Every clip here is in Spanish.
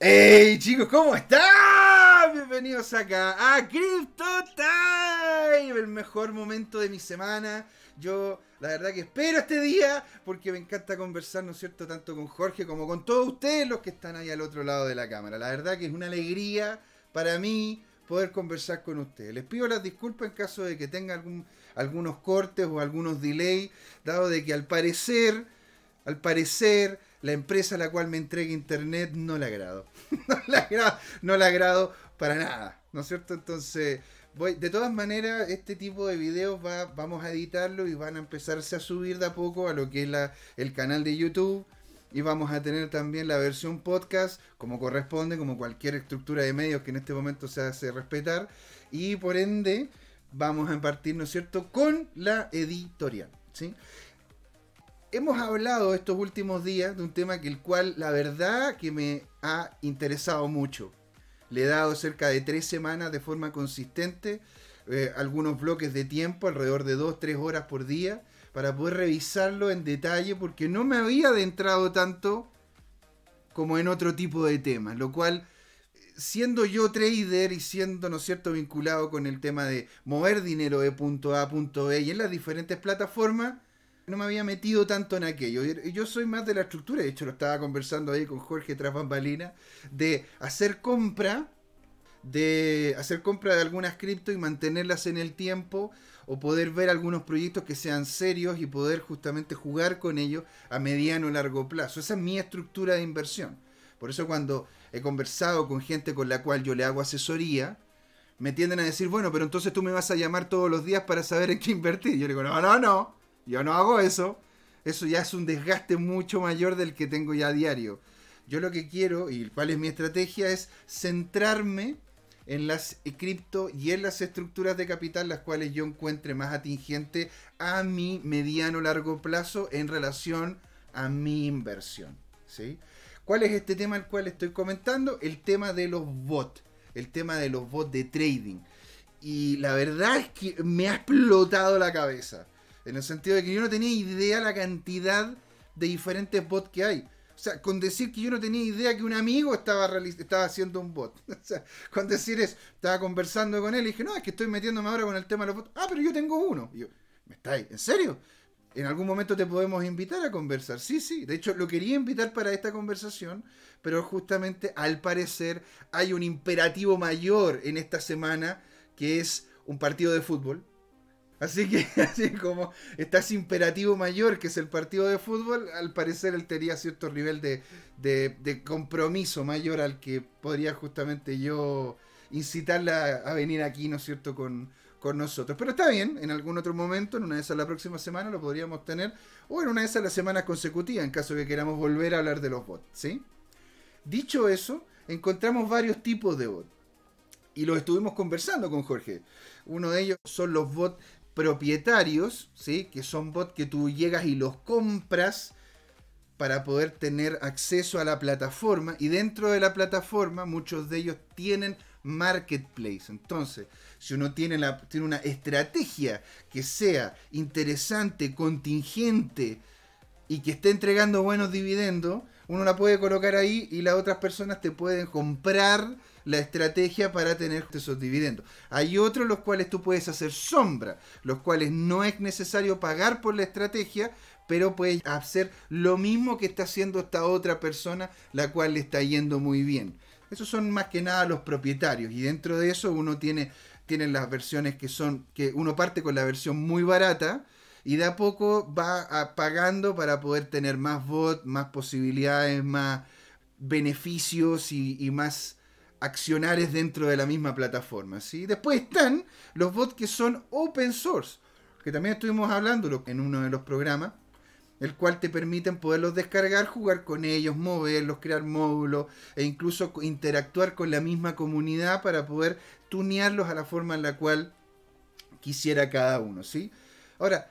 ¡Hey chicos! ¿Cómo están? Bienvenidos acá a Crypto Time, el mejor momento de mi semana. Yo, la verdad que espero este día porque me encanta conversar, ¿no es cierto?, tanto con Jorge como con todos ustedes los que están ahí al otro lado de la cámara. La verdad que es una alegría para mí poder conversar con ustedes. Les pido las disculpas en caso de que tenga algún, algunos cortes o algunos delays, dado de que al parecer, al parecer, la empresa a la cual me entrega internet no le agrado. no le agrado, no agrado para nada, ¿no es cierto? Entonces, voy, de todas maneras, este tipo de videos va, vamos a editarlo y van a empezarse a subir de a poco a lo que es el canal de YouTube. Y vamos a tener también la versión podcast, como corresponde, como cualquier estructura de medios que en este momento se hace respetar. Y por ende, vamos a partir, ¿no es cierto?, con la editorial. ¿sí? Hemos hablado estos últimos días de un tema que el cual la verdad que me ha interesado mucho. Le he dado cerca de tres semanas de forma consistente, eh, algunos bloques de tiempo, alrededor de dos, tres horas por día, para poder revisarlo en detalle, porque no me había adentrado tanto como en otro tipo de temas, lo cual siendo yo trader y siendo, ¿no es cierto?, vinculado con el tema de mover dinero de punto A a punto B y en las diferentes plataformas, no me había metido tanto en aquello. Yo soy más de la estructura, de hecho lo estaba conversando ahí con Jorge tras bambalina, de hacer compra, de hacer compra de algunas cripto y mantenerlas en el tiempo, o poder ver algunos proyectos que sean serios y poder justamente jugar con ellos a mediano o largo plazo. Esa es mi estructura de inversión. Por eso cuando he conversado con gente con la cual yo le hago asesoría, me tienden a decir, bueno, pero entonces tú me vas a llamar todos los días para saber en qué invertir. Yo le digo, no, no, no, yo no hago eso. Eso ya es un desgaste mucho mayor del que tengo ya a diario. Yo lo que quiero y cuál es mi estrategia es centrarme en las cripto y en las estructuras de capital las cuales yo encuentre más atingente a mi mediano largo plazo en relación a mi inversión. ¿sí? ¿Cuál es este tema al cual estoy comentando? El tema de los bots, el tema de los bots de trading. Y la verdad es que me ha explotado la cabeza. En el sentido de que yo no tenía idea la cantidad de diferentes bots que hay. O sea, con decir que yo no tenía idea que un amigo estaba, estaba haciendo un bot. O sea, con decir eso, estaba conversando con él y dije, no, es que estoy metiéndome ahora con el tema de los bots. Ah, pero yo tengo uno. Y yo, ¿me estáis? ¿En serio? En algún momento te podemos invitar a conversar. Sí, sí. De hecho, lo quería invitar para esta conversación, pero justamente al parecer hay un imperativo mayor en esta semana que es un partido de fútbol Así que, así como está ese imperativo mayor que es el partido de fútbol, al parecer él tenía cierto nivel de, de, compromiso mayor al que podría justamente yo incitarla a, venir aquí, ¿no es cierto?, con, con, nosotros. Pero está bien, en algún otro momento, en una de esas la próxima semana lo podríamos tener, o en una de esas las semanas consecutivas, en caso de que queramos volver a hablar de los bots, ¿sí? Dicho eso, encontramos varios tipos de bots. Y los estuvimos conversando con Jorge. Uno de ellos son los bots propietarios, ¿sí? que son bots que tú llegas y los compras para poder tener acceso a la plataforma y dentro de la plataforma muchos de ellos tienen marketplace. Entonces, si uno tiene, la, tiene una estrategia que sea interesante, contingente y que esté entregando buenos dividendos, uno la puede colocar ahí y las otras personas te pueden comprar la estrategia para tener esos dividendos. Hay otros los cuales tú puedes hacer sombra, los cuales no es necesario pagar por la estrategia, pero puedes hacer lo mismo que está haciendo esta otra persona, la cual le está yendo muy bien. Esos son más que nada los propietarios y dentro de eso uno tiene, las versiones que son, que uno parte con la versión muy barata, y de a poco va pagando para poder tener más bot, más posibilidades, más beneficios y más accionares dentro de la misma plataforma. ¿sí? Después están los bots que son open source, que también estuvimos hablando en uno de los programas, el cual te permiten poderlos descargar, jugar con ellos, moverlos, crear módulos e incluso interactuar con la misma comunidad para poder tunearlos a la forma en la cual quisiera cada uno. ¿sí? Ahora,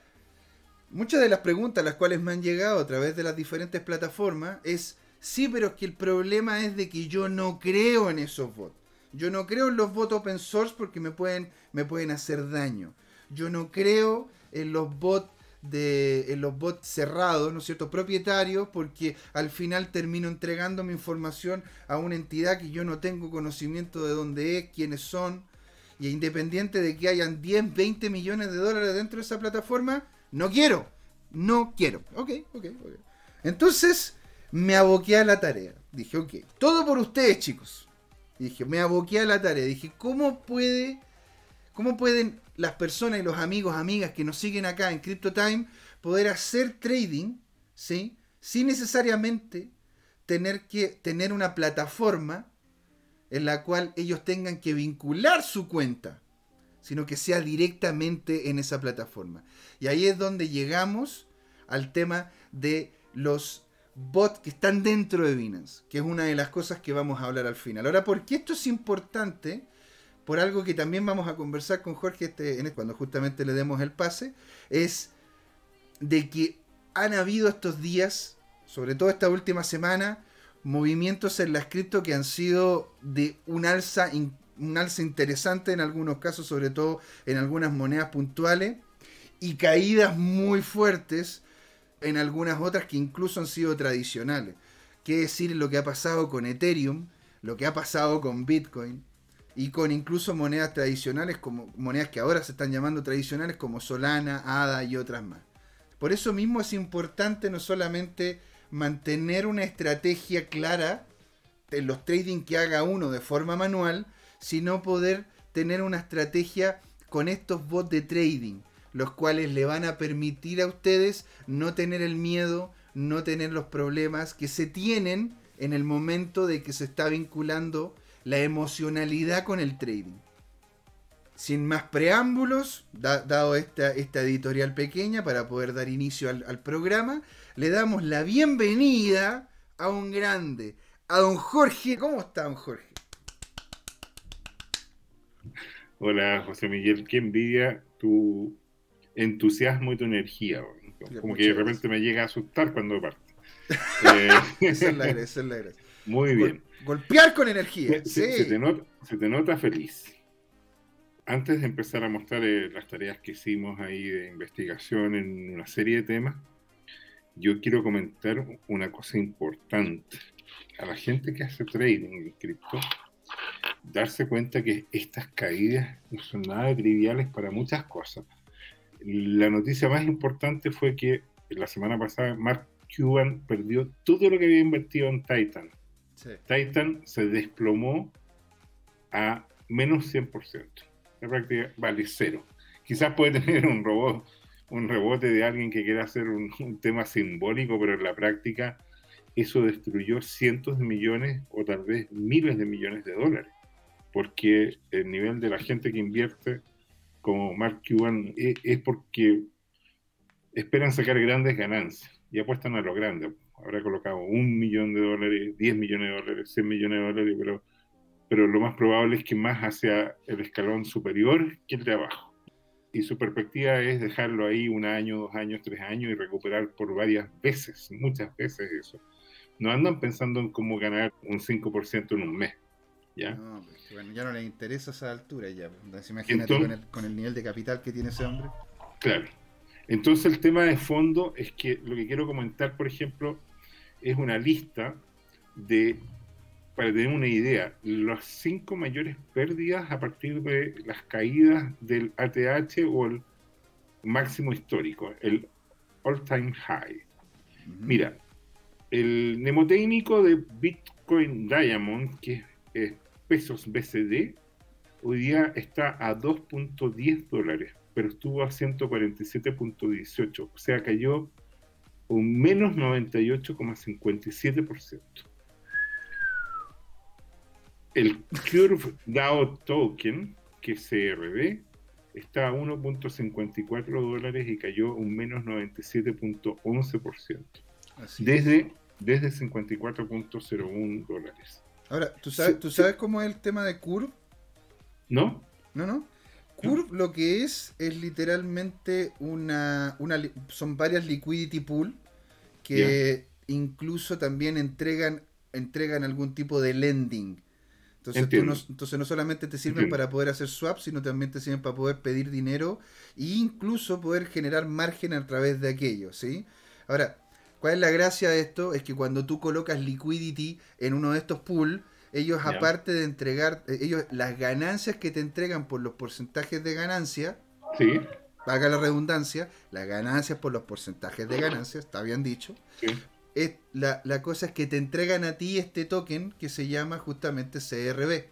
muchas de las preguntas a las cuales me han llegado a través de las diferentes plataformas es Sí, pero es que el problema es de que yo no creo en esos bots. Yo no creo en los bots open source porque me pueden, me pueden hacer daño. Yo no creo en los bots de en los bots cerrados, ¿no es cierto?, propietarios, porque al final termino entregando mi información a una entidad que yo no tengo conocimiento de dónde es, quiénes son, y independiente de que hayan 10, 20 millones de dólares dentro de esa plataforma, no quiero, no quiero. Ok, ok, ok. Entonces me aboqué a la tarea. Dije, ok, todo por ustedes, chicos. dije, me aboqué a la tarea. Dije, ¿cómo puede, cómo pueden las personas y los amigos, amigas que nos siguen acá en CryptoTime poder hacer trading, ¿sí? Sin necesariamente tener que tener una plataforma en la cual ellos tengan que vincular su cuenta, sino que sea directamente en esa plataforma. Y ahí es donde llegamos al tema de los bots que están dentro de Binance, que es una de las cosas que vamos a hablar al final. Ahora, ¿por qué esto es importante? por algo que también vamos a conversar con Jorge este, cuando justamente le demos el pase, es de que han habido estos días, sobre todo esta última semana, movimientos en la cripto que han sido de un alza, un alza interesante en algunos casos, sobre todo en algunas monedas puntuales, y caídas muy fuertes en algunas otras que incluso han sido tradicionales. Qué decir lo que ha pasado con Ethereum, lo que ha pasado con Bitcoin, y con incluso monedas tradicionales, como monedas que ahora se están llamando tradicionales, como Solana, ADA y otras más. Por eso mismo es importante no solamente mantener una estrategia clara en los trading que haga uno de forma manual, sino poder tener una estrategia con estos bots de trading, los cuales le van a permitir a ustedes no tener el miedo, no tener los problemas que se tienen en el momento de que se está vinculando la emocionalidad con el trading. Sin más preámbulos, dado esta, esta, editorial pequeña para poder dar inicio al, programa, le damos la bienvenida a un grande, a don Jorge. ¿Cómo está, don Jorge? Hola, José Miguel. Qué envidia tu entusiasmo y tu energía. Como que de repente me llega a asustar cuando parte. eh, esa es la gracia, esa es la gracia. Muy bien. golpear con energía. Se, te nota, feliz. Antes de empezar a mostrar eh, las tareas que hicimos ahí de investigación en una serie de temas, yo quiero comentar una cosa importante. A la gente que hace trading en cripto, darse cuenta que estas caídas no son nada triviales para muchas cosas. La noticia más importante fue que la semana pasada Mark Cuban perdió todo lo que había invertido en Titan. Titan se desplomó a menos 100%. La práctica vale cero. Quizás puede tener un robot, un rebote de alguien que quiera hacer un, tema simbólico, pero en la práctica eso destruyó cientos de millones o tal vez miles de millones de dólares. Porque el nivel de la gente que invierte como Mark Cuban es, es porque esperan sacar grandes ganancias y apuestan a lo grande habrá colocado un millón de dólares, 10 millones de dólares, 100 millones de dólares, pero, pero lo más probable es que más hacia el escalón superior que el de abajo. Y su perspectiva es dejarlo ahí un año, dos años, tres años y recuperar por varias veces, muchas veces eso. No andan pensando en cómo ganar un 5% en un mes. ¿Ya? No, pues, bueno, ya no les interesa esa altura ya. Pues, imagínate con, el, con el nivel de capital que tiene ese hombre. Claro. Entonces el tema de fondo es que lo que quiero comentar, por ejemplo, es una lista de, para tener una idea, las cinco mayores pérdidas a partir de las caídas del ATH o el máximo histórico, el all-time high. Mira, el mnemotécnico de Bitcoin Diamond, que es pesos BCD, hoy día está a 2.10 dólares, pero estuvo a 147.18, o sea, cayó un menos 98,57%. El Curve DAO Token, que es CRD, está a 1.54 dólares y cayó un menos 97.11%. Desde, desde 54.01 dólares. Ahora, ¿tú sabes, ¿tú sabes cómo es el tema de Curve? ¿No? No, no. Curve lo que es es literalmente una, una son varias liquidity pool que incluso también entregan entregan algún tipo de lending. Entonces, entonces no solamente te sirven para poder hacer swaps, sino también te sirven para poder pedir dinero e incluso poder generar margen a través de aquello, ¿sí? Ahora, ¿cuál es la gracia de esto? Es que cuando tú colocas liquidity en uno de estos pools, ellos aparte de entregar, eh, ellos las ganancias que te entregan por los porcentajes de ganancia, sí. paga la redundancia, las ganancias por los porcentajes de ganancia, está bien dicho, sí la, la, cosa es que te entregan a ti este token que se llama justamente CRB.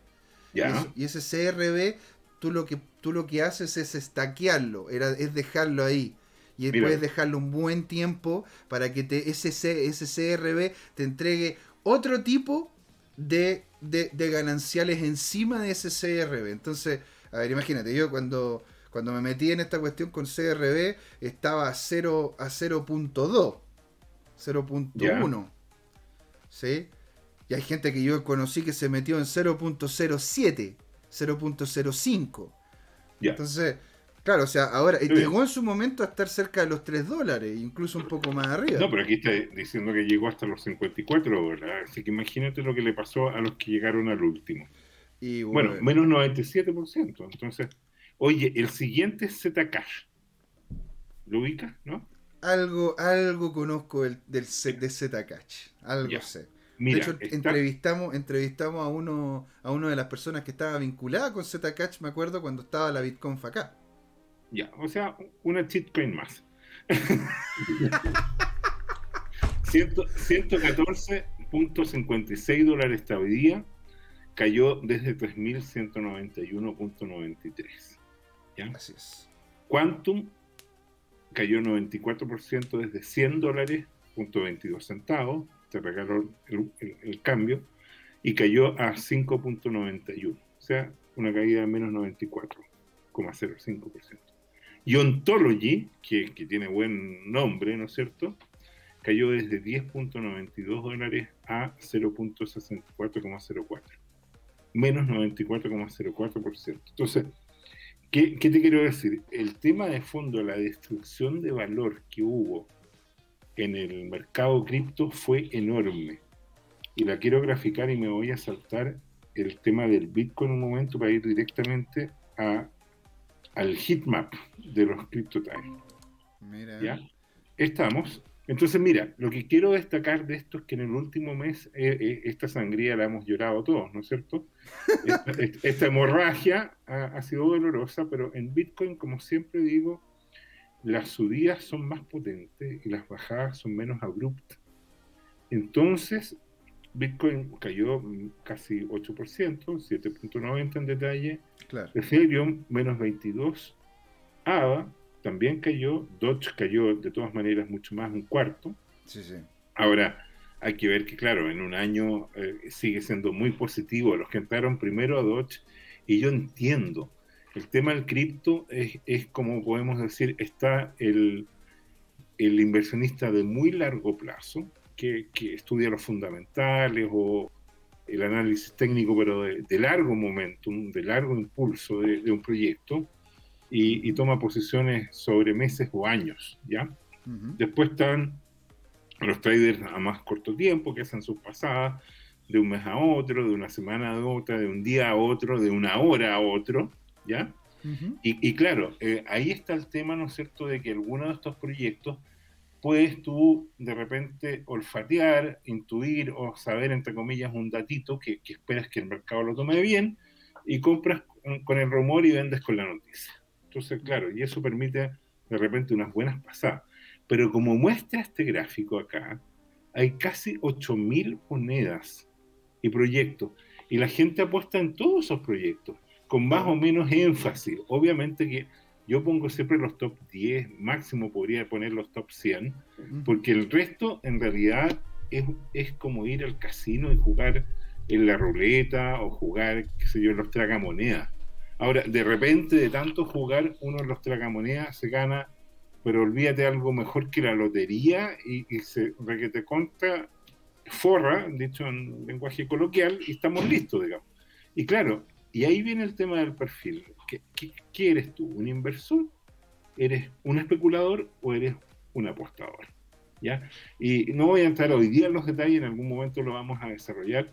Y, ese CRB, tú lo que tú lo que haces es estaquearlo, era, es dejarlo ahí. Y puedes dejarlo un buen tiempo para que te, ese, ese CRB te entregue otro tipo de, de, de, gananciales encima de ese CRB. Entonces, a ver, imagínate, yo cuando, cuando me metí en esta cuestión con CRB estaba a 0 a 0.2. 0.1. ¿Sí? Y hay gente que yo conocí que se metió en 0.07, 0.05. Entonces, claro, o sea, ahora llegó en su momento a estar cerca de los 3 dólares, incluso un poco más arriba. No, pero aquí está diciendo que llegó hasta los 54 dólares. Así que imagínate lo que le pasó a los que llegaron al último. Y bueno, menos 97%. Entonces, oye, el siguiente es Zcash. ¿Lo ubicas, no? algo, algo conozco del, del de Zcash. Algo sé. de hecho, entrevistamos, entrevistamos a uno, a una de las personas que estaba vinculada con Zcash, me acuerdo, cuando estaba la Bitcoin acá. Ya, o sea, una cheatcoin más. 114.56 dólares esta hoy día, cayó desde 3.191.93. ¿Ya? Así es. Quantum cayó 94% desde 100 dólares, punto 22 centavos, se regaló el, cambio, y cayó a 5.91, o sea, una caída de menos 94,05%. Y Ontology, que, tiene buen nombre, ¿no es cierto?, cayó desde 10.92 dólares a 0.64,04, menos 94,04%. Entonces, ¿Qué, te quiero decir? El tema de fondo, la destrucción de valor que hubo en el mercado cripto fue enorme. Y la quiero graficar y me voy a saltar el tema del Bitcoin un momento para ir directamente a, al heatmap de los CryptoTime. Mira. ¿Ya? Estamos entonces, mira, lo que quiero destacar de esto es que en el último mes eh, eh, esta sangría la hemos llorado todos, ¿no es cierto? Esta, hemorragia ha, sido dolorosa, pero en Bitcoin, como siempre digo, las subidas son más potentes y las bajadas son menos abruptas. Entonces, Bitcoin cayó casi 8%, 7.90 en detalle. Claro. Ethereum menos 22. AVA también cayó, Dodge cayó de todas maneras mucho más, un cuarto. Sí, sí. Ahora, hay que ver que, claro, en un año eh, sigue siendo muy positivo. Los que entraron primero a Dodge, y yo entiendo, el tema del cripto es, es, como podemos decir, está el, el inversionista de muy largo plazo, que, que, estudia los fundamentales o el análisis técnico, pero de, largo momento, de largo impulso de, de un proyecto, y, toma posiciones sobre meses o años, ¿ya? Después están los traders a más corto tiempo que hacen sus pasadas de un mes a otro, de una semana a otra, de un día a otro, de una hora a otro, ¿ya? y, claro, eh, ahí está el tema, ¿no es cierto?, de que alguno de estos proyectos puedes tú de repente olfatear, intuir o saber, entre comillas, un datito que, esperas que el mercado lo tome bien y compras con el rumor y vendes con la noticia. Entonces, claro, y eso permite de repente unas buenas pasadas. Pero como muestra este gráfico acá, hay casi 8.000 monedas y proyectos. Y la gente apuesta en todos esos proyectos, con más o menos énfasis. Obviamente que yo pongo siempre los top 10, máximo podría poner los top 100, porque el resto en realidad es, es como ir al casino y jugar en la ruleta o jugar, qué sé yo, en los tragamonedas. Ahora, de repente, de tanto jugar, uno de los tragamonedas se gana, pero olvídate algo mejor que la lotería y, se requete contra, forra, dicho en lenguaje coloquial, y estamos listos, digamos. Y claro, y ahí viene el tema del perfil. ¿Qué, qué, eres tú? ¿Un inversor? ¿Eres un especulador o eres un apostador? ¿Ya? Y no voy a entrar hoy día en los detalles, en algún momento lo vamos a desarrollar,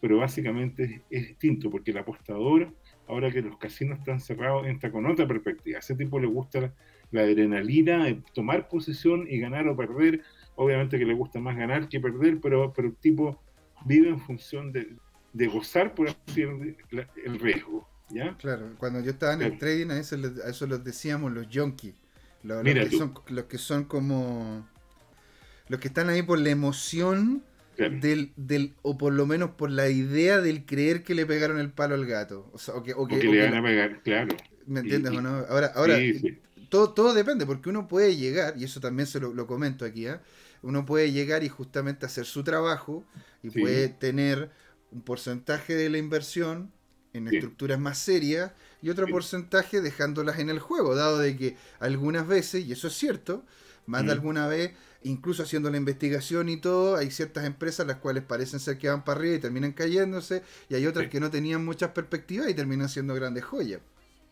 pero básicamente es, distinto, porque el apostador, ahora que los casinos están cerrados, entra con otra perspectiva. A ese tipo le gusta la, adrenalina de tomar posición y ganar o perder. Obviamente que le gusta más ganar que perder, pero, pero el tipo vive en función de, gozar, por así el riesgo. ¿Ya? Claro, cuando yo estaba en el trading, a eso, a eso los decíamos los junkies. Los, que son, los que son como. Los que están ahí por la emoción del, del, o por lo menos por la idea del creer que le pegaron el palo al gato. O, que, o que, le van a pegar, claro. ¿Me entiendes o no? Ahora, ahora Todo, todo depende, porque uno puede llegar, y eso también se lo, comento aquí, ¿eh? uno puede llegar y justamente hacer su trabajo y puede tener un porcentaje de la inversión en estructuras más serias y otro porcentaje dejándolas en el juego, dado de que algunas veces, y eso es cierto, más de alguna vez, incluso haciendo la investigación y todo, hay ciertas empresas las cuales parecen ser que van para arriba y terminan cayéndose, y hay otras que no tenían muchas perspectivas y terminan siendo grandes joyas.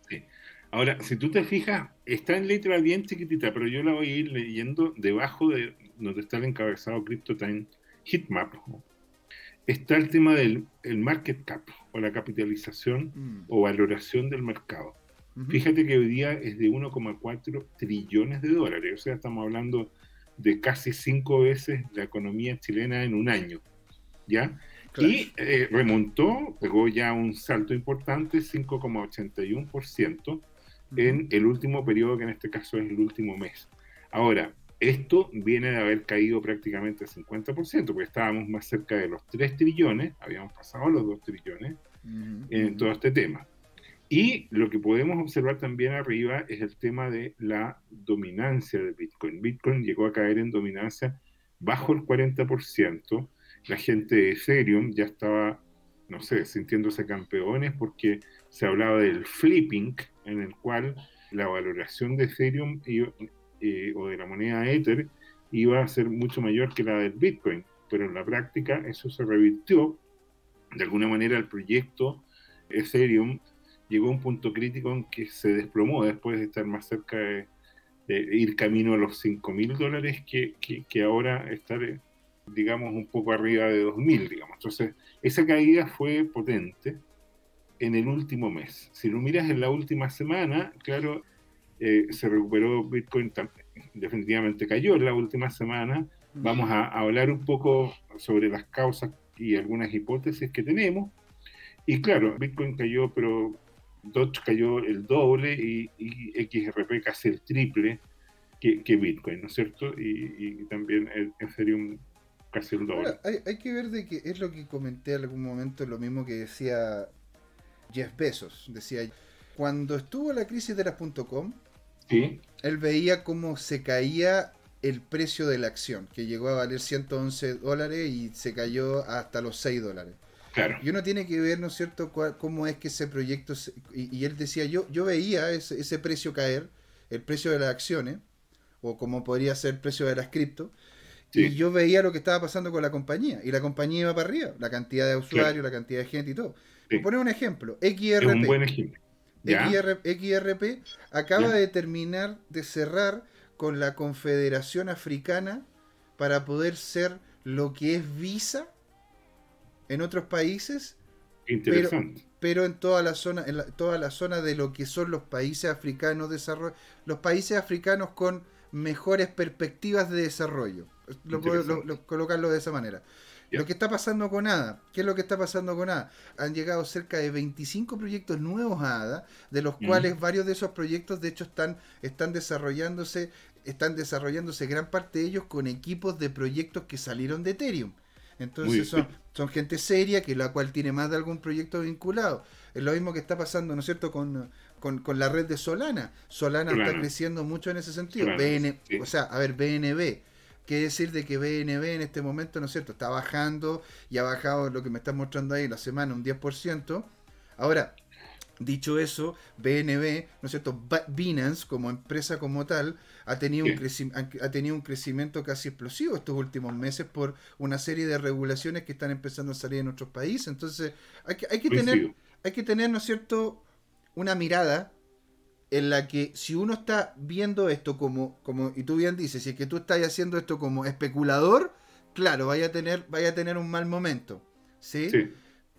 Sí. Ahora, si tú te fijas, está en letra bien chiquitita, pero yo la voy a ir leyendo debajo de donde está el encabezado CryptoTime Hitmap. Está el tema del market cap o la capitalización mm. o valoración del mercado. Fíjate que hoy día es de 1,4 trillones de dólares, o sea, estamos hablando de casi cinco veces la economía chilena en un año, ¿ya? Y eh, remontó, pegó ya un salto importante, 5,81% en el último periodo, que en este caso es el último mes. Ahora, esto viene de haber caído prácticamente el 50%, porque estábamos más cerca de los 3 trillones, habíamos pasado los 2 trillones en todo este tema. Y lo que podemos observar también arriba es el tema de la dominancia de Bitcoin. Bitcoin llegó a caer en dominancia bajo el 40%. La gente de Ethereum ya estaba, no sé, sintiéndose campeones porque se hablaba del flipping, en el cual la valoración de Ethereum eh, o de la moneda Ether iba a ser mucho mayor que la del Bitcoin. Pero en la práctica eso se revirtió. De alguna manera el proyecto Ethereum llegó a un punto crítico en que se desplomó después de estar más cerca de, ir camino a los 5 mil dólares que, que, ahora estar, digamos, un poco arriba de 2 mil, digamos. Entonces, esa caída fue potente en el último mes. Si lo miras en la última semana, claro, eh, se recuperó Bitcoin, definitivamente cayó en la última semana. Vamos a, a hablar un poco sobre las causas y algunas hipótesis que tenemos. Y claro, Bitcoin cayó, pero Dodge cayó el doble y, XRP casi el triple que, Bitcoin, ¿no es cierto? Y, también el Ethereum casi el doble. hay, que ver de que es lo que comenté en algún momento, lo mismo que decía Jeff Bezos. Decía, cuando estuvo la crisis de las .com, él veía cómo se caía el precio de la acción, que llegó a valer 111 dólares y se cayó hasta los 6 dólares. Y uno tiene que ver, ¿no es cierto?, cómo es que ese proyecto... y, él decía, yo, yo veía ese, precio caer, el precio de las acciones, o como podría ser el precio de las cripto, y yo veía lo que estaba pasando con la compañía, y la compañía iba para arriba, la cantidad de usuarios, la cantidad de gente y todo. Por poner un ejemplo, XRP. un buen ejemplo. XRP acaba de terminar de cerrar con la Confederación Africana para poder ser lo que es Visa en otros países. Interesante. Pero, en toda la zona, en toda la zona de lo que son los países africanos desarrollo, los países africanos con mejores perspectivas de desarrollo. Lo puedo colocarlo de esa manera. Lo que está pasando con ADA, ¿qué es lo que está pasando con ADA? Han llegado cerca de 25 proyectos nuevos a ADA, de los cuales varios de esos proyectos de hecho están, están desarrollándose, están desarrollándose gran parte de ellos con equipos de proyectos que salieron de Ethereum. Entonces son, son gente seria que la cual tiene más de algún proyecto vinculado. Es lo mismo que está pasando, ¿no es cierto?, con, la red de Solana. Solana está creciendo mucho en ese sentido. O sea, a ver, BNB. ¿Qué decir de que BNB en este momento, ¿no es cierto?, está bajando y ha bajado lo que me está mostrando ahí la semana un 10%. Ahora, Dicho eso, BNB, ¿no es cierto? Binance, como empresa como tal, ha tenido, un ha tenido un crecimiento casi explosivo estos últimos meses por una serie de regulaciones que están empezando a salir en otros países. Entonces, hay que, hay que tener, hay que tener, ¿no es cierto?, una mirada en la que si uno está viendo esto como, como y tú bien dices, si es que tú estás haciendo esto como especulador, claro, vaya a tener, vaya a tener un mal momento. ¿sí?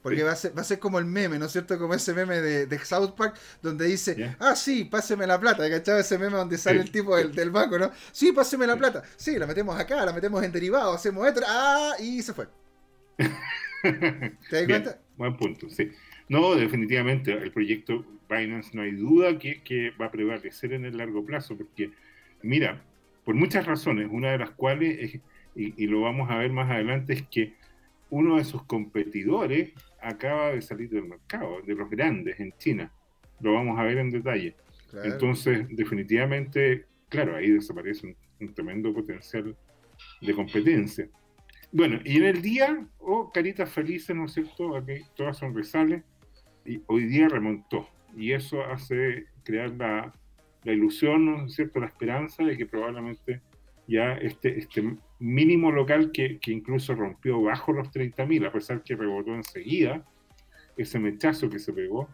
Porque va, a ser, va a ser como el meme, ¿no es cierto? Como ese meme de, South Park, donde dice, ah, sí, páseme la plata, ¿cachado? Ese meme donde sale el tipo del, del, banco, ¿no? Sí, páseme la plata. Sí, la metemos acá, la metemos en derivado, hacemos esto, ah, y se fue. ¿Te das cuenta? Buen punto, sí. No, definitivamente, el proyecto Binance no hay duda que, que va a prevalecer en el largo plazo, porque, mira, por muchas razones, una de las cuales, y, lo vamos a ver más adelante, es que uno de sus competidores acaba de salir del mercado, de los grandes en China. Lo vamos a ver en detalle. Entonces, definitivamente, claro, ahí desaparece un, tremendo potencial de competencia. Bueno, y en el día, oh, caritas felices, ¿no es cierto? Aquí todas son resales, y hoy día remontó. Y eso hace crear la, la ilusión, ¿no es cierto?, la esperanza de que probablemente ya este, este mínimo local que, que incluso rompió bajo los 30.000, a pesar que rebotó enseguida, ese mechazo que se pegó,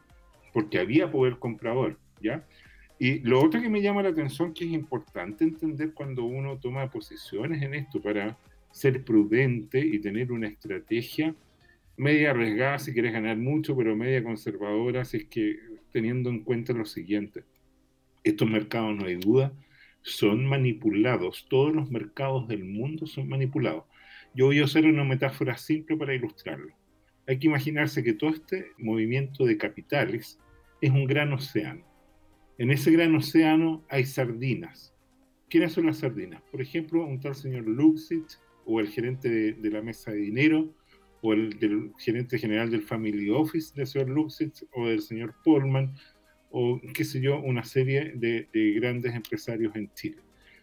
porque había poder comprador, ¿ya? Y lo otro que me llama la atención, que es importante entender cuando uno toma posiciones en esto para ser prudente y tener una estrategia media arriesgada si quieres ganar mucho, pero media conservadora si es que teniendo en cuenta lo siguiente estos mercados, no hay duda, son manipulados. Todos los mercados del mundo son manipulados. Yo voy a hacer una metáfora simple para ilustrarlo. Hay que imaginarse que todo este movimiento de capitales es un gran océano. En ese gran océano hay sardinas. ¿Quiénes son las sardinas? Por ejemplo, un tal señor Luxich, o el gerente de, la mesa de dinero, o el del gerente general del Family Office del señor Luxich, o del señor Polman, o qué sé yo, una serie de, grandes empresarios en Chile.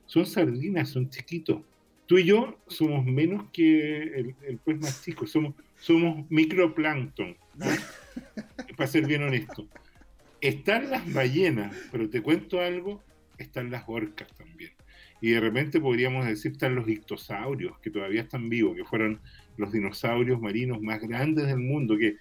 Son sardinas, son chiquitos. Tú y yo somos menos que el, el pez más chico, somos, somos microplancton, para ser bien honesto. Están las ballenas, pero te cuento algo, están las orcas también. Y de repente podríamos decir están los ictosaurios, que todavía están vivos, que fueron los dinosaurios marinos más grandes del mundo, que,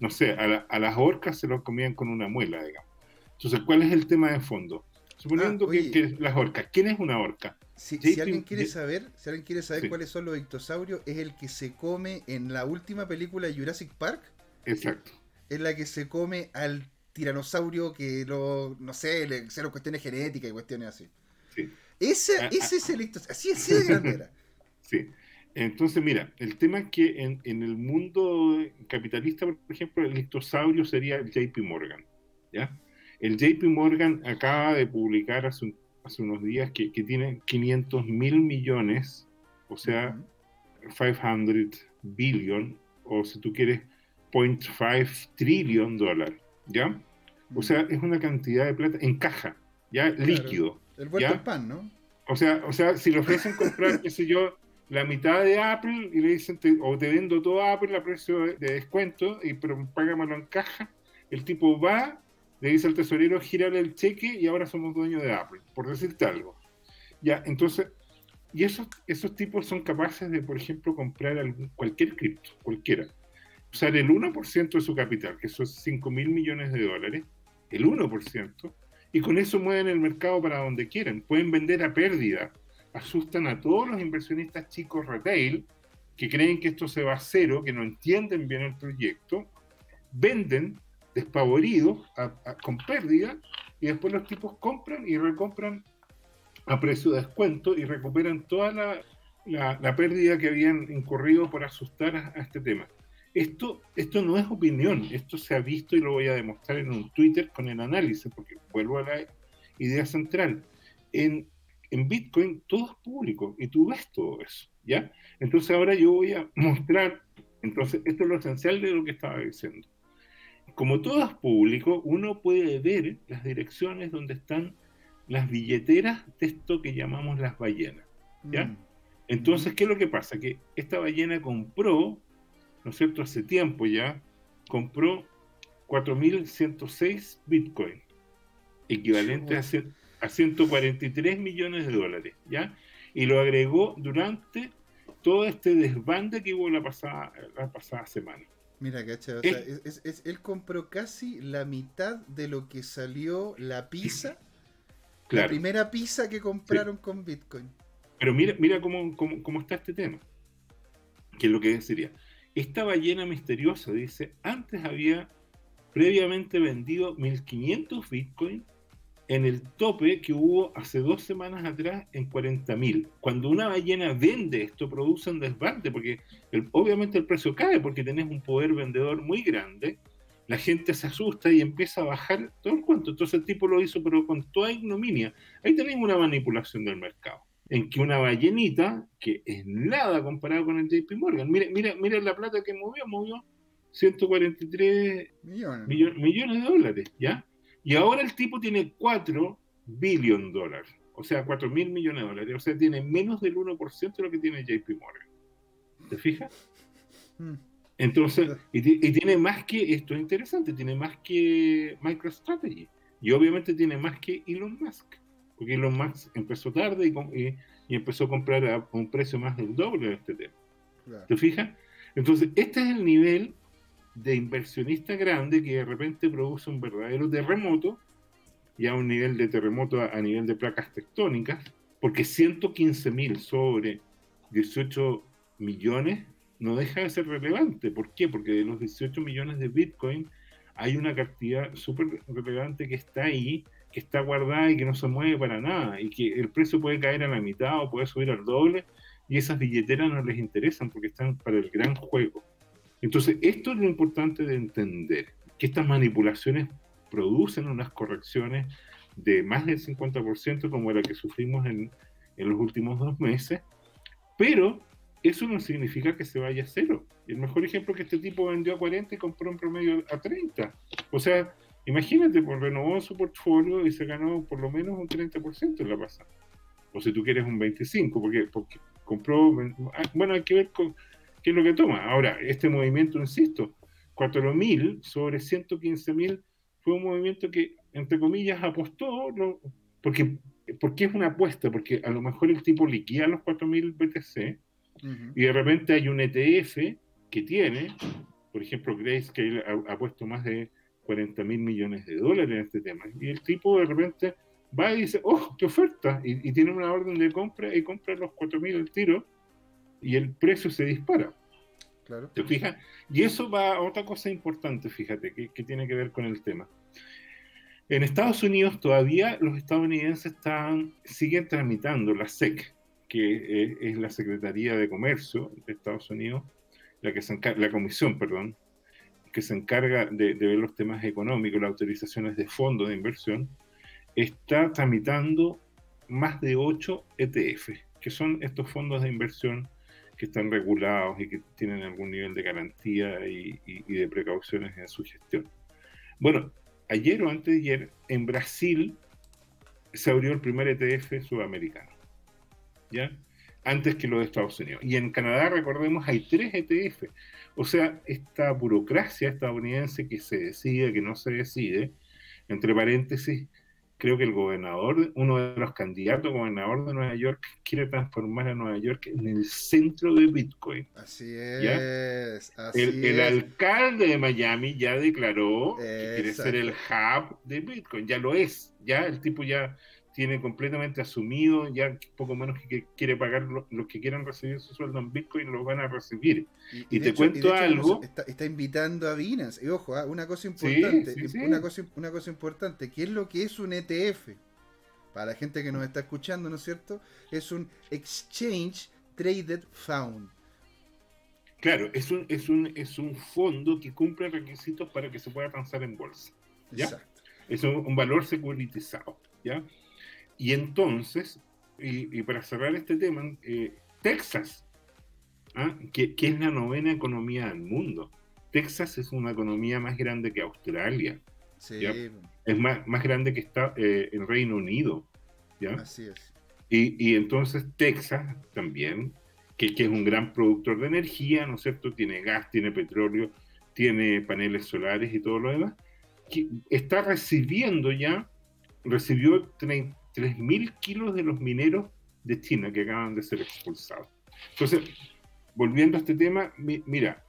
no sé, a, a las orcas se los comían con una muela, digamos. Entonces, ¿cuál es el tema de fondo? Suponiendo ah, que, las orcas. ¿Quién es una orca? Si, alguien quiere saber, si alguien quiere saber cuáles son los ictosaurios, es el que se come en la última película de Jurassic Park. Exacto. Es la que se come al tiranosaurio que lo, no sé, le hicieron cuestiones genéticas y cuestiones así. Sí. Ese, ah, ese ah. es el ictosaurio. Así, así de grande sí. Entonces, mira, el tema es que en, en, el mundo capitalista, por ejemplo, el ictosaurio sería el JP Morgan. ¿Ya? El JP Morgan acaba de publicar hace, unos días que, tiene 500 mil millones, o sea, 500 billion, o si tú quieres, 0.5 trillion dólares, ¿ya? O sea, es una cantidad de plata en caja, ¿ya? Líquido. El vuelto al pan, ¿no? O sea, o sea, si le ofrecen comprar, qué sé yo, la mitad de Apple y le dicen, o te vendo todo Apple a precio de, descuento, y, pero págamelo en caja, el tipo va, le dice al tesorero, gírale el cheque y ahora somos dueños de Apple, por decirte algo. Ya, entonces, y esos, esos tipos son capaces de, por ejemplo, comprar cualquier cripto, cualquiera. Usar el 1% de su capital, que son 5 mil millones de dólares, el 1%, y con eso mueven el mercado para donde quieren. Pueden vender a pérdida. Asustan a todos los inversionistas chicos retail que creen que esto se va a cero, que no entienden bien el proyecto, venden despavoridos, con pérdida, y después los tipos compran y recompran a precio de descuento y recuperan toda la, la, pérdida que habían incurrido por asustar a, este tema. Esto, esto no es opinión, esto se ha visto y lo voy a demostrar en un Twitter con el análisis, porque vuelvo a la idea central. En, en Bitcoin todo es público y tú ves todo eso, ¿ya? Entonces ahora yo voy a mostrar, entonces esto es lo esencial de lo que estaba diciendo como todo es público, uno puede ver las direcciones donde están las billeteras de esto que llamamos las ballenas. ¿ya? Mm. Entonces, ¿qué es lo que pasa? Que esta ballena compró, ¿no es cierto?, hace tiempo ya, compró 4.106 bitcoin, equivalente a, a 143 millones de dólares, ¿ya? Y lo agregó durante todo este desbande que hubo la pasada, la pasada semana. Mira, cacha, o sea, es, él compró casi la mitad de lo que salió la pizza, la primera pizza que compraron con Bitcoin. Pero mira, mira cómo, cómo, está este tema, que es lo que sería. Esta ballena misteriosa, dice, antes había previamente vendido 1.500 bitcoins en el tope que hubo hace dos semanas atrás en 40.000. Cuando una ballena vende esto, produce un desbande, porque obviamente el precio cae porque tenés un poder vendedor muy grande, la gente se asusta y empieza a bajar todo el cuento. Entonces el tipo lo hizo, pero con toda ignominia. Ahí tenemos una manipulación del mercado en que una ballenita, que es nada comparado con el JP Morgan, mira, mira, mira la plata que movió, movió 143 millones. millones de dólares, ¿ya? Y ahora el tipo tiene 4 billion dólares, o sea, 4 mil millones de dólares, o sea, tiene menos del 1% de lo que tiene JP Morgan. ¿Te fijas? Hmm. Entonces, y, y, tiene más que, esto es interesante, tiene más que MicroStrategy, y obviamente tiene más que Elon Musk porque Elon Musk empezó tarde y, y, empezó a comprar a un precio más del doble de este tema. ¿Te fijas? Entonces, este es el nivel de inversionista grande que de repente produce un verdadero terremoto, ya un nivel de terremoto a, nivel de placas tectónicas, porque 115 mil sobre 18 millones no deja de ser relevante. ¿Por qué? Porque de los 18 millones de Bitcoin hay una cantidad súper relevante que está ahí que está guardada y que no se mueve para nada, y que el precio puede caer a la mitad o puede subir al doble, y esas billeteras no les interesan porque están para el gran juego. Entonces, esto es lo importante de entender, que estas manipulaciones producen unas correcciones de más del 50% como la que sufrimos en, en los últimos dos meses, pero eso no significa que se vaya a cero. El mejor ejemplo es que este tipo vendió a 40 y compró en promedio a 30. O sea, Imagínate, pues renovó su portfolio y se ganó por lo menos un 30% en la pasada. O si tú quieres un 25%, porque, porque compró. Ah, bueno, hay que ver qué es lo que toma. Ahora, este movimiento, insisto, 4.000 sobre 115.000 fue un movimiento que, entre comillas, apostó, porque, porque es una apuesta, porque a lo mejor el tipo liquida los 4.000 BTC y de repente hay un ETF que tiene, por ejemplo, Grace, que ha, ha puesto más de 40 mil millones de dólares en este tema. Y el tipo de repente va y dice, oh, qué oferta, y, tiene una orden de compra y compra los 4 mil al tiro y el precio se dispara. Claro. ¿Te fijas? Y eso va a otra cosa importante, fíjate, que, que, tiene que ver con el tema. En Estados Unidos todavía los estadounidenses están, siguen tramitando la SEC, que es, la Secretaría de Comercio de Estados Unidos, la, que se la comisión, perdón, que se encarga de, ver los temas económicos, las autorizaciones de fondos de inversión, está tramitando más de 8 ETF, que son estos fondos de inversión que están regulados y que tienen algún nivel de garantía y, de precauciones en su gestión. Bueno, ayer o antes de ayer, en Brasil se abrió el primer ETF sudamericano, ¿ya? Antes que los de Estados Unidos. Y en Canadá, recordemos, hay tres ETF. O sea, esta burocracia estadounidense que se decide, que no se decide, entre paréntesis, creo que el gobernador, uno de los candidatos gobernador de Nueva York, quiere transformar a Nueva York en el centro de Bitcoin. Así es. Así el, el, alcalde de Miami ya declaró que quiere ser el hub de Bitcoin. Ya lo es. Ya el tipo ya tiene completamente asumido, ya poco menos que quiere pagar los que quieran recibir su sueldo en Bitcoin, lo van a recibir. Y, te cuento algo. Está, invitando a Binance. Y ojo, ah, una cosa importante, Una, cosa, una cosa importante, ¿qué es lo que es un ETF? Para la gente que nos está escuchando, ¿no es cierto? Es un Exchange Traded Fund. Claro, es un, es un, es un fondo que cumple requisitos para que se pueda transar en bolsa. ¿ya? Exacto. Es un, un valor securitizado. ¿ya? Y entonces, y, para cerrar este tema, eh, Texas, ¿ah? que, es la novena economía del mundo. Texas es una economía más grande que Australia. Es más, más grande que está eh, en Reino Unido. ¿ya? Así es. Y, entonces Texas también, que, que, es un gran productor de energía, ¿no es cierto? Tiene gas, tiene petróleo, tiene paneles solares y todo lo demás, que está recibiendo ya, recibió 30, 3.000 kilos de los mineros de China que acaban de ser expulsados. Entonces, volviendo a este tema, mira,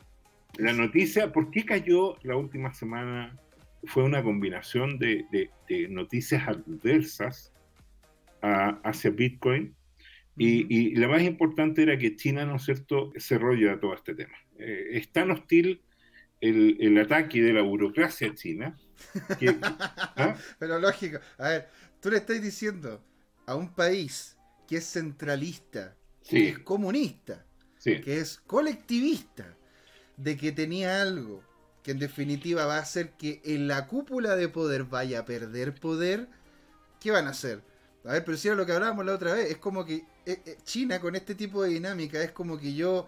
la noticia, ¿por qué cayó la última semana? Fue una combinación de, noticias adversas hacia Bitcoin y, la más importante era que China, ¿no es cierto?, cerró ya todo este tema. eh, es tan hostil el, el, ataque de la burocracia china. Que, ¿ah? Pero lógico, a ver, tú le estás diciendo a un país que es centralista, que es comunista, que es colectivista, de que tenía algo que en definitiva va a hacer que en la cúpula de poder vaya a perder poder, ¿qué van a hacer? A ver, pero si era lo que hablábamos la otra vez, es como que eh, eh, China con este tipo de dinámica es como que yo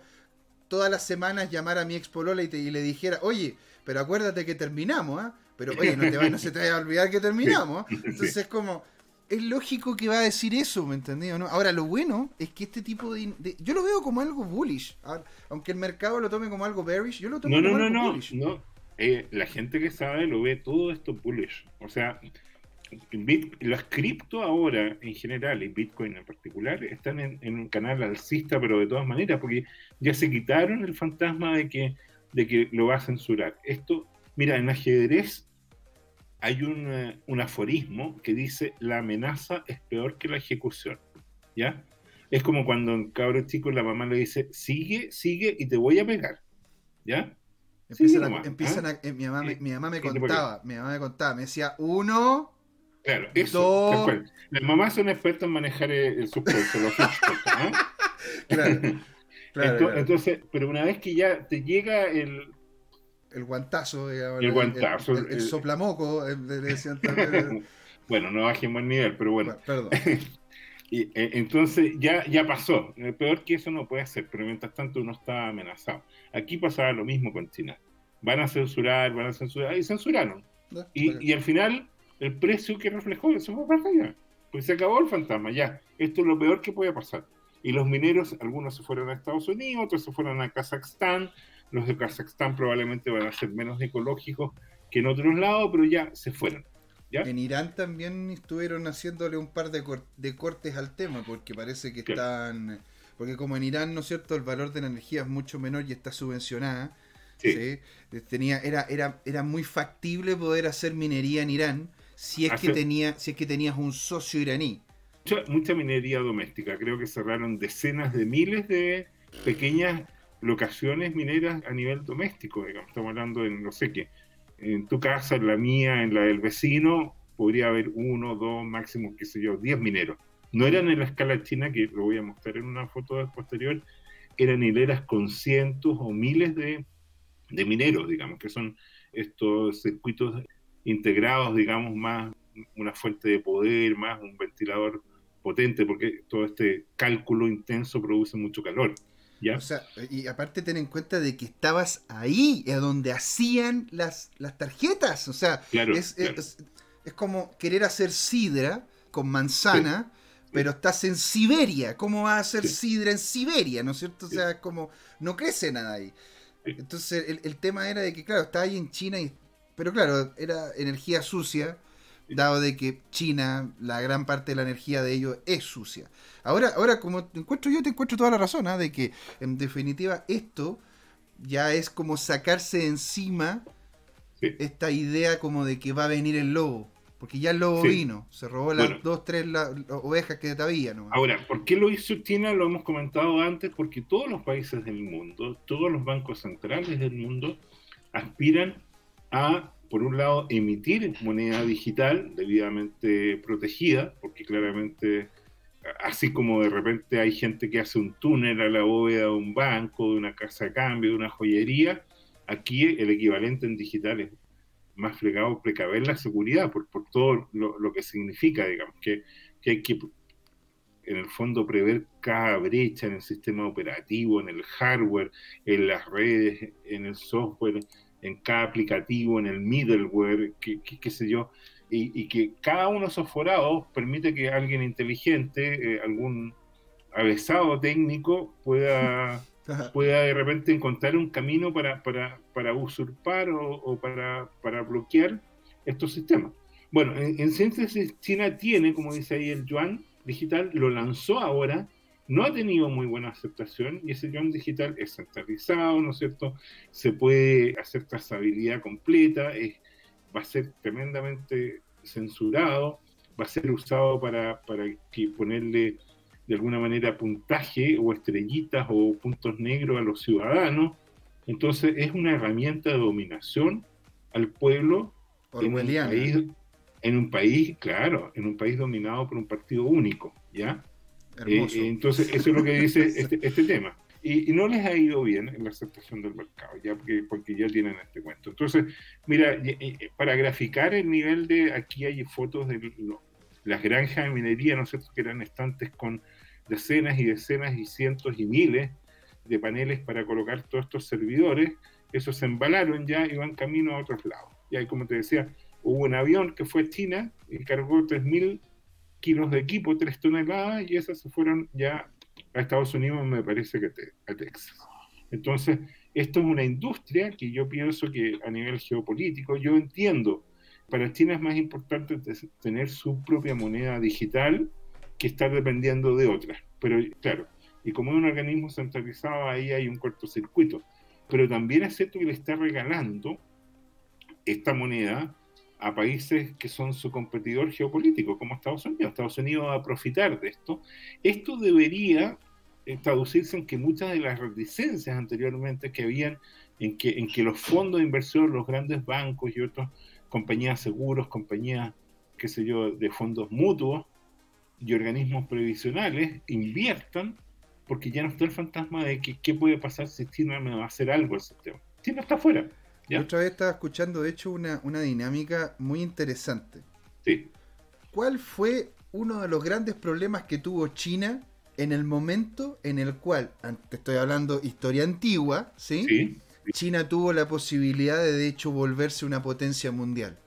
todas las semanas llamara a mi ex polola y, le dijera, oye, pero acuérdate que terminamos, ¿ah? Pero oye, no, te no se te vaya a olvidar que terminamos. ¿ah? Entonces es como, es lógico que va a decir eso, ¿me entendés? ¿no? Ahora, lo bueno es que este tipo de, Yo lo veo como algo bullish. Aunque el mercado lo tome como algo bearish, yo lo tomo como algo no, bullish. No, no, eh, la gente que sabe lo ve todo esto bullish. O sea, las cripto ahora en general y Bitcoin en particular están en, un canal alcista, pero de todas maneras, porque ya se quitaron el fantasma de que, de que lo va a censurar. Esto, mira, en ajedrez hay un, aforismo que dice la amenaza es peor que la ejecución. ¿Ya? Es como cuando un cabro chico la mamá le dice, sigue, sigue y te voy a pegar. ¿Ya? Empiezan, ¿ah? eh, mi, mamá me, mi mamá me contaba, mi mamá me contaba, me decía, uno, Claro, eso. Las mamás son expertas en manejar el, suspenso, los claro, claro, entonces, pero una vez que ya te llega el, el guantazo, digamos, el, guantazo, el, soplamoco, eh, bueno, no bajemos el nivel, pero bueno. perdón. y, eh, entonces ya, ya pasó. Eh, peor que eso no puede ser, pero mientras tanto uno está amenazado. Aquí pasaba lo mismo con China. Van a censurar, van a censurar, y censuraron. y, y, al final, el precio que reflejó eso fue para allá. Pues se acabó el fantasma, ya. Esto es lo peor que puede pasar. Y los mineros, algunos se fueron a Estados Unidos, otros se fueron a Kazajstán, los de Kazajstán probablemente van a ser menos ecológicos que en otros lados, pero ya se fueron. ¿ya? En Irán también estuvieron haciéndole un par de, de cortes al tema, porque parece que están... Porque como en Irán, ¿no es cierto?, el valor de la energía es mucho menor y está subvencionada. Sí. Tenía, era, era, era muy factible poder hacer minería en Irán si es, que tenía, si es que tenías un socio iraní. Mucha, mucha minería doméstica. Creo que cerraron decenas de miles de pequeñas locaciones mineras a nivel doméstico, digamos, estamos hablando en, no sé qué, en tu casa, en la mía, en la del vecino, podría haber uno, dos, máximo, qué sé yo, diez mineros. No eran en la escala china, que lo voy a mostrar en una foto posterior, eran hileras con cientos o miles de, de mineros, digamos, que son estos circuitos integrados, digamos, más una fuente de poder, más un ventilador potente, porque todo este cálculo intenso produce mucho calor. O sea, y aparte ten en cuenta de que estabas ahí, a donde hacían las, las tarjetas. O sea, es, Es, como querer hacer sidra con manzana, pero estás en Siberia. ¿Cómo vas a hacer sidra en Siberia? ¿No es cierto? O sea, es como, no crece nada ahí. Entonces, el, el, tema era de que, claro, estaba ahí en China, y, pero claro, era energía sucia dado de que China, la gran parte de la energía de ellos es sucia. Ahora, ahora como te encuentro yo, te encuentro toda la razón, ¿ah? de que en definitiva esto ya es como sacarse encima esta idea como de que va a venir el lobo. Porque ya el lobo vino, se robó las dos, tres ovejas que había. ¿no? Ahora, ¿por qué lo hizo China? Lo hemos comentado antes, porque todos los países del mundo, todos los bancos centrales del mundo aspiran a por un lado, emitir moneda digital debidamente protegida, porque claramente, así como de repente hay gente que hace un túnel a la bóveda de un banco, de una casa de cambio, de una joyería, aquí el equivalente en digital es más fregado precaver la seguridad por, por todo lo, que significa, digamos, que, que hay que en el fondo prever cada brecha en el sistema operativo, en el hardware, en las redes, en el software, en cada aplicativo, en el middleware, qué sé yo, y, que cada uno de esos forados permite que alguien inteligente, eh, algún avesado técnico, pueda, pueda de repente encontrar un camino para, para, para usurpar o, para, para, bloquear estos sistemas. Bueno, en, en síntesis, China tiene, como dice ahí el yuan digital, lo lanzó ahora no ha tenido muy buena aceptación y ese yuan digital es centralizado, ¿no es cierto? Se puede hacer trazabilidad completa, va a ser tremendamente censurado, va a ser usado para, para que ponerle de alguna manera puntaje o estrellitas o puntos negros a los ciudadanos, Entonces es una herramienta de dominación al pueblo en un, país, en un país, claro, en un país dominado por un partido único, ¿ya? Eh, entonces eso es lo que dice este, este tema. Y, no les ha ido bien en la aceptación del mercado, ya porque, porque ya tienen este cuento. Entonces, mira, para graficar el nivel de, aquí hay fotos de las granjas de minería, ¿no es cierto?, que eran estantes con decenas y decenas y cientos y miles de paneles para colocar todos estos servidores, esos se embalaron ya y van camino a otros lados. Y ahí, como te decía, hubo un avión que fue a China y cargó 3.000 kilos de equipo, 3 toneladas, y esas se fueron ya a Estados Unidos, me parece que a Texas. Entonces, esto es una industria que yo pienso que a nivel geopolítico, yo entiendo, para China es más importante tener su propia moneda digital que estar dependiendo de otras. Pero claro, y como es un organismo centralizado, ahí hay un cortocircuito. Pero también es cierto que le está regalando esta moneda a países que son su competidor geopolítico, como Estados Unidos. Estados Unidos va a profitar de esto. Esto debería eh, traducirse en que muchas de las reticencias anteriormente que habían en que, en que los fondos de inversión, los grandes bancos y otras compañías seguros, compañías, qué sé yo, de fondos mutuos y organismos previsionales inviertan porque ya no está el fantasma de que qué puede pasar si China me va a hacer algo al sistema. China está fuera. Otra vez estaba escuchando, de hecho, una, una dinámica muy interesante. Sí. ¿Cuál fue uno de los grandes problemas que tuvo China en el momento en el cual, te estoy hablando historia antigua, ¿sí? Sí. China tuvo la posibilidad de, de hecho, volverse una potencia mundial.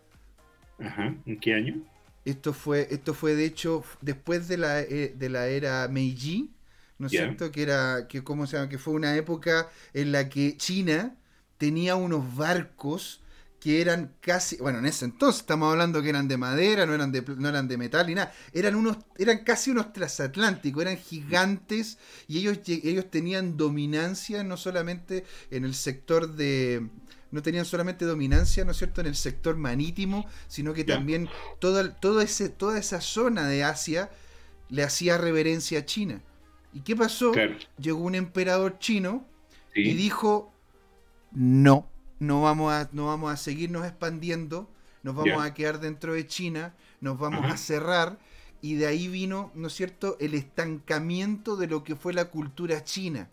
Ajá. ¿En qué año? Esto fue, esto fue de hecho, después de la, eh, de la era Meiji, ¿no es cierto? Que era, que, ¿cómo se llama? Que fue una época en la que China tenía unos barcos que eran casi, bueno, en ese entonces estamos hablando que eran de madera, no eran de, no eran de metal ni nada, eran unos, eran casi unos transatlánticos, eran gigantes y ellos, ellos tenían dominancia no solamente en el sector de, no tenían solamente dominancia, ¿no es cierto?, en el sector marítimo, sino que también toda, todo ese, toda esa zona de Asia le hacía reverencia a China. ¿Y qué pasó? Llegó un emperador chino y dijo, no, no vamos a, no vamos a seguirnos expandiendo, nos vamos a quedar dentro de China, nos vamos a cerrar y de ahí vino, ¿no es cierto?, el estancamiento de lo que fue la cultura china.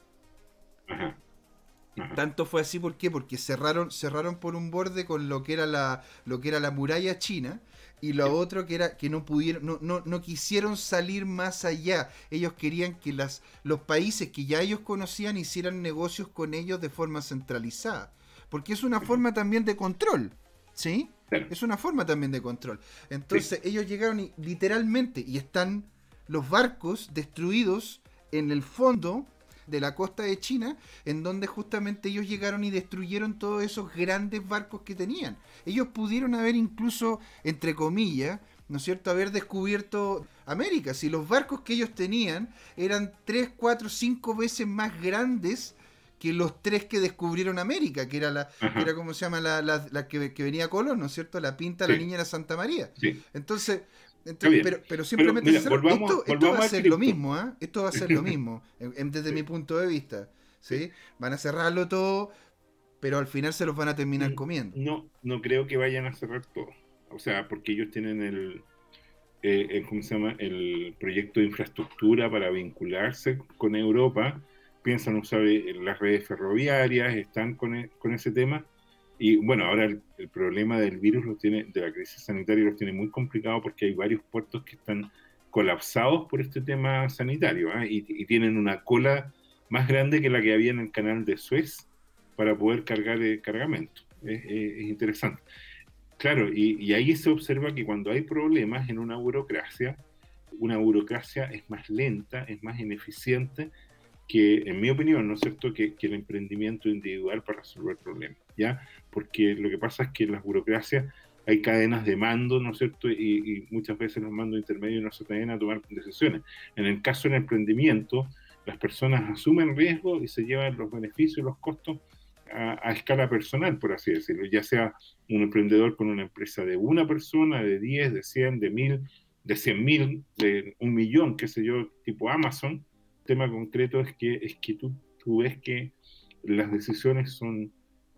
Tanto fue así, ¿por qué? Porque cerraron, cerraron por un borde con lo que era la, lo que era la muralla china y lo otro que era que no pudieron, no, no, no, quisieron salir más allá. Ellos querían que las, los países que ya ellos conocían hicieran negocios con ellos de forma centralizada. Porque es una forma también de control. ¿Sí? Es una forma también de control. Entonces ellos llegaron y, literalmente y están los barcos destruidos en el fondo de la costa de China, en donde justamente ellos llegaron y destruyeron todos esos grandes barcos que tenían. Ellos pudieron haber incluso, entre comillas, ¿no es cierto?, haber descubierto América. Si los barcos que ellos tenían eran 3, 4, 5 veces más grandes que los tres que descubrieron América, que era la, que era como se llama la, la, que, venía a Colón, ¿no es cierto? La Pinta, la Niña de la Santa María. Entonces, pero, pero, simplemente esto, va a ser lo mismo, ¿ah? Esto va a ser lo mismo, desde mi punto de vista. ¿sí? Van a cerrarlo todo, pero al final se los van a terminar mm, comiendo. No, no creo que vayan a cerrar todo. O sea, porque ellos tienen el, eh, ¿cómo se llama? el proyecto de infraestructura para vincularse con Europa. Piensan usar eh, las redes ferroviarias, están con, e, con ese tema y bueno, ahora el, problema del virus lo tiene, de la crisis sanitaria los tiene muy complicado porque hay varios puertos que están colapsados por este tema sanitario ¿ah? y, tienen una cola más grande que la que había en el canal de Suez para poder cargar el cargamento. Es, interesante. Claro, y, y, ahí se observa que cuando hay problemas en una burocracia, una burocracia es más lenta, es más ineficiente que, en mi opinión, ¿no es cierto?, que, el emprendimiento individual para resolver problemas, ¿ya? Porque lo que pasa es que en las burocracias hay cadenas de mando, ¿no es cierto?, y, muchas veces los mandos intermedios no se tienen a tomar decisiones. En el caso del emprendimiento, las personas asumen riesgo y se llevan los beneficios los costos a, escala personal, por así decirlo, ya sea un emprendedor con una empresa de una persona, de 10, de 100, de 1000, de 100 mil, de un millón, qué sé yo, tipo Amazon, tema concreto es que, es que tú, tú ves que las decisiones son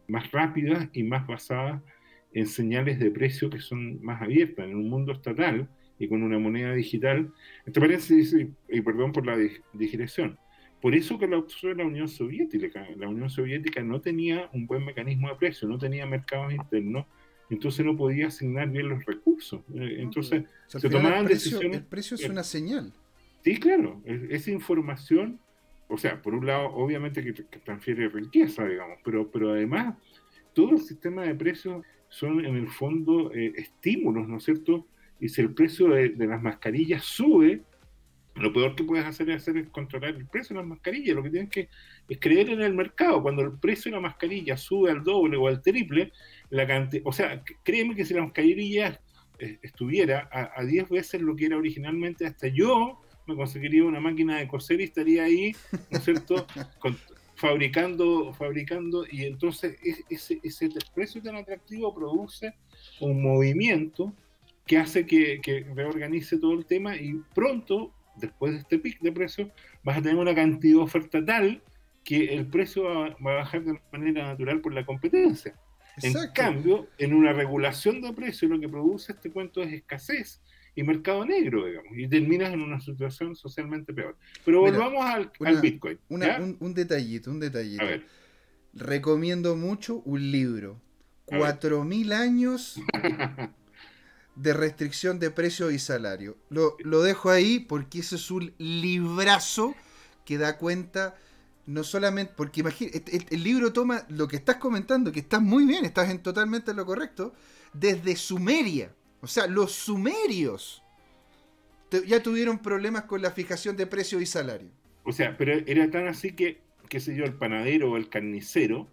más rápidas y más basadas en señales de precio que son más abiertas. En un mundo estatal y con una moneda digital, entre paréntesis, y perdón por la digresión, por eso que la de la Unión Soviética, la Unión Soviética no tenía un buen mecanismo de precio, no tenía mercados internos, entonces no podía asignar bien los recursos. Eh, entonces se tomaban decisiones. El precio es una señal. Sí, claro, esa información, o sea, por un lado, obviamente que, transfiere riqueza, digamos, pero, pero además todo el sistema de precios son en el fondo eh, estímulos, ¿no es cierto? Y si el precio de, las mascarillas sube, lo peor que puedes hacer es, hacer es controlar el precio de las mascarillas. Lo que tienes que es creer en el mercado. Cuando el precio de la mascarilla sube al doble o al triple, la cantidad, o sea, créeme que si la mascarilla eh, estuviera a, 10 veces lo que era originalmente, hasta yo me conseguiría una máquina de coser y estaría ahí, ¿no es cierto?, fabricando, fabricando, y entonces ese, ese precio tan atractivo produce un movimiento que hace que, que, reorganice todo el tema y pronto, después de este pic de precio, vas a tener una cantidad de oferta tal que el precio va, a bajar de manera natural por la competencia. En cambio, en una regulación de precios lo que produce este cuento es escasez y mercado negro, digamos, y terminas en una situación socialmente peor. Pero volvamos al, Bitcoin. un, detallito, un detallito. A ver. Recomiendo mucho un libro. 4.000 años de restricción de precio y salario. Lo, lo dejo ahí porque ese es un librazo que da cuenta no solamente, porque imagínate, el, libro toma lo que estás comentando, que estás muy bien, estás en totalmente lo correcto, desde Sumeria. O sea, los sumerios ya tuvieron problemas con la fijación de precio y salario. O sea, pero era tan así que, qué sé yo, el panadero o el carnicero,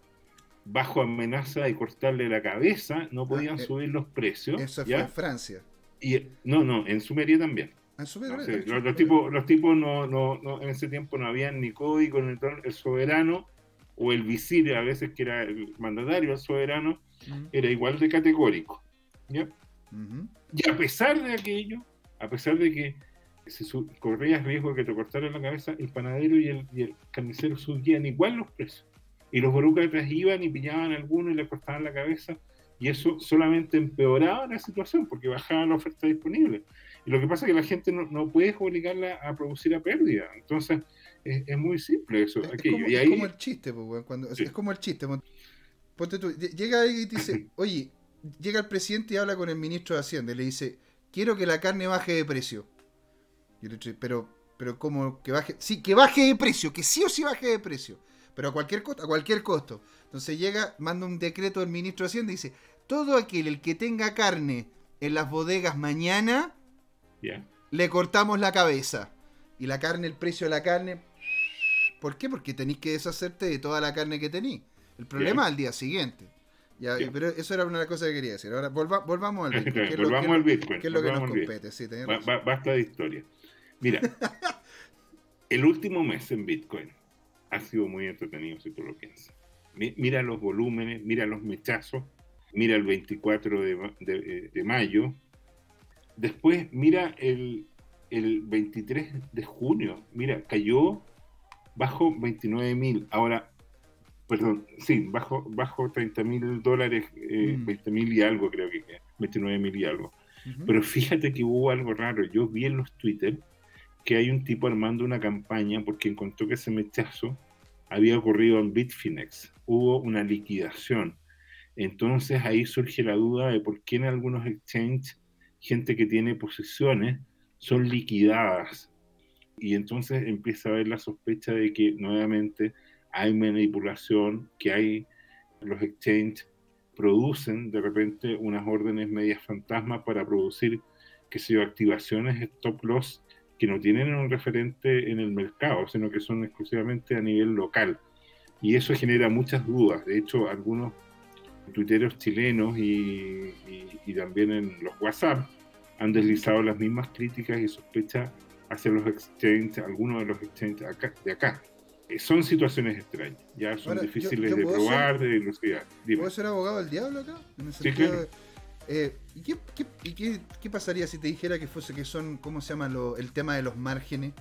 bajo amenaza de cortarle la cabeza, no podían ah, eh, subir los precios. Eso fue en Francia. Y, no, no, en Sumeria también los, tipos, los tipos no, no, no, en ese tiempo no habían ni código, el, el soberano o el visir, a veces que era el mandatario, el soberano, era igual de categórico. ¿ya? Y a pesar de aquello, a pesar de que se corrías riesgo de que te cortaran la cabeza, el panadero y el, y el carnicero subían igual los precios. Y los burócratas iban y pillaban a alguno y le cortaban la cabeza, y eso solamente empeoraba la situación porque bajaba la oferta disponible. Y lo que pasa es que la gente no, no puedes obligarla a producir a pérdida. Entonces, es, muy simple eso. Es, como, y ahí... es como, el chiste, pues, cuando, es como el chiste. Ponte tú, llega ahí y dice, oye, llega el presidente y habla con el ministro de Hacienda y le dice, quiero que la carne baje de precio. Y le dice, pero, pero ¿cómo que baje? Sí, que baje de precio, que sí o sí baje de precio. Pero a cualquier costo, a cualquier costo. Entonces llega, manda un decreto del ministro de Hacienda y dice, todo aquel el que tenga carne en las bodegas mañana le cortamos la cabeza. Y la carne, el precio de la carne. ¿Por qué? Porque tenéis que deshacerte de toda la carne que tenéis. El problema es al día siguiente. Pero eso era una cosa que quería decir. Ahora volvamos al Bitcoin. volvamos al Bitcoin. Que es lo que nos compete. basta de historia. Mira, el último mes en Bitcoin ha sido muy entretenido si tú lo piensas. Mira los volúmenes, mira los mechazos, mira el 24 de, de mayo, Después, mira el, 23 de junio, mira, cayó bajo 29 mil. Ahora, perdón, sí, bajo, bajo 30 mil dólares, 20 eh, mm. mil y algo creo que 29 mil y algo. Pero fíjate que hubo algo raro. Yo vi en los Twitter que hay un tipo armando una campaña porque encontró que ese mechazo había ocurrido en Bitfinex. Hubo una liquidación. Entonces ahí surge la duda de por qué en algunos exchanges gente que tiene posiciones son liquidadas. Y entonces empieza a haber la sospecha de que nuevamente hay manipulación, que hay los exchanges producen de repente unas órdenes medias fantasmas para producir, que se activaciones stop loss que no tienen un referente en el mercado, sino que son exclusivamente a nivel local. Y eso genera muchas dudas. De hecho, algunos tuiteros chilenos y, también en los WhatsApp han deslizado las mismas críticas y sospechas hacia los exchanges, algunos de los exchanges de acá. Eh, son situaciones extrañas, ya son difíciles de probar, de velocidad. ¿Puedo ser abogado del diablo acá? sí, claro. Eh, ¿Y, qué, qué, pasaría si te dijera que fuese que son, ¿cómo se llama? Lo, el tema de los márgenes.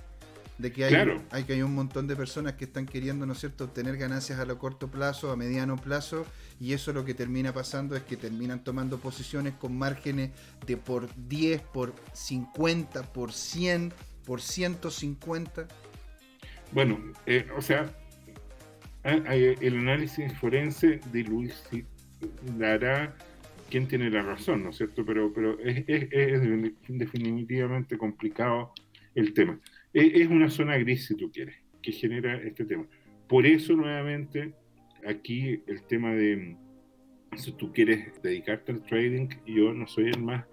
de que hay, hay que hay un montón de personas que están queriendo, ¿no es cierto?, obtener ganancias a lo corto plazo, a mediano plazo, y eso lo que termina pasando es que terminan tomando posiciones con márgenes de por 10, por 50, por 100, por 150. Bueno, eh, o sea, el análisis forense de Luis dará quién tiene la razón, ¿no es cierto? Pero, pero es, definitivamente complicado el tema. Es, una zona gris, si tú quieres, que genera este tema. Por eso, nuevamente, aquí el tema de si tú quieres dedicarte al trading, yo no soy el más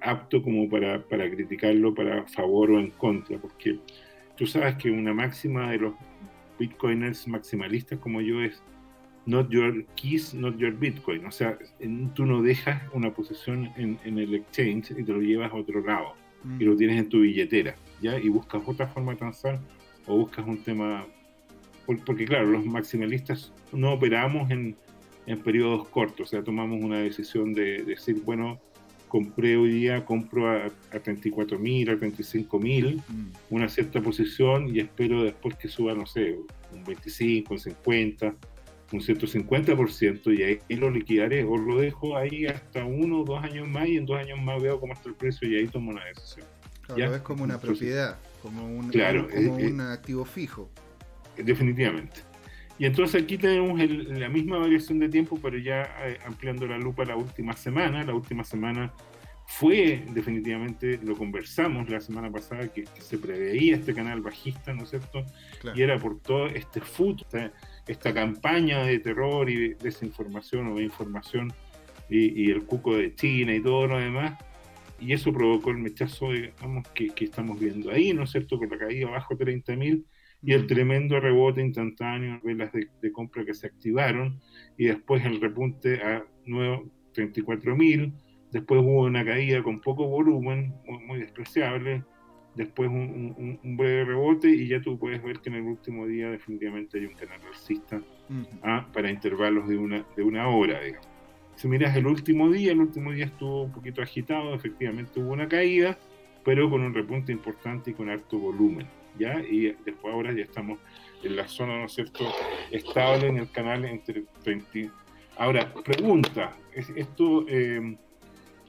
apto como para, para criticarlo para favor o en contra, porque tú sabes que una máxima de los bitcoiners maximalistas como yo es not your keys, not your bitcoin. O sea, tú no dejas una posición en, el exchange y te lo llevas a otro lado mm. y lo tienes en tu billetera, ¿ya? Y buscas otra forma de transar o buscas un tema... Porque claro, los maximalistas no operamos en, en periodos cortos, o sea, tomamos una decisión de, decir, bueno, compré hoy día, compro a, a 34 mil, a 35 mil, mm. una cierta posición y espero después que suba, no sé, un 25, un 50, un 150% y ahí lo liquidaré o lo dejo ahí hasta uno o dos años más y en dos años más veo cómo está el precio y ahí tomo una decisión. Claro, es como una propiedad, como un, claro, como un activo fijo. Definitivamente. Y entonces aquí tenemos la misma variación de tiempo, pero ya eh, ampliando la lupa la última semana. La última semana fue definitivamente, lo conversamos la semana pasada, que, se preveía este canal bajista, ¿no es cierto? Y era por todo este foot, esta, campaña de terror y desinformación o de información y, el cuco de China y todo lo demás. Y eso provocó el mechazo, digamos, que, que estamos viendo ahí, ¿no es cierto? Con la caída bajo 30.000 y el tremendo rebote instantáneo, velas de, de compra que se activaron y después el repunte a nuevo 34.000, después hubo una caída con poco volumen, muy, despreciable, después un, breve rebote y ya tú puedes ver que en el último día definitivamente hay un canal alcista ¿ah? para intervalos de una, de una hora, digamos. Si miras el último día, el último día estuvo un poquito agitado, efectivamente hubo una caída, pero con un repunte importante y con alto volumen. ¿Ya? Y después ahora ya estamos en la zona, ¿no es cierto?, estable en el canal entre 20. Ahora, pregunta, esto, eh,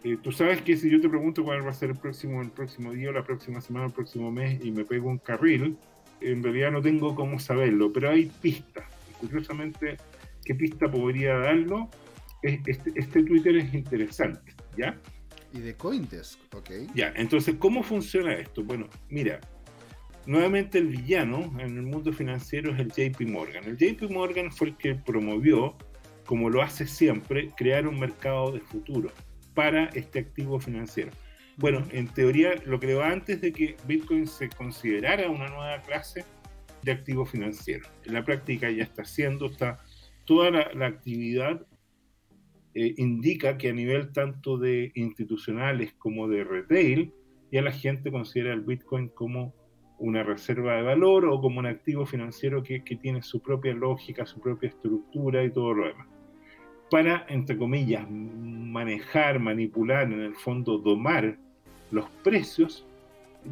eh, tú sabes que si yo te pregunto cuál va a ser el próximo, el próximo día, o la próxima semana, el próximo mes, y me pego un carril, en realidad no tengo cómo saberlo, pero hay pistas. Curiosamente, ¿qué pista podría darlo? Este, este Twitter es interesante, ¿ya? Y de Coindesk, ok. Ya, entonces, ¿cómo funciona esto? Bueno, mira, nuevamente el villano en el mundo financiero es el JP Morgan. El JP Morgan fue el que promovió, como lo hace siempre, crear un mercado de futuro para este activo financiero. Bueno, en teoría lo creó antes de que Bitcoin se considerara una nueva clase de activo financiero. En la práctica ya está haciendo, está toda la, actividad eh, indica que a nivel tanto de institucionales como de retail, ya la gente considera el Bitcoin como una reserva de valor o como un activo financiero que, tiene su propia lógica, su propia estructura y todo lo demás. Para, entre comillas, manejar, manipular, en el fondo domar los precios,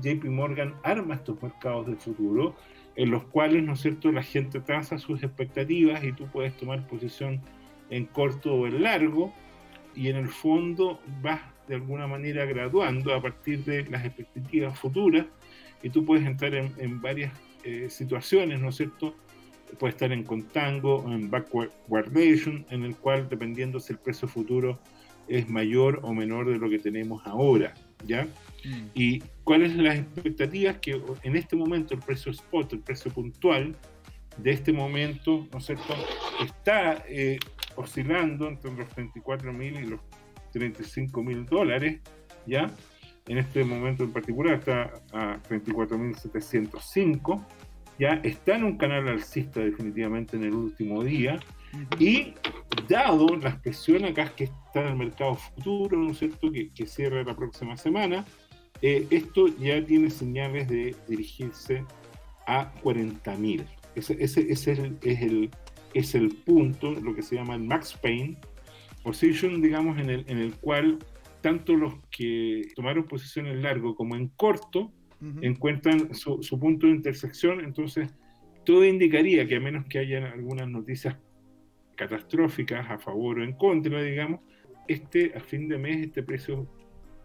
JP Morgan arma estos mercados del futuro en los cuales, ¿no es cierto?, la gente traza sus expectativas y tú puedes tomar posición en corto o en largo y en el fondo vas de alguna manera graduando a partir de las expectativas futuras y tú puedes entrar en, varias eh, situaciones, ¿no es cierto? Puedes estar en contango, en backwardation, en el cual dependiendo si el precio futuro es mayor o menor de lo que tenemos ahora, ¿ya? Mm. Y cuáles son las expectativas que en este momento el precio spot, el precio puntual de este momento, ¿no es cierto?, está eh, oscilando entre los 34 mil y los 35 mil dólares, ¿ya? En este momento en particular está a 34.705, ya está en un canal alcista definitivamente en el último día, y dado las presiones acá que está en el mercado futuro, ¿no es cierto?, que, que cierra la próxima semana, eh, esto ya tiene señales de dirigirse a 40.000. Ese, ese, ese es, el, es, el, es el punto, lo que se llama el max pain position, digamos, en el, en el cual tanto los que tomaron posición en largo como en corto encuentran su, su, punto de intersección, entonces todo indicaría que a menos que haya algunas noticias catastróficas a favor o en contra, digamos, este a fin de mes, este precio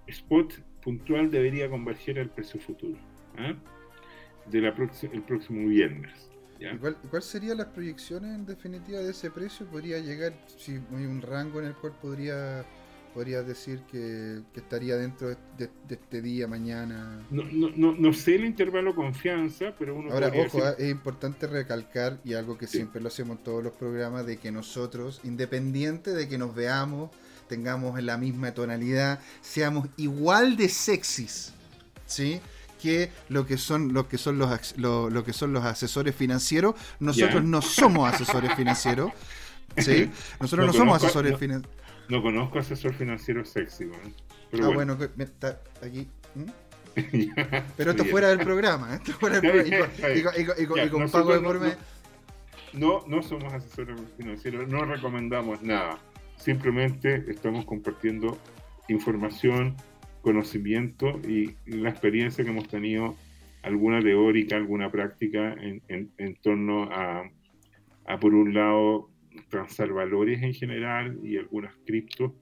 spot puntual debería converger al precio futuro ¿ah? de la el próximo viernes. ¿Y cuál, ¿Cuál serían las proyecciones en definitiva de ese precio? ¿Podría llegar, si hay un rango en el cual podría podrías decir que, estaría dentro de, este día, mañana? No, no, no, sé el intervalo confianza, pero uno... Ahora, ojo, ah, es importante recalcar, y algo que siempre lo hacemos en todos los programas, de que nosotros, independiente de que nos veamos, tengamos la misma tonalidad, seamos igual de sexys, ¿sí? que lo que son lo que son los lo, que son los asesores financieros nosotros no somos asesores financieros ¿sí? nosotros no, somos asesores financieros no conozco asesor financiero sexy, ah, bueno, está aquí. Pero esto fuera del programa, esto fuera del programa. Y, con pago de No, no somos asesores financieros, no recomendamos nada. Simplemente estamos compartiendo información, conocimiento y la experiencia que hemos tenido, alguna teórica, alguna práctica en, en, torno a, a, por un lado, transar valores en general y algunas criptos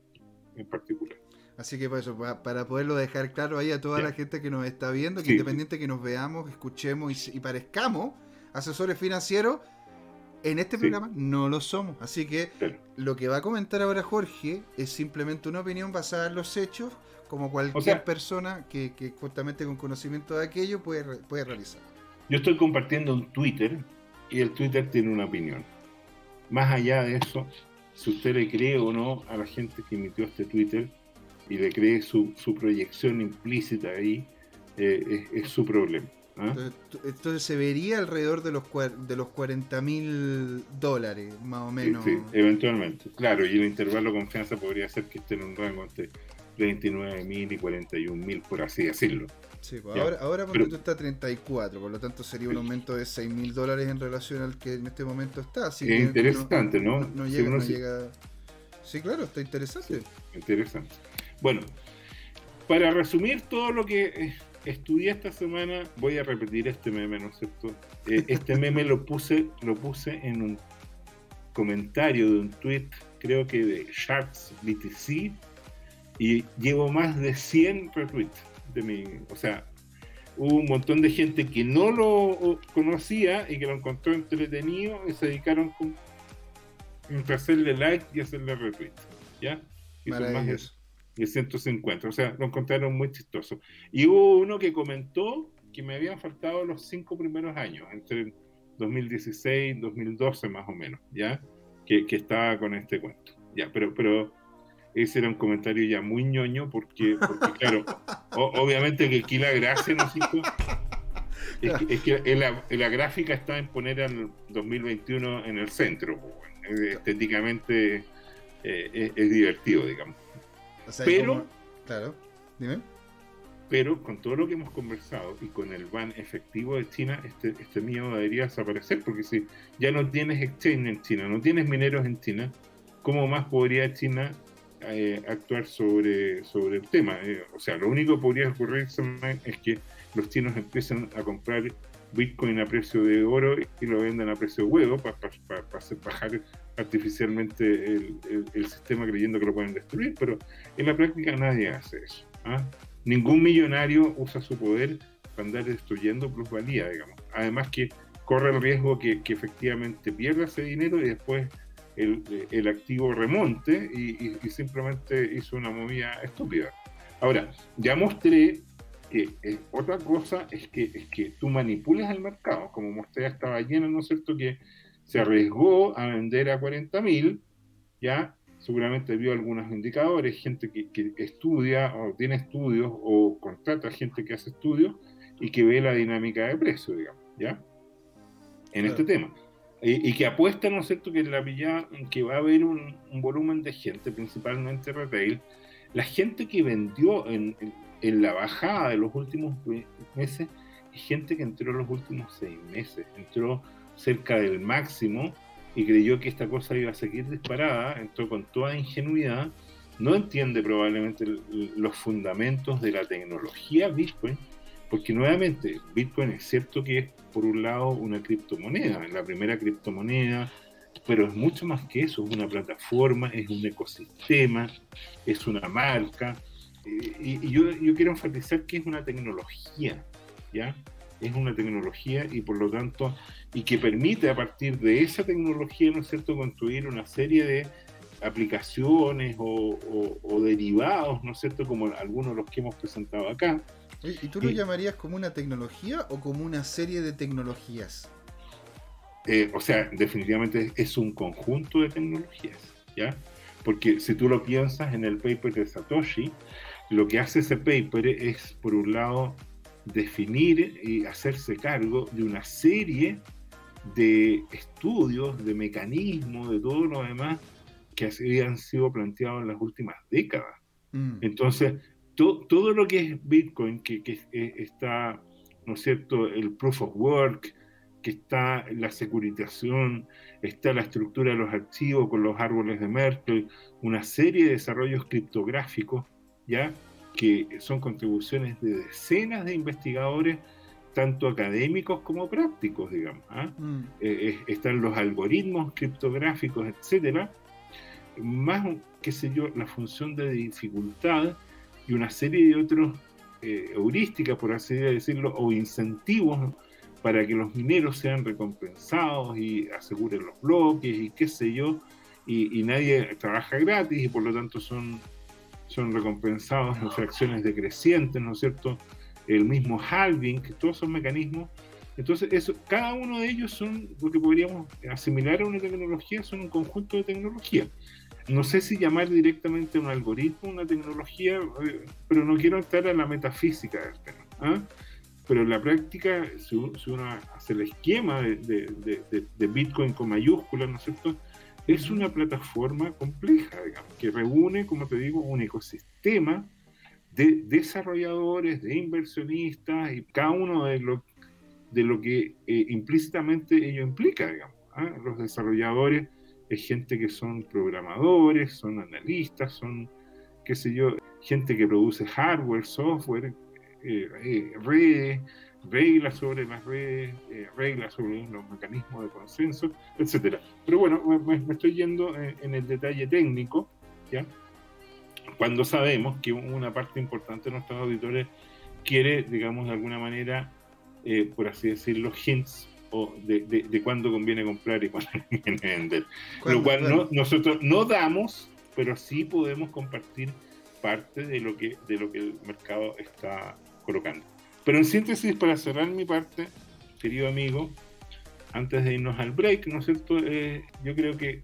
en particular. Así que pues, para poderlo dejar claro ahí a toda la gente que nos está viendo, que independiente que nos veamos, escuchemos y, parezcamos asesores financieros, en este programa no lo somos. Así que lo que va a comentar ahora Jorge es simplemente una opinión basada en los hechos, como cualquier persona que, que, justamente con conocimiento de aquello puede, puede realizar. Yo estoy compartiendo un Twitter y el Twitter tiene una opinión. Más allá de eso, si usted le cree o no a la gente que emitió este Twitter y le cree su, proyección implícita ahí, eh, es, su problema. ¿ah? Entonces, se vería alrededor de los, de los 40 mil dólares, más o menos. Sí, eventualmente. Claro, y el intervalo de confianza podría ser que esté en un rango entre 29 mil y 41 mil, por así decirlo. Sí, pues ahora, ahora porque tú está a 34, por lo tanto sería un aumento de 6 mil dólares en relación al que en este momento está. Así es interesante, ¿no? No, llega, sí, claro, está interesante. interesante. Bueno, para resumir todo lo que eh, estudié esta semana, voy a repetir este meme, ¿no es cierto? Eh, este meme lo puse, lo puse en un comentario de un tweet, creo que de Sharks BTC, y llevo más de 100 retweets de o sea, hubo un montón de gente que no lo conocía y que lo encontró entretenido y se dedicaron a hacerle like y hacerle retweet, ¿ya? Y son más de, 150, o sea, lo encontraron muy chistoso. Y hubo uno que comentó que me habían faltado los cinco primeros años, entre 2016 y 2012 más o menos, ¿ya? Que, que estaba con este cuento, ¿ya? Pero, pero ese era un comentario ya muy ñoño, porque, porque claro, obviamente que aquí la gracia, ¿no es, es que, la, gráfica está en poner al 2021 en el centro, estéticamente eh, es, divertido, digamos. pero, claro, dime. Pero con todo lo que hemos conversado y con el ban efectivo de China, este, este miedo debería desaparecer, porque si ya no tienes exchange en China, no tienes mineros en China, ¿cómo más podría China eh, actuar sobre, sobre el tema. Eh, o sea, lo único que podría ocurrir es que los chinos empiecen a comprar Bitcoin a precio de oro y lo vendan a precio de huevo para hacer bajar artificialmente el, sistema creyendo que lo pueden destruir, pero en la práctica nadie hace eso. ¿ah? Ningún millonario usa su poder para andar destruyendo plusvalía, digamos. Además que corre el riesgo que, que efectivamente pierda ese dinero y después el, activo remonte y, simplemente hizo una movida estúpida. Ahora, ya mostré que eh, otra cosa es que, es que tú manipulas el mercado, como mostré ya estaba lleno, ¿no es cierto?, que se arriesgó a vender a 40 mil, ya seguramente vio algunos indicadores, gente que, que, estudia o tiene estudios o contrata gente que hace estudios y que ve la dinámica de precio, digamos, ¿ya? En este tema y, que apuesta, ¿no es cierto?, que, la villa, que va a haber un, volumen de gente, principalmente retail. La gente que vendió en, en, la bajada de los últimos meses es gente que entró en los últimos seis meses, entró cerca del máximo y creyó que esta cosa iba a seguir disparada, entró con toda ingenuidad, no entiende probablemente los fundamentos de la tecnología Bitcoin Porque nuevamente, Bitcoin es cierto que es por un lado una criptomoneda, la primera criptomoneda, pero es mucho más que eso, es una plataforma, es un ecosistema, es una marca. Y, yo, yo, quiero enfatizar que es una tecnología, ¿ya? Es una tecnología y por lo tanto, y que permite a partir de esa tecnología, ¿no es cierto?, construir una serie de aplicaciones o, derivados, ¿no es cierto?, como algunos de los que hemos presentado acá. ¿Y tú lo llamarías como una tecnología o como una serie de tecnologías? Eh, o sea, definitivamente es un conjunto de tecnologías, ¿ya? Porque si tú lo piensas en el paper de Satoshi, lo que hace ese paper es, por un lado, definir y hacerse cargo de una serie de estudios, de mecanismos, de todo lo demás que habían sido planteados en las últimas décadas. Mm. Entonces, todo lo que es Bitcoin, que, que está, ¿no es cierto?, el proof of work, que está la securitización, está la estructura de los archivos con los árboles de Merkel, una serie de desarrollos criptográficos, ¿ya? que son contribuciones de decenas de investigadores, tanto académicos como prácticos, digamos. ¿ah? Mm. Eh, están los algoritmos criptográficos, etcétera, más, qué sé yo, la función de dificultad y una serie de otros eh, heurísticas, por así decirlo, o incentivos para que los mineros sean recompensados y aseguren los bloques y qué sé yo, y, nadie trabaja gratis y por lo tanto son, son recompensados en fracciones decrecientes, ¿no es cierto? El mismo halving, que todos son mecanismos. Entonces, eso, cada uno de ellos son lo que podríamos asimilar a una tecnología, son un conjunto de tecnologías. No sé si llamar directamente un algoritmo, una tecnología, eh, pero no quiero entrar a la metafísica del tema. ¿ah? pero en la práctica, si uno, hace el esquema de, Bitcoin con mayúsculas, ¿no es cierto? Es una plataforma compleja, digamos, que reúne, como te digo, un ecosistema de desarrolladores, de inversionistas y cada uno de lo, de lo que eh, implícitamente ello implica, digamos. ¿ah? Los desarrolladores es gente que son programadores, son analistas, son, qué sé yo, gente que produce hardware, software, eh, eh, redes, reglas sobre las redes, eh, reglas sobre los mecanismos de consenso, etcétera. Pero bueno, me, estoy yendo en, el detalle técnico, ¿ya? Cuando sabemos que una parte importante de nuestros auditores quiere, digamos, de alguna manera, por así decirlo, hints o de, de, cuándo conviene comprar y cuándo conviene vender. Lo cual nosotros no damos, pero sí podemos compartir parte de lo que, de lo que el mercado está colocando. Pero en síntesis, para cerrar mi parte, querido amigo, antes de irnos al break, ¿no es cierto? Eh, yo creo que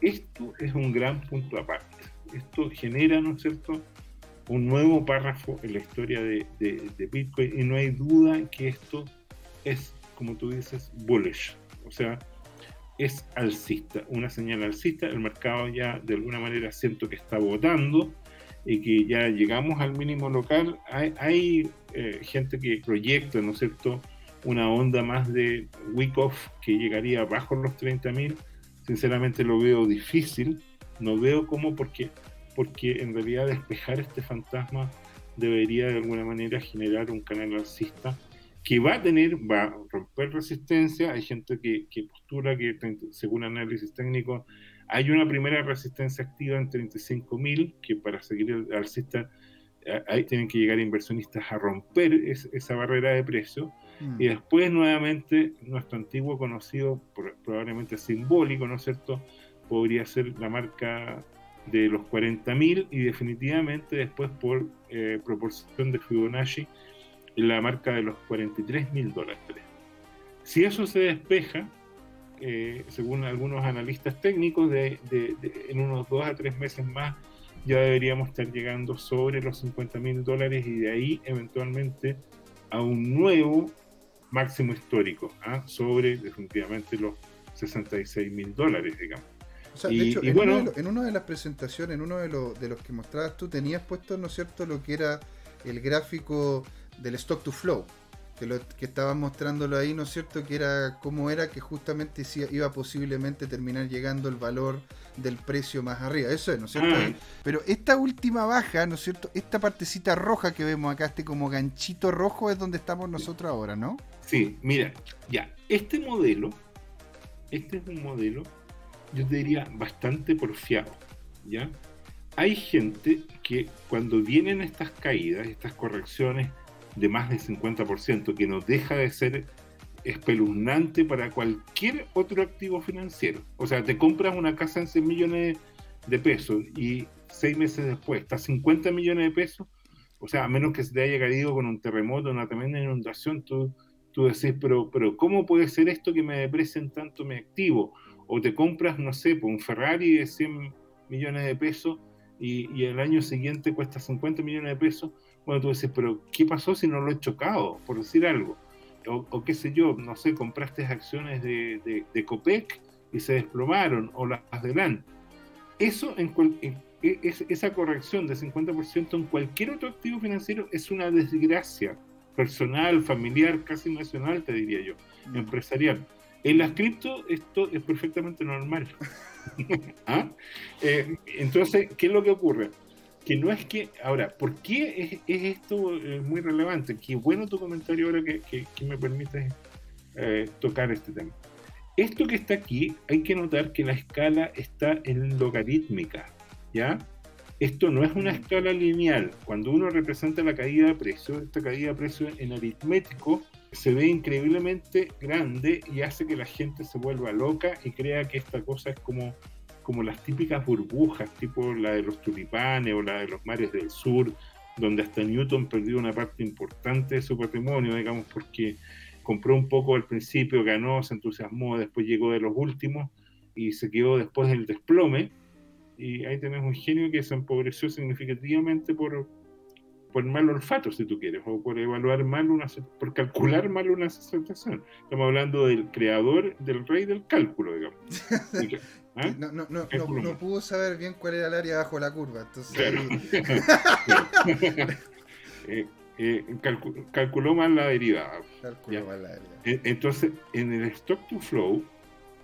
esto es un gran punto aparte. Esto genera, ¿no es cierto?, un nuevo párrafo en la historia de, de, Bitcoin y no hay duda que esto es, como tú dices, bullish. O sea, es alcista, una señal alcista. El mercado ya de alguna manera siento que está votando y que ya llegamos al mínimo local, hay, eh, gente que proyecta, ¿no es cierto?, una onda más de week off que llegaría bajo los 30.000. Sinceramente lo veo difícil, no veo cómo, porque, porque en realidad despejar este fantasma debería de alguna manera generar un canal alcista que va a tener, va a romper resistencia. Hay gente que, que postura que, según análisis técnico, hay una primera resistencia activa en 35.000, que para seguir el alcista eh, ahí tienen que llegar inversionistas a romper esa barrera de precio. Mm. Y después nuevamente nuestro antiguo conocido, probablemente simbólico, ¿no es cierto? Podría ser la marca de los 40.000 y definitivamente después por eh, proporción de Fibonacci la marca de los 43.000 dólares. Si eso se despeja, eh, según algunos analistas técnicos, de, en unos dos a tres meses más ya deberíamos estar llegando sobre los 50 mil dólares y de ahí eventualmente a un nuevo máximo histórico, ¿ah? sobre definitivamente los 66 mil dólares, digamos. O sea, de hecho, en, bueno, una de en, una de las presentaciones, en uno de, de los que mostrabas tú, tenías puesto, ¿no es cierto?, lo que era el gráfico del stock to flow que, lo, que estaban mostrándolo ahí, ¿no es cierto? Que era cómo era que justamente iba posiblemente terminar llegando el valor del precio más arriba. Eso es, ¿no es cierto? Ah. Pero esta última baja, ¿no es cierto? Esta partecita roja que vemos acá, este como ganchito rojo, es donde estamos nosotros ahora, ¿no? Sí, mira, ya, este modelo, este es un modelo, yo te diría, bastante porfiado, ¿ya? Hay gente que cuando vienen estas caídas, estas correcciones, de más del 50%, que no deja de ser espeluznante para cualquier otro activo financiero. O sea, te compras una casa en 100 millones de pesos y seis meses después está 50 millones de pesos. O sea, a menos que se te haya caído con un terremoto, una tremenda inundación, tú, tú decís, pero, pero ¿cómo puede ser esto que me deprecen tanto mi activo? O te compras, no sé, un Ferrari de 100 millones de pesos y, y el año siguiente cuesta 50 millones de pesos bueno, tú dices, pero ¿qué pasó si no lo he chocado? Por decir algo. O, qué sé yo, no sé, compraste acciones de, de, Copec y se desplomaron, o las de LAN. Eso, en, e, esa corrección de 50% en cualquier otro activo financiero es una desgracia personal, familiar, casi nacional, te diría yo, mm. empresarial. En las cripto esto es perfectamente normal. ¿Ah? Eh, entonces, ¿qué es lo que ocurre? Que no es que, ahora, ¿por qué es, esto eh, muy relevante? Qué bueno tu comentario ahora que, me permite eh, tocar este tema. Esto que está aquí, hay que notar que la escala está en logarítmica, ¿ya? Esto no es una escala lineal. Cuando uno representa la caída de precio, esta caída de precio en aritmético se ve increíblemente grande y hace que la gente se vuelva loca y crea que esta cosa es como como las típicas burbujas, tipo la de los tulipanes o la de los mares del sur, donde hasta Newton perdió una parte importante de su patrimonio, digamos, porque compró un poco al principio, ganó, se entusiasmó, después llegó de los últimos y se quedó después del desplome. Y ahí tenemos un genio que se empobreció significativamente por, por mal olfato, si tú quieres, o por evaluar mal una, por calcular mal una aceptación. Estamos hablando del creador, del rey del cálculo, digamos. ¿Ah? No, no, no, no, pudo saber bien cuál era el área bajo la curva. Entonces eh, eh, calculó mal la derivada. Calculó mal la derivada. Entonces, en el stock to flow,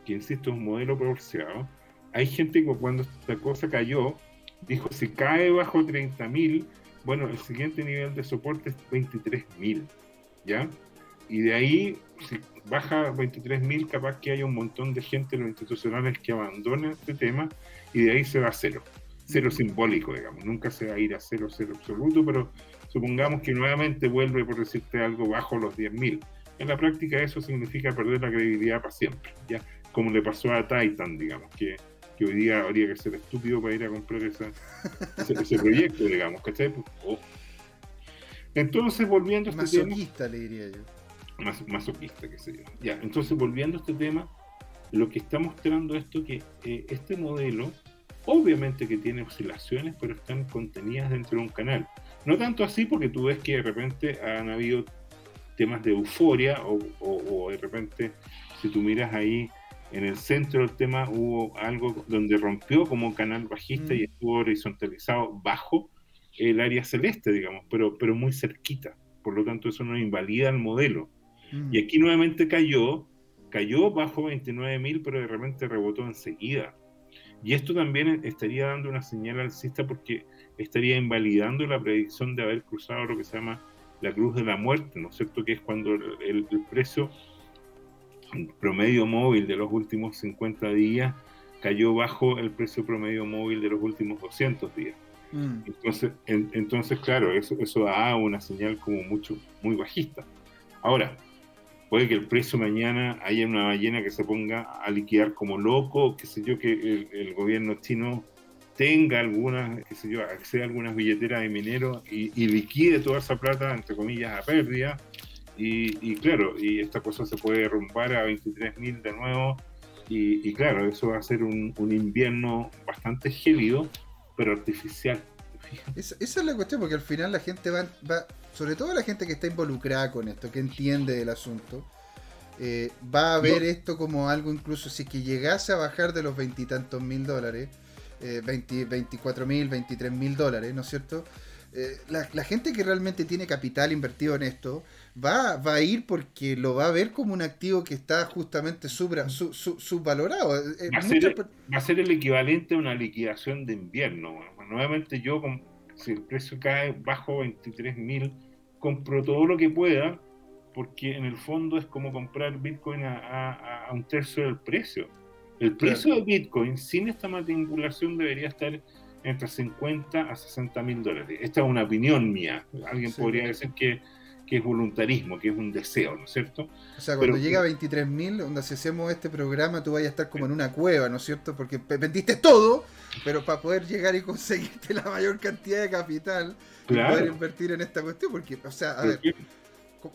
que insisto es un modelo proporcionado, hay gente que cuando esta cosa cayó, dijo: si cae bajo 30.000, bueno, el siguiente nivel de soporte es 23.000. ¿Ya? Y de ahí, si baja 23.000, capaz que haya un montón de gente en los institucionales que abandonen este tema y de ahí se va a cero. Cero simbólico, digamos. Nunca se va a ir a cero, cero absoluto, pero supongamos que nuevamente vuelve, por decirte algo, bajo los 10.000. En la práctica eso significa perder la credibilidad para siempre, ¿ya? Como le pasó a Titan, digamos, que, que hoy día habría que ser estúpido para ir a comprar ese, ese, proyecto, digamos, ¿cachai? Oh. Entonces, volviendo a este tema... le diría yo más masoquista, que sé yo. Ya, entonces volviendo a este tema, lo que está mostrando esto que eh, este modelo, obviamente que tiene oscilaciones, pero están contenidas dentro de un canal. No tanto así porque tú ves que de repente han habido temas de euforia o, de repente si tú miras ahí en el centro del tema hubo algo donde rompió como canal bajista mm. y estuvo horizontalizado bajo el área celeste, digamos, pero, pero muy cerquita. Por lo tanto, eso no invalida el modelo. Y aquí nuevamente cayó, cayó bajo 29.000, pero de repente rebotó enseguida. Y esto también estaría dando una señal alcista porque estaría invalidando la predicción de haber cruzado lo que se llama la cruz de la muerte, ¿no es cierto? Que es cuando el, precio promedio móvil de los últimos 50 días cayó bajo el precio promedio móvil de los últimos 200 días. Mm. Entonces, entonces, claro, eso, eso da una señal como mucho, muy bajista. Ahora, puede que el precio mañana haya una ballena que se ponga a liquidar como loco, que sé yo, que el, gobierno chino tenga algunas, qué sé yo, acceda a algunas billeteras de mineros y, liquide toda esa plata, entre comillas, a pérdida. Y, claro, y esta cosa se puede romper a 23.000 de nuevo. Y, claro, eso va a ser un, invierno bastante gélido, pero artificial. Esa, esa, es la cuestión, porque al final la gente va, va sobre todo la gente que está involucrada con esto, que entiende del asunto, eh, va a ver esto como algo incluso si que llegase a bajar de los veintitantos mil dólares, eh, 24 mil, 23 mil dólares, ¿no es cierto? eh, la, gente que realmente tiene capital invertido en esto va, va a ir porque lo va a ver como un activo que está justamente subvalorado. Eh, va, a ser, el equivalente a una liquidación de invierno. Nuevamente yo, si el precio cae bajo 23 mil, compro todo lo que pueda porque en el fondo es como comprar Bitcoin a, un tercio del precio. El precio de Bitcoin sin esta manipulación debería estar entre 50 a 60 mil dólares. Esta es una opinión mía. Alguien podría decir que, que, es voluntarismo, que es un deseo, ¿no es cierto? O sea, cuando llega a 23 mil, donde si hacemos este programa, tú vayas a estar como en una cueva, ¿no es cierto? Porque vendiste todo, pero para poder llegar y conseguirte la mayor cantidad de capital y poder invertir en esta cuestión, porque, o sea, a ver.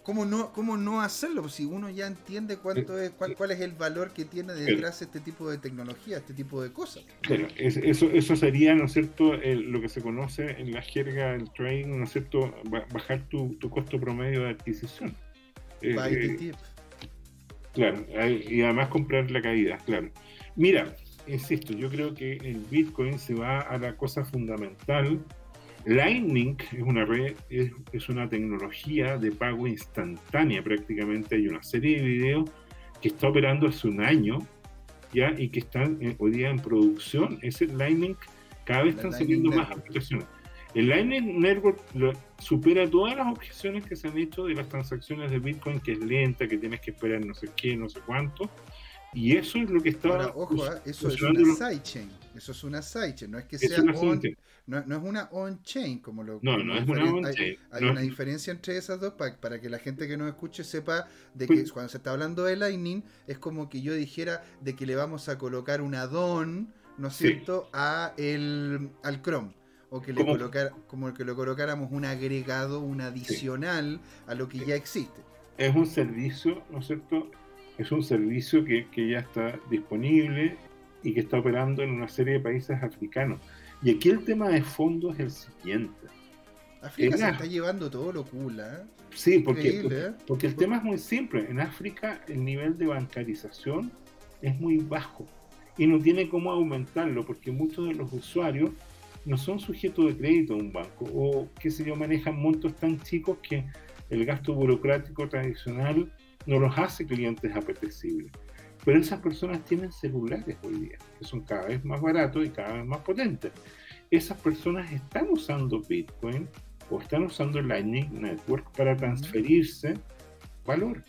¿Cómo no, ¿Cómo no hacerlo? Pues si uno ya entiende cuánto es, cuál, cuál es el valor que tiene detrás este tipo de tecnología, este tipo de cosas. Claro, eso, eso sería, ¿no es cierto?, lo que se conoce en la jerga del trading, ¿no es cierto?, bajar tu, costo promedio de adquisición. Eh, eh claro, y además comprar la caída, claro. Mira, insisto, yo creo que el Bitcoin se va a la cosa fundamental Lightning es una red, es, una tecnología de pago instantánea prácticamente. Hay una serie de videos que está operando hace un año ya y que están eh, hoy día en producción. Ese Lightning cada vez están saliendo más aplicaciones. El Lightning Network supera todas las objeciones que se han hecho de las transacciones de Bitcoin, que es lenta, que tienes que esperar no sé qué, no sé cuánto. Y eso es lo que está. Ahora, ojo, ¿eh? eso es una sidechain. Eso es una sidechain. No es que sea on, no, no, es una on-chain como lo. No, no es una on-chain. Hay, una diferencia entre esas dos para, para, que la gente que nos escuche sepa de que pues cuando se está hablando de Lightning es como que yo dijera de que le vamos a colocar un add-on, ¿no es cierto?, a el, al Chrome o que le colocar, como que lo colocáramos un agregado, un adicional a lo que ya existe. Es un servicio, ¿no es cierto? es un servicio que, ya está disponible y que está operando en una serie de países africanos. Y aquí el tema de fondo es el siguiente. África se está llevando todo lo cool, ¿eh? Sí, porque, ¿eh? porque, el tema es muy simple. En África el nivel de bancarización es muy bajo y no tiene cómo aumentarlo porque muchos de los usuarios no son sujetos de crédito a un banco o, qué sé yo, manejan montos tan chicos que el gasto burocrático tradicional no los hace clientes apetecibles. Pero esas personas tienen celulares hoy día, que son cada vez más baratos y cada vez más potentes. Esas personas están usando Bitcoin o están usando Lightning Network para transferirse valor,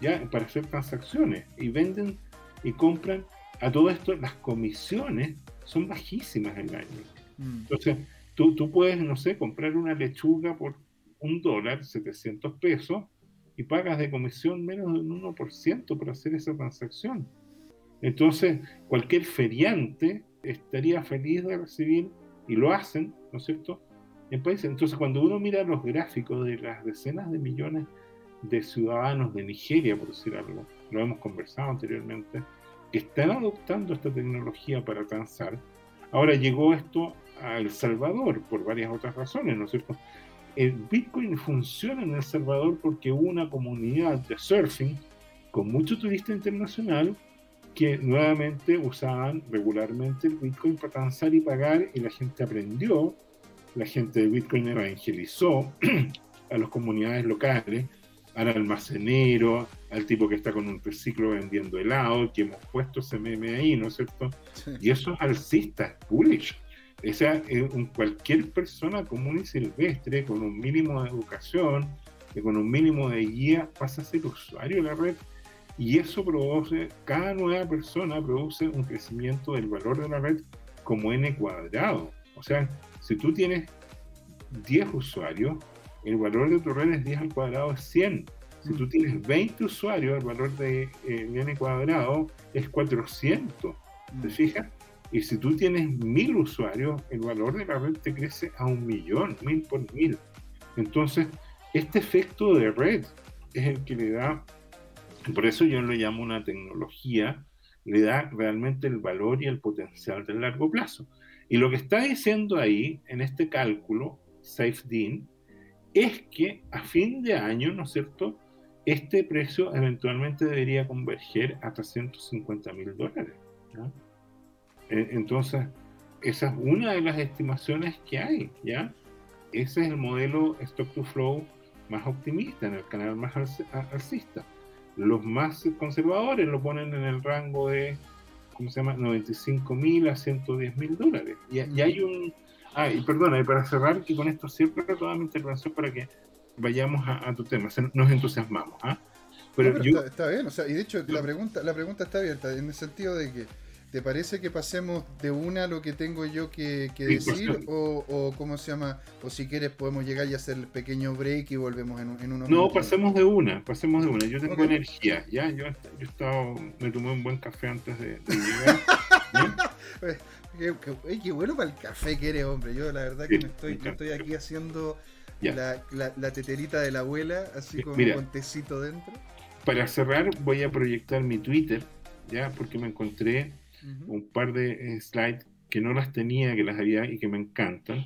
ya para hacer transacciones y venden y compran. A todo esto, las comisiones son bajísimas en Lightning. Mm. Entonces, tú, tú puedes, no sé, comprar una lechuga por un dólar, 700 pesos, y pagas de comisión menos de un 1% por hacer esa transacción. Entonces, cualquier feriante estaría feliz de recibir, y lo hacen, ¿no es cierto?, en países. Entonces, cuando uno mira los gráficos de las decenas de millones de ciudadanos de Nigeria, por decir algo, lo hemos conversado anteriormente, que están adoptando esta tecnología para transar, ahora llegó esto a El Salvador por varias otras razones, ¿no es cierto? El Bitcoin funciona en El Salvador porque hubo una comunidad de surfing con mucho turista internacional que nuevamente usaban regularmente el Bitcoin para transar y pagar y la gente aprendió, la gente de Bitcoin evangelizó a las comunidades locales, al almacenero, al tipo que está con un reciclo vendiendo helado, que hemos puesto ese meme ahí, ¿no es cierto? Y eso es alcista, bullish. O sea, cualquier persona común y silvestre, con un mínimo de educación, con un mínimo de guía, pasa a ser usuario de la red. Y eso produce, cada nueva persona produce un crecimiento del valor de la red como n cuadrado. O sea, si tú tienes 10 usuarios, el valor de tu red es 10 al cuadrado es 100. Si tú tienes 20 usuarios, el valor de eh, n cuadrado es 400. ¿Te mm. fijas? Y si tú tienes mil usuarios, el valor de la red te crece a un millón, mil por mil. Entonces, este efecto de red es el que le da, por eso yo lo llamo una tecnología, le da realmente el valor y el potencial del largo plazo. Y lo que está diciendo ahí, en este cálculo, SafeDean, es que a fin de año, ¿no es cierto?, este precio eventualmente debería converger a 350 mil dólares. ¿no? Eh, entonces, esa es una de las estimaciones que hay, ¿ya? ese es el modelo Stock to Flow más optimista, en el canal más alcista. Los más conservadores lo ponen en el rango de, ¿cómo se llama? 95 mil a 110 mil dólares. Y, hay un... Ah, y perdona, y para cerrar, y con esto siempre toda mi intervención para que vayamos a, tu tema, nos entusiasmamos. ¿ah? Pero, está, bien, o sea, y de hecho la pregunta, la pregunta está abierta en el sentido de que ¿te parece que pasemos de una a lo que tengo yo que, decir? O, o, cómo se llama, o si quieres podemos llegar y hacer el pequeño break y volvemos en, en unos No, pasemos de una, pasemos de una. Yo tengo energía, ya, yo, yo estado, me tomé un buen café antes de, llegar. qué, qué, bueno para el café que eres, hombre. Yo la verdad que me estoy, estoy aquí haciendo la, la, teterita de la abuela, así como con tecito dentro para cerrar voy a proyectar mi Twitter, ya, porque me encontré un par de eh, slides que no las tenía, que las había y que me encantan.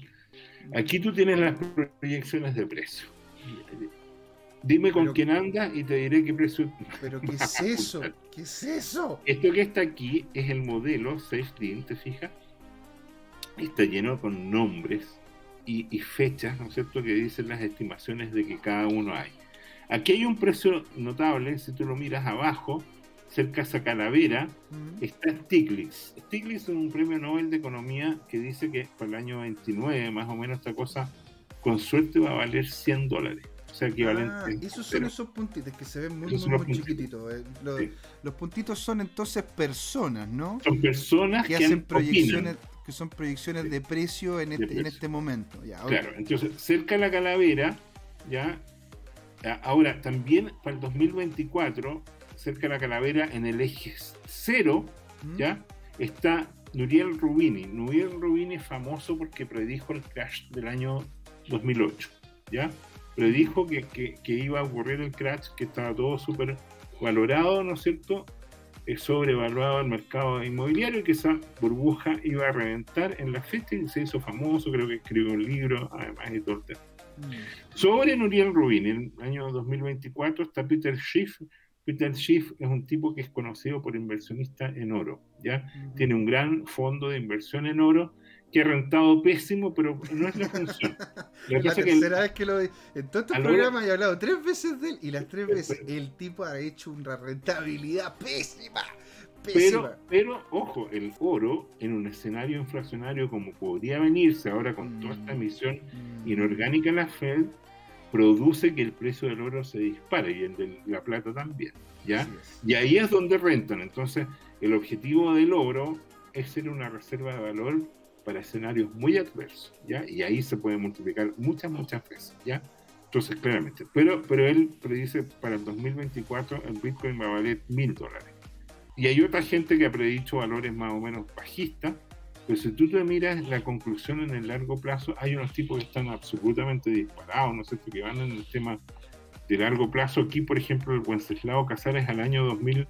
Aquí tú tienes las proyecciones de precio. Dime con quién anda y te diré qué precio. Pero ¿qué es eso? ¿Qué es eso? Esto que está aquí es el modelo 6DIN, ¿te fijas? Está lleno con nombres y, y, fechas, ¿no es cierto?, que dicen las estimaciones de que cada uno hay. Aquí hay un precio notable, si tú lo miras abajo, cerca de esa calavera, está Stiglitz. Stiglitz es un premio Nobel de Economía que dice que para el año 29, más o menos, esta cosa, con suerte va a valer 100 dólares. O sea, equivalente. Ah, esos son esos puntitos que se ven muy, muy, chiquititos. Eh. Los, puntitos son entonces personas, ¿no? Son personas que, hacen proyecciones. Que son proyecciones de precio en este, En este momento. claro, entonces cerca de la calavera, ya Ahora, también para el 2024, cerca de la calavera, en el eje cero, mm. ¿ya? Está Nuriel Rubini. Nuriel Rubini es famoso porque predijo el crash del año 2008, ¿ya? Predijo que, que, iba a ocurrir el crash, que estaba todo súper valorado, ¿no es cierto? Es sobrevaluado el mercado inmobiliario y que esa burbuja iba a reventar en la fecha y se hizo famoso, creo que escribió un libro, además de todo el tema. Sobre Nuriel Rubin, en el año 2024 está Peter Schiff. Peter Schiff es un tipo que es conocido por inversionista en oro, ¿ya? Tiene un gran fondo de inversión en oro que ha rentado pésimo, pero no es la función. La, tercera vez que lo En todos estos programas he hablado tres veces de él y las tres veces el tipo ha hecho una rentabilidad pésima. Pero, pero, ojo, el oro en un escenario inflacionario como podría venirse ahora con toda esta mm, emisión mm. inorgánica en la Fed, produce que el precio del oro se dispare y el de la plata también. ¿ya? Y ahí es donde rentan. Entonces, el objetivo del oro es ser una reserva de valor para escenarios muy adversos. ¿ya? Y ahí se puede multiplicar muchas, muchas veces. ¿ya? Entonces, claramente. Pero, pero él predice para el 2024 el Bitcoin va a valer mil dólares. Y hay otra gente que ha predicho valores más o menos bajistas, pero si tú te miras la conclusión en el largo plazo, hay unos tipos que están absolutamente disparados, ¿no sé, que van en el tema de largo plazo. Aquí, por ejemplo, el Wenceslao Casares al año 2000.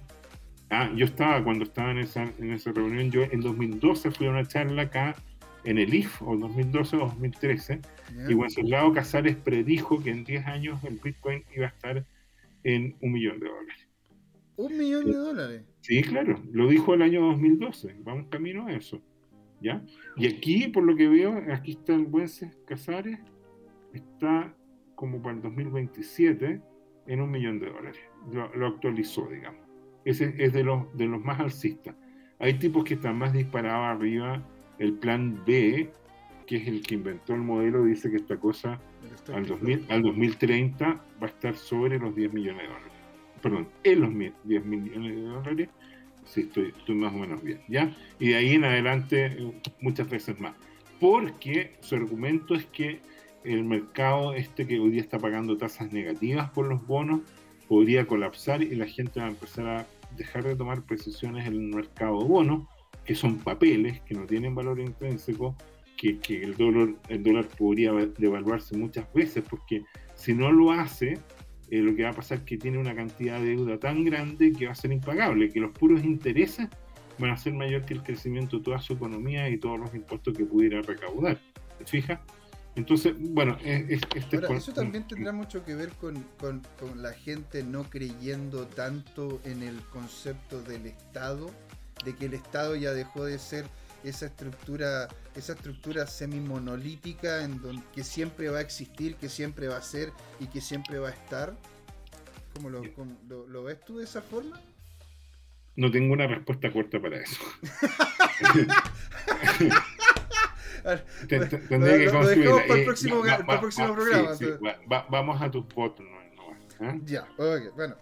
Ah, yo estaba cuando estaba en esa, en esa reunión, yo en 2012 fui a una charla acá en el IF, o 2012 o 2013, y Wenceslao Casares predijo que en 10 años el Bitcoin iba a estar en un millón de dólares. ¿Un millón de dólares? Sí, claro, lo dijo el año 2012, vamos camino a eso. ¿Ya? Y aquí, por lo que veo, aquí está el Buences Casares, está como para el 2027 en un millón de dólares. Lo, actualizó, digamos. Ese es de los, de los más alcistas. Hay tipos que están más disparados arriba. El plan B, que es el que inventó el modelo, dice que esta cosa al, 2000, al 2030 va a estar sobre los 10 millones de dólares perdón, en los 10 millones de dólares, sí, estoy, estoy más o menos bien, ¿ya? Y de ahí en adelante muchas veces más. Porque su argumento es que el mercado este que hoy día está pagando tasas negativas por los bonos podría colapsar y la gente va a empezar a dejar de tomar precisiones en el mercado de bonos, que son papeles que no tienen valor intrínseco, que, que el, dólar, el dólar podría devaluarse muchas veces, porque si no lo hace, eh, lo que va a pasar es que tiene una cantidad de deuda tan grande que va a ser impagable, que los puros intereses van a ser mayor que el crecimiento de toda su economía y todos los impuestos que pudiera recaudar. ¿Te fijas? Entonces, bueno, es, este eso también tendrá mucho que ver con, con, la gente no creyendo tanto en el concepto del Estado, de que el Estado ya dejó de ser esa estructura, esa estructura semi-monolítica en donde, que siempre va a existir, que siempre va a ser y que siempre va a estar? ¿Cómo lo, lo, ves tú de esa forma? No tengo una respuesta corta para eso. Tendría que construirla. Para el próximo, programa. vamos a tus votos. ¿eh? Ya, ok, bueno.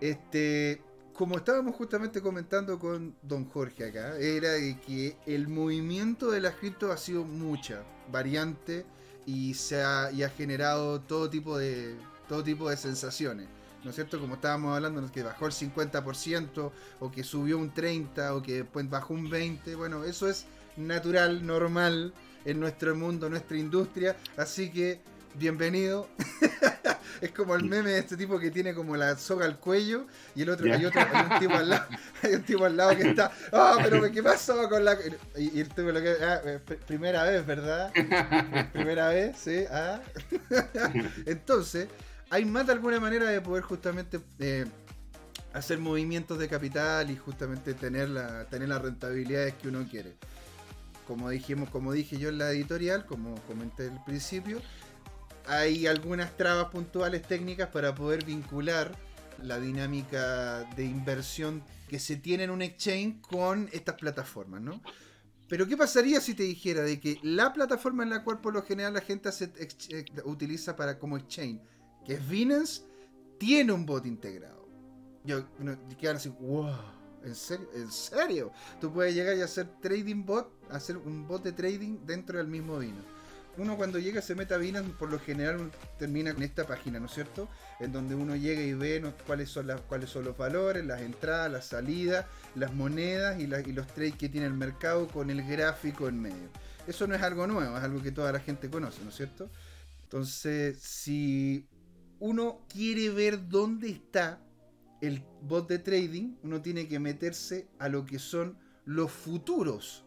Este, como estábamos justamente comentando con don Jorge acá, era de que el movimiento de las cripto ha sido mucha, variante, y se ha, generado todo tipo de todo tipo de sensaciones. ¿No es cierto? Como estábamos hablando, que bajó el 50%, o que subió un 30%, o que después bajó un 20%. Bueno, eso es natural, normal en nuestro mundo, nuestra industria. Así que, bienvenido. es como el meme de este tipo que tiene como la soga al cuello y el otro, hay otro, hay un tipo al lado, hay un tipo al lado que está, ah, pero ¿qué pasó con la y, el tipo lo que ah, eh, primera vez, ¿verdad? primera vez, sí, ah. Entonces, hay más de alguna manera de poder justamente eh, hacer movimientos de capital y justamente tener la tener las rentabilidades que uno quiere. Como dijimos, como dije yo en la editorial, como comenté al principio, hay algunas trabas puntuales técnicas para poder vincular la dinámica de inversión que se tiene en un exchange con estas plataformas, ¿no? Pero ¿qué pasaría si te dijera de que la plataforma en la cual por lo general la gente eh, utiliza para como exchange, que es Binance, tiene un bot integrado? Yo quedan así, wow, ¿en serio? ¿En serio? Tú puedes llegar y hacer trading bot, hacer un bot de trading dentro del mismo Binance uno cuando llega se mete a Binance, por lo general termina con esta página, ¿no es cierto? En donde uno llega y ve cuáles, son las, cuáles son los valores, las entradas, las salidas, las monedas y los trades que tiene el mercado con el gráfico en medio. Eso no es algo nuevo, es algo que toda la gente conoce, ¿no es cierto? Entonces, si uno quiere ver dónde está el bot de trading, uno tiene que meterse a lo que son los futuros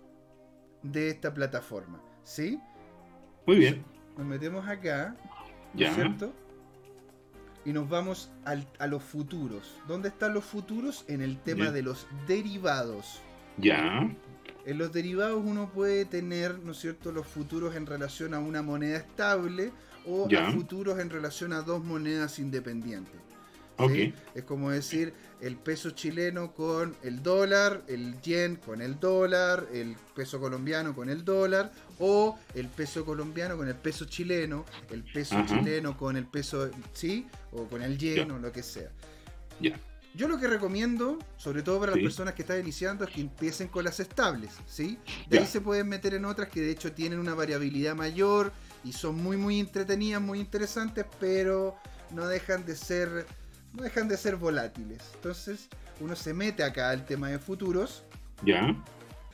de esta plataforma, ¿sí? Muy bien. Nos metemos acá, ¿no es cierto? Y nos vamos a los futuros. ¿Dónde están los futuros? En el tema de los derivados. Ya. En los derivados uno puede tener, ¿no es cierto?, los futuros en relación a una moneda estable o a futuros en relación a dos monedas independientes. Es como decir el peso chileno con el dólar, el yen con el dólar, el peso colombiano con el dólar, o el peso colombiano con el peso chileno, el peso chileno con el peso, ¿sí? O con el yen o lo que sea. Yo lo que recomiendo, sobre todo para las personas que están iniciando, es que empiecen con las estables, ¿sí? De ahí se pueden meter en otras que de hecho tienen una variabilidad mayor y son muy muy entretenidas, muy interesantes, pero no dejan de ser no dejan de ser volátiles. Entonces, uno se mete acá al tema de futuros. Ya.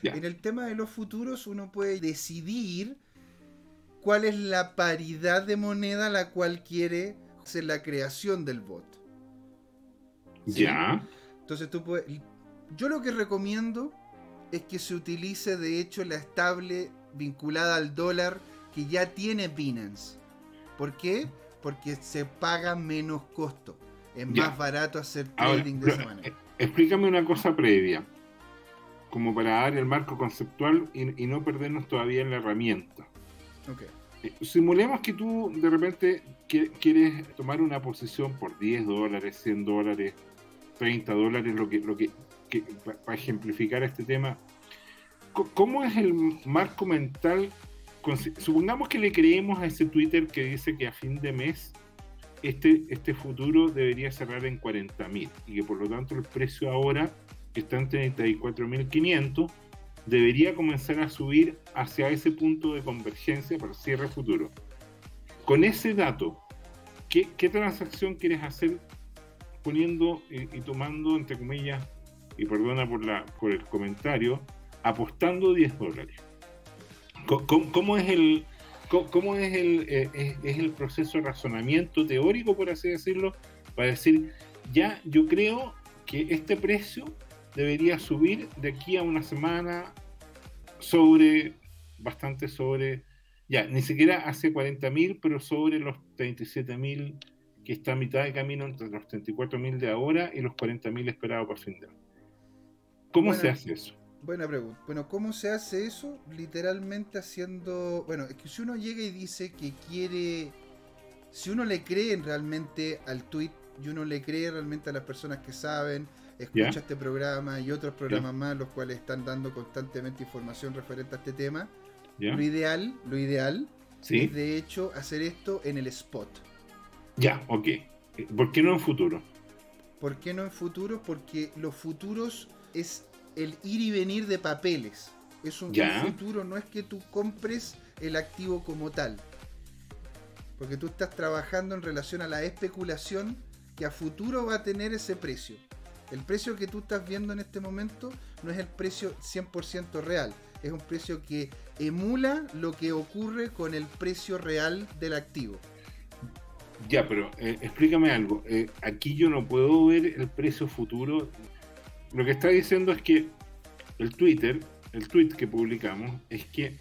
En el tema de los futuros, uno puede decidir cuál es la paridad de moneda a la cual quiere hacer la creación del bot. Ya. Entonces tú puedes. Yo lo que recomiendo es que se utilice de hecho la estable vinculada al dólar que ya tiene Binance. ¿Por qué? Porque se paga menos costo. Es más barato hacer trading de esa manera. Eh, explícame una cosa previa, como para dar el marco conceptual y, no perdernos todavía en la herramienta. Okay. Eh, simulemos que tú de repente quieres tomar una posición por 10 dólares, 100 dólares, 30 dólares, lo que, lo que, para ejemplificar este tema. ¿Cómo es el marco mental? Supongamos que le creemos a ese Twitter que dice que a fin de mes este, este futuro debería cerrar en 40.000 y que por lo tanto el precio ahora que está en 34.500 debería comenzar a subir hacia ese punto de convergencia para cierre futuro. Con ese dato, ¿qué, transacción quieres hacer poniendo y, tomando, entre comillas, y perdona por, la, por el comentario, apostando 10 dólares? cómo es el, ¿Cómo es el, eh, es, el proceso de razonamiento teórico, por así decirlo, para decir, ya yo creo que este precio debería subir de aquí a una semana sobre, bastante sobre, ya, ni siquiera hace 40.000, pero sobre los 37.000 que está a mitad de camino entre los 34.000 de ahora y los 40.000 esperados para fin de año. ¿Cómo se hace eso? Buena pregunta. Bueno, ¿cómo se hace eso? Literalmente haciendo. Bueno, es que si uno llega y dice que quiere. Si uno le cree realmente al tweet y uno le cree realmente a las personas que saben, escucha este programa y otros programas más, los cuales están dando constantemente información referente a este tema, lo ideal, lo ideal Sí. es de hecho hacer esto en el spot. Ya, ok. ¿Por qué no en futuro? ¿Por qué no en futuros? Porque los futuros es el ir y venir de papeles. Es un futuro, no es que tú compres el activo como tal. Porque tú estás trabajando en relación a la especulación que a futuro va a tener ese precio. El precio que tú estás viendo en este momento no es el precio 100% real. Es un precio que emula lo que ocurre con el precio real del activo. Ya, pero eh, explícame algo. Eh, aquí yo no puedo ver el precio futuro. Lo que está diciendo es que el Twitter, el tweet que publicamos, es que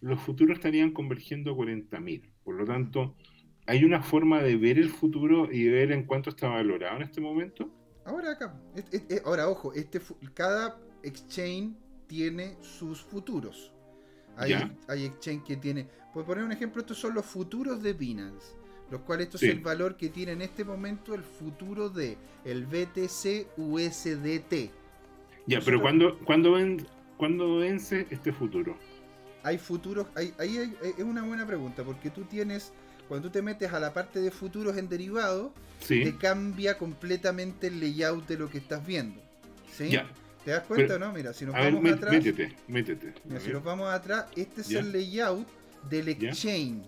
los futuros estarían convergiendo a 40.000. Por lo tanto, ¿hay una forma de ver el futuro y ver en cuánto está valorado en este momento? Ahora acá, ahora ojo, este cada exchange tiene sus futuros. Hay, exchange que tiene, por poner un ejemplo, estos son los futuros de Binance, los cuales esto Sí. es el valor que tiene en este momento el futuro de el BTC USDT. Ya, pero ¿cuándo, cuándo, ven- cuándo vence este futuro? Hay futuros, hay- ahí hay- es una buena pregunta, porque tú tienes, cuando tú te metes a la parte de futuros en derivado, Sí. te cambia completamente el layout de lo que estás viendo. ¿Sí? Ya. ¿Te das cuenta Pero- o no? Mira, si nos ver, vamos atrás. métete, métete. Mira, si nos vamos atrás, este es Ya. el layout del exchange,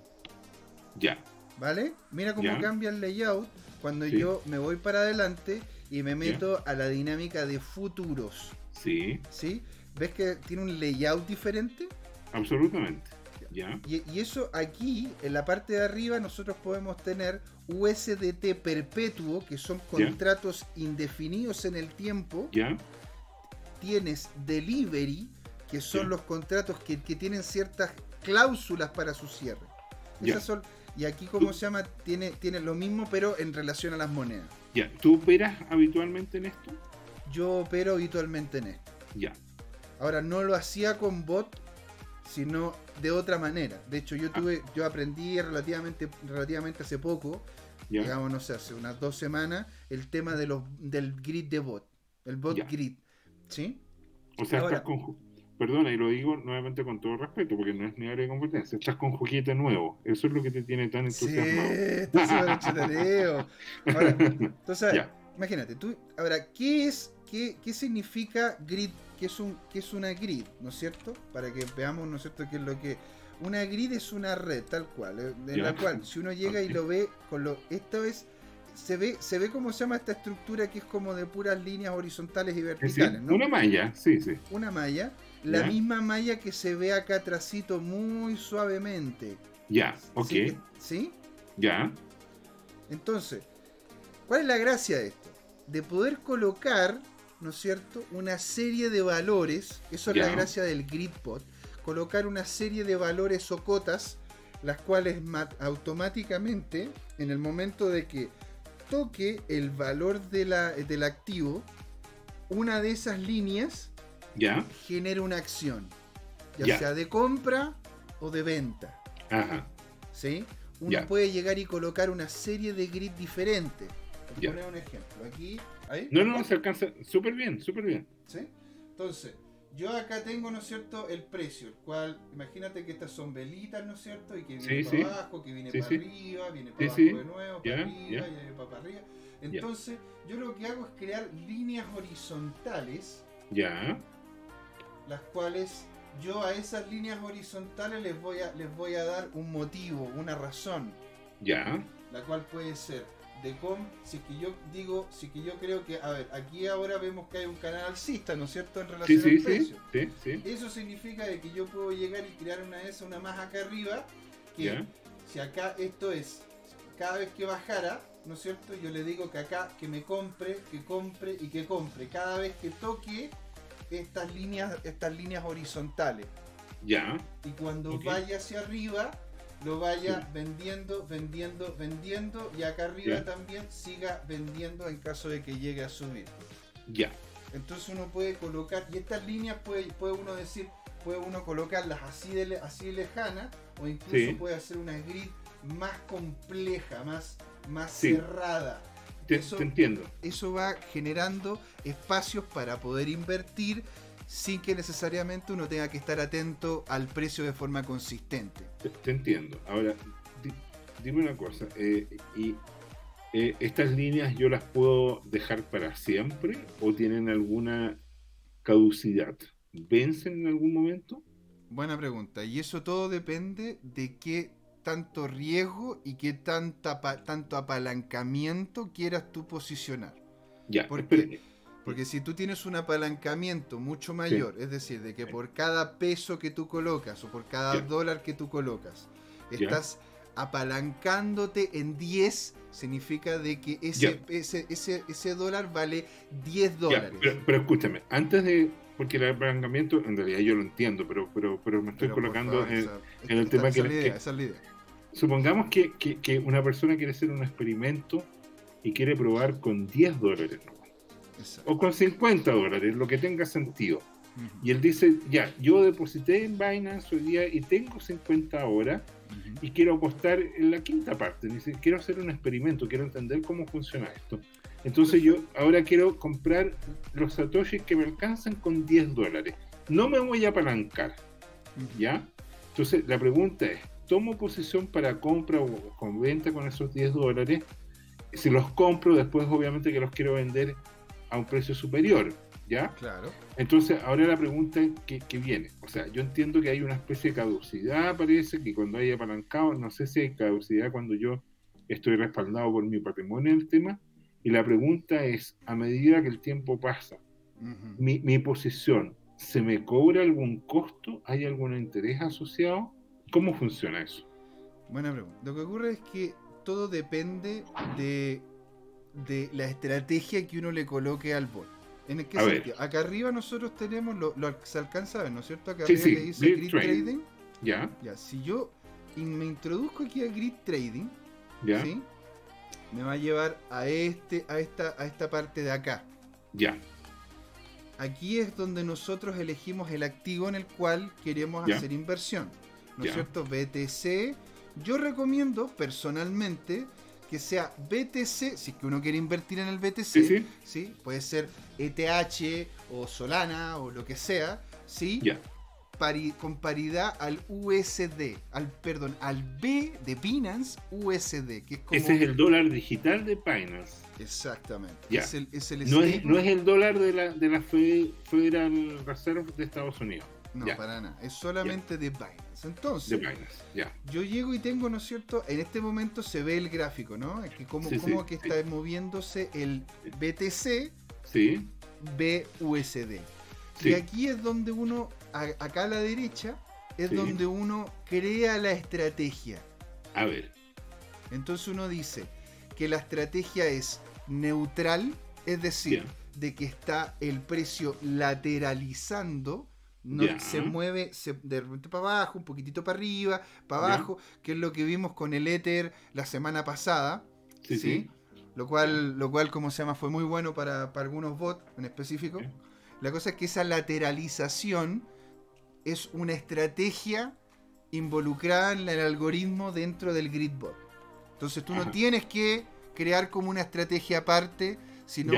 Ya, ¿vale? Mira cómo Ya. cambia el layout cuando Sí. yo me voy para adelante y me meto a la dinámica de futuros, sí, ¿sí? ¿Ves que tiene un layout diferente? absolutamente. Ya, Y, y eso aquí, en la parte de arriba, nosotros podemos tener USDT perpetuo, que son Ya. contratos indefinidos en el tiempo. ya, Tienes delivery, que son los contratos que, que tienen ciertas cláusulas para su cierre. Esas son, y aquí, como se llama? Tiene, tiene lo mismo, pero en relación a las monedas. ya. ¿Tú operas habitualmente en esto? Yo opero habitualmente en esto. Ya, Ahora, no lo hacía con bot, sino de otra manera. De hecho, yo tuve, yo aprendí relativamente, relativamente hace poco, digamos, no sé, hace unas dos semanas, el tema de los, del grid de bot. El bot grid. ¿Sí? O sea, Ahora- estás con. Perdona, y lo digo nuevamente con todo respeto, porque no es ni área de competencia. Estás con juguete nuevo. Eso es lo que te tiene tan Sí, entusiasmado. está súper entretenido. Ahora, entonces, Ya. Imagínate, tú, ahora, ¿qué es, qué, qué significa grid? ¿Qué es, un, ¿Qué es una grid? ¿No es cierto? Para que veamos, ¿no es cierto?, qué es lo que... Una grid es una red, tal cual, eh, en Ya. la cual, si uno llega y lo ve con lo... Esto es... Se ve, se ve cómo se llama esta estructura que es como de puras líneas horizontales y verticales, ¿no? Una malla, sí, sí. Una malla, la Ya. misma malla que se ve acá atrásito muy suavemente. Ya, ok, ¿Sí? ¿Sí? ya, Entonces, ¿cuál es la gracia de esto? De poder colocar, ¿no es cierto?, una serie de valores, eso es la gracia del gridpot, colocar una serie de valores o cotas, las cuales automáticamente, en el momento de que toque el valor de la- del activo, una de esas líneas genera una acción, ya, sea de compra o de venta. ajá, ¿sí? Uno puede llegar y colocar una serie de grid diferentes. Ya. poner un ejemplo, aquí, ahí. No, no, se alcanza súper bien, súper bien. ¿Sí? Entonces, yo acá tengo, ¿no es cierto?, el precio, el cual, imagínate que estas son velitas, ¿no es cierto? Y que viene Sí, para sí. abajo, que viene Sí, para arriba, viene para abajo de nuevo, para arriba, ya. y ahí para arriba. Entonces, yo lo que hago es crear líneas horizontales, Ya, las cuales yo a esas líneas horizontales les voy a, les voy a dar un motivo, una razón. ya, la cual puede ser de com, si es que yo digo, si es que yo creo que, a ver, aquí ahora vemos que hay un canal alcista, ¿no es cierto?, en relación sí, al sí, precio. sí, Eso significa de que yo puedo llegar y crear una esa, una más acá arriba, que si acá esto es, cada vez que bajara, ¿no es cierto?, yo le digo que acá, que me compre, que compre y que compre, cada vez que toque estas líneas, estas líneas horizontales. ya, Y cuando vaya hacia arriba, lo vaya vendiendo, vendiendo, vendiendo. Y acá arriba también siga vendiendo en caso de que llegue a subir. ya. Entonces uno puede colocar, y estas líneas puede, puede uno decir, puede uno colocarlas así de, así lejanas, o incluso puede hacer una grid más compleja, más, más cerrada. Te, entiendo. Eso va generando espacios para poder invertir sin que necesariamente uno tenga que estar atento al precio de forma consistente. Te, entiendo. Ahora, dime una cosa, eh, y eh, ¿estas líneas yo las puedo dejar para siempre o tienen alguna caducidad? ¿Vencen en algún momento? Buena pregunta. Y eso todo depende de qué tanto riesgo y qué tanta, tanto apalancamiento quieras tú posicionar. Ya, porque, porque si tú tienes un apalancamiento mucho mayor, es decir, de que por cada peso que tú colocas o por cada dólar que tú colocas, estás apalancándote en 10 significa de que ese, ese, ese, ese, dólar vale 10 dólares. pero, escúchame, antes de. Porque el apalancamiento, en realidad yo lo entiendo, pero, pero, pero me estoy colocando en, el tema que, idea, esa es la idea. Supongamos que, que, una persona quiere hacer un experimento y quiere probar con 10 dólares o con 50 dólares, lo que tenga sentido. Y él dice, ya, yo deposité en Binance hoy día y tengo 50 horas y quiero apostar en la quinta parte. Dice, quiero hacer un experimento, quiero entender cómo funciona esto. Entonces yo ahora quiero comprar los satoshis que me alcanzan con 10 dólares. No me voy a apalancar. ¿Ya? Entonces la pregunta es, ¿tomo posición para compra o con venta con esos 10 dólares? Si los compro, después obviamente que los quiero vender a un precio superior. ¿Ya? Claro. Entonces, ahora la pregunta que, que, viene. O sea, yo entiendo que hay una especie de caducidad, parece, que cuando hay apalancado, no sé si hay caducidad cuando yo estoy respaldado por mi patrimonio en el tema. Y la pregunta es, a medida que el tiempo pasa, mi, mi, posición, ¿se me cobra algún costo? ¿Hay algún interés asociado? ¿Cómo funciona eso? Buena pregunta. Lo que ocurre es que todo depende de, de la estrategia que uno le coloque al bot. ¿En qué sentido? Acá arriba nosotros tenemos lo, lo se alcanza a ver, ¿no es cierto? Acá arriba que dice Grid, Trading. Ya. Ya, si yo me introduzco aquí a Grid Trading, ¿sí? Me va a llevar a este, a esta, a esta parte de acá. Ya. Aquí es donde nosotros elegimos el activo en el cual queremos hacer inversión. ¿No es cierto? BTC. Yo recomiendo personalmente que sea BTC, si es que uno quiere invertir en el BTC, sí, puede ser ETH o Solana o lo que sea, ¿sí? con paridad al USD, al perdón, al B de Binance USD, que es como... Ese es el dólar digital de Binance. Exactamente. Es el, es el no, es, no, es, el dólar de la, de la Federal Reserve de Estados Unidos. No, para nada. Es solamente de Binance. Entonces, ya. yo llego y tengo, ¿no es cierto? En este momento se ve el gráfico, ¿no? Es que como, que está moviéndose el BTC sí. BUSD. Y aquí es donde uno, acá a la derecha, es donde uno crea la estrategia. A ver. Entonces uno dice que la estrategia es neutral, es decir, de que está el precio lateralizando no, se mueve de repente para abajo, un poquitito para arriba, para abajo, que es lo que vimos con el Ether la semana pasada. Sí, Lo cual, lo cual, como se llama, fue muy bueno para, algunos bots en específico. La cosa es que esa lateralización es una estrategia involucrada en el algoritmo dentro del grid bot. Entonces tú no tienes que crear como una estrategia aparte, sino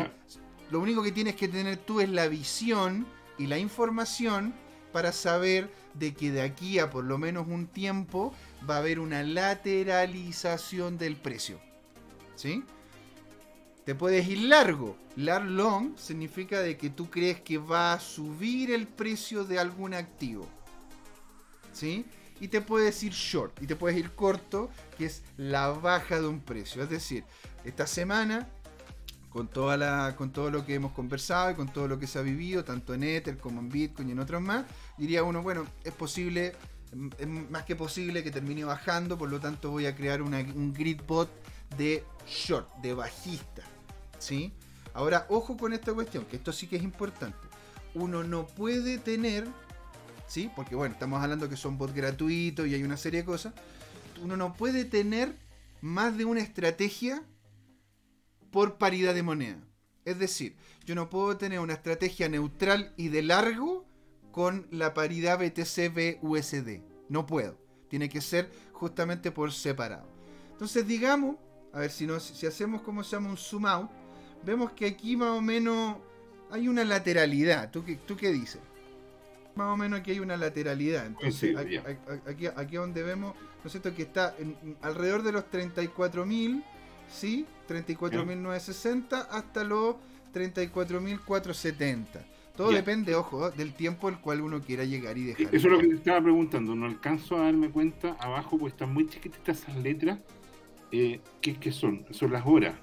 lo único que tienes que tener tú es la visión y la información para saber de que de aquí a por lo menos un tiempo va a haber una lateralización del precio. ¿Sí? Te puedes ir largo. Large long significa de que tú crees que va a subir el precio de algún activo. ¿Sí? Y te puedes ir short. Y te puedes ir corto, que es la baja de un precio. Es decir, esta semana con, toda la, con todo lo que hemos conversado y con todo lo que se ha vivido, tanto en Ether como en Bitcoin y en otros más, diría uno, bueno, es posible, es más que posible que termine bajando, por lo tanto voy a crear un grid bot de short, de bajista. ¿sí? Ahora, ojo con esta cuestión, que esto sí que es importante. Uno no puede tener, ¿sí? Porque bueno, estamos hablando que son bots gratuitos y hay una serie de cosas. Uno no puede tener más de una estrategia por paridad de moneda. Es decir, yo no puedo tener una estrategia neutral y de largo con la paridad BTC-BUSD. No puedo. Tiene que ser justamente por separado. Entonces, digamos, a ver si, nos, si hacemos como se llama un zoom out, vemos que aquí más o menos hay una lateralidad. ¿Tú qué, tú qué dices? Más o menos aquí hay una lateralidad. Entonces, aquí, aquí, aquí, donde vemos, ¿no es cierto? Que está en, alrededor de los 34.000 ¿sí? 34.960 hasta los 34.470. Todo depende, ojo, del tiempo al cual uno quiera llegar y dejar. Eso es lo que te estaba preguntando. No alcanzo a darme cuenta. Abajo, pues están muy chiquititas esas letras. Eh, ¿qué, ¿Qué son? Son las horas.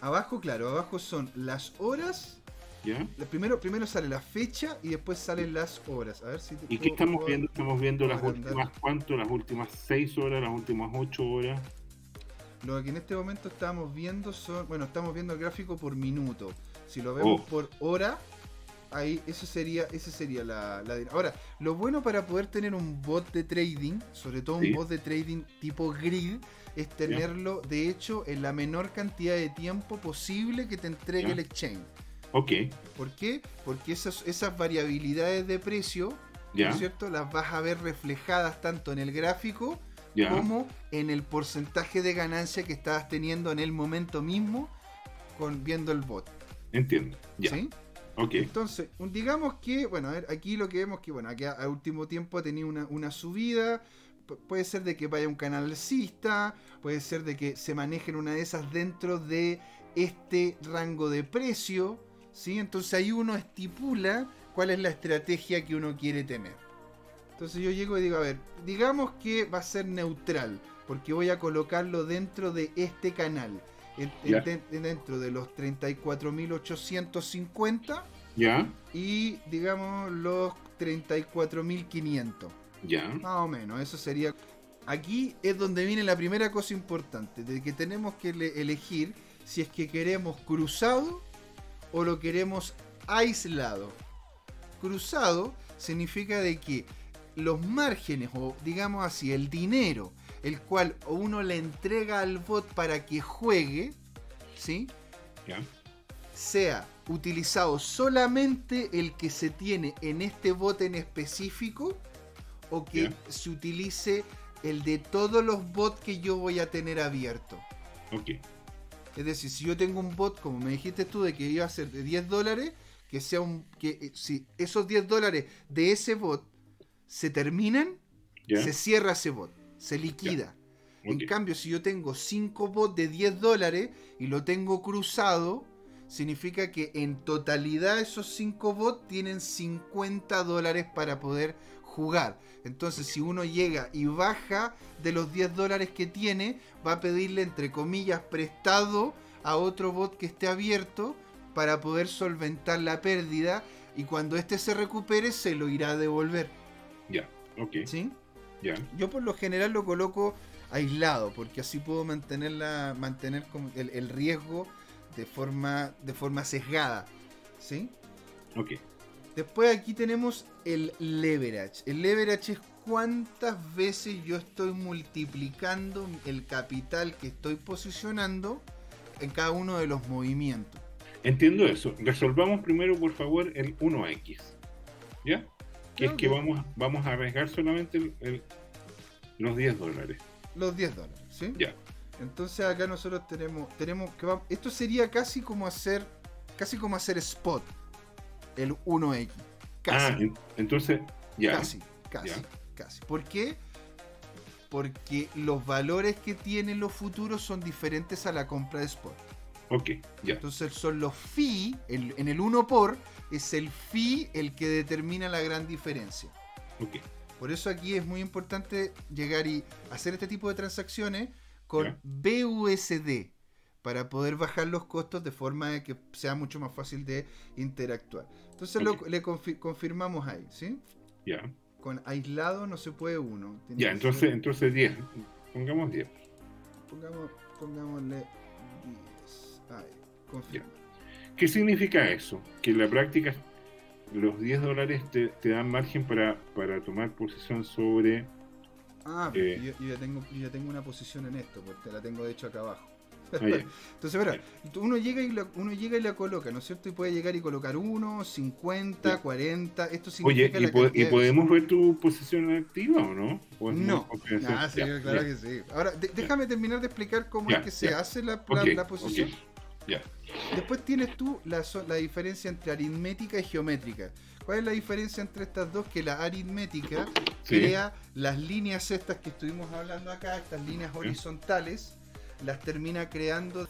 Abajo, claro, abajo son las horas. ¿Ya? Primero, primero sale la fecha y después salen las horas. A ver si ¿Y qué estamos viendo? Estamos viendo las últimas, ¿cuánto? Las últimas 6 horas, las últimas 8 horas. Lo que en este momento estamos viendo son, bueno, estamos viendo el gráfico por minuto. Si lo vemos por hora, ahí eso sería, ese sería la, la, Ahora, lo bueno para poder tener un bot de trading, sobre todo un bot de trading tipo grid, es tenerlo, de hecho, en la menor cantidad de tiempo posible que te entregue el exchange. Ok. ¿Por qué? Porque esas, esas variabilidades de precio, ¿no es cierto? Las vas a ver reflejadas tanto en el gráfico como en el porcentaje de ganancia que estabas teniendo en el momento mismo con viendo el bot. Entiendo. Ya. ¿Sí? Ok. Entonces, digamos que, bueno, a ver, aquí lo que vemos que, bueno, aquí a, último tiempo ha tenido una, una subida. puede ser de que vaya un canal alcista, puede ser de que se manejen una de esas dentro de este rango de precio, ¿sí? Entonces ahí uno estipula cuál es la estrategia que uno quiere tener. Entonces yo llego y digo, a ver, digamos que va a ser neutral, porque voy a colocarlo dentro de este canal, dentro de los 34.850 ¿Ya? y digamos los 34.500. Ya. Más o menos, eso sería... Aquí es donde viene la primera cosa importante, de que tenemos que elegir si es que queremos cruzado o lo queremos aislado. Cruzado significa de que los márgenes, o digamos así, el dinero, el cual uno le entrega al bot para que juegue, ¿sí? Sea utilizado solamente el que se tiene en este bot en específico, o que se utilice el de todos los bots que yo voy a tener abierto. Ok. Es decir, si yo tengo un bot, como me dijiste tú, de que iba a ser de 10 dólares, que sea un. que eh, si esos 10 dólares de ese bot se terminan, se cierra ese bot, se liquida. En cambio, si yo tengo 5 bots de 10 dólares y lo tengo cruzado, significa que en totalidad esos 5 bots tienen 50 dólares para poder jugar. Entonces, si uno llega y baja de los 10 dólares que tiene, va a pedirle, entre comillas, prestado a otro bot que esté abierto para poder solventar la pérdida y cuando éste se recupere se lo irá a devolver. Ya, ok. ¿Sí? Ya. Yo por lo general lo coloco aislado, porque así puedo mantener el, el riesgo de forma, de forma sesgada. ¿Sí? Ok. Después aquí tenemos el leverage. El leverage es cuántas veces yo estoy multiplicando el capital que estoy posicionando en cada uno de los movimientos. Entiendo eso. Resolvamos primero, por favor, el 1X. ¿Ya? Que es que vamos, vamos a arriesgar solamente los 10 dólares. Los 10 dólares, ¿sí? Ya. Entonces acá nosotros tenemos, tenemos que esto sería casi como hacer, casi como hacer spot, el 1X. Casi. Ah, entonces, ya. Casi, casi, casi. ¿Por qué? Porque los valores que tienen los futuros son diferentes a la compra de spot. Ok, ya. Entonces son los fee, en el 1 por, es el fee el que determina la gran diferencia. Ok. Por eso aquí es muy importante llegar y hacer este tipo de transacciones con BUSD para poder bajar los costos de forma que sea mucho más fácil de interactuar. Entonces lo, le confirmamos ahí, ¿sí? Ya. Con aislado no se puede uno. ya, entonces, entonces 10. Pongamos 10. Pongamos, pongámosle ¿Qué significa eso? Que en la práctica los 10 dólares te, dan margen para, para tomar posición sobre... Ah, eh, yo, ya tengo, yo, ya tengo, una posición en esto, porque la tengo de hecho acá abajo. Ah. Entonces, verá, uno llega, y la, uno llega y la coloca, ¿no es cierto? Y puede llegar y colocar 1, 50, Sí. 40. Esto Oye, significa ¿y, la po- y podemos ver tu posición activa o no? ¿O es muy No. confidencial? Ah, sí, Ya, claro ya. que sí. Ahora, déjame terminar de explicar cómo Ya, es que se hace la, la- Ok, la posición. Después tienes tú la, diferencia entre aritmética y geométrica. ¿Cuál es la diferencia entre estas dos? Que la aritmética Sí. crea las líneas estas que estuvimos hablando acá, estas líneas horizontales, las termina creando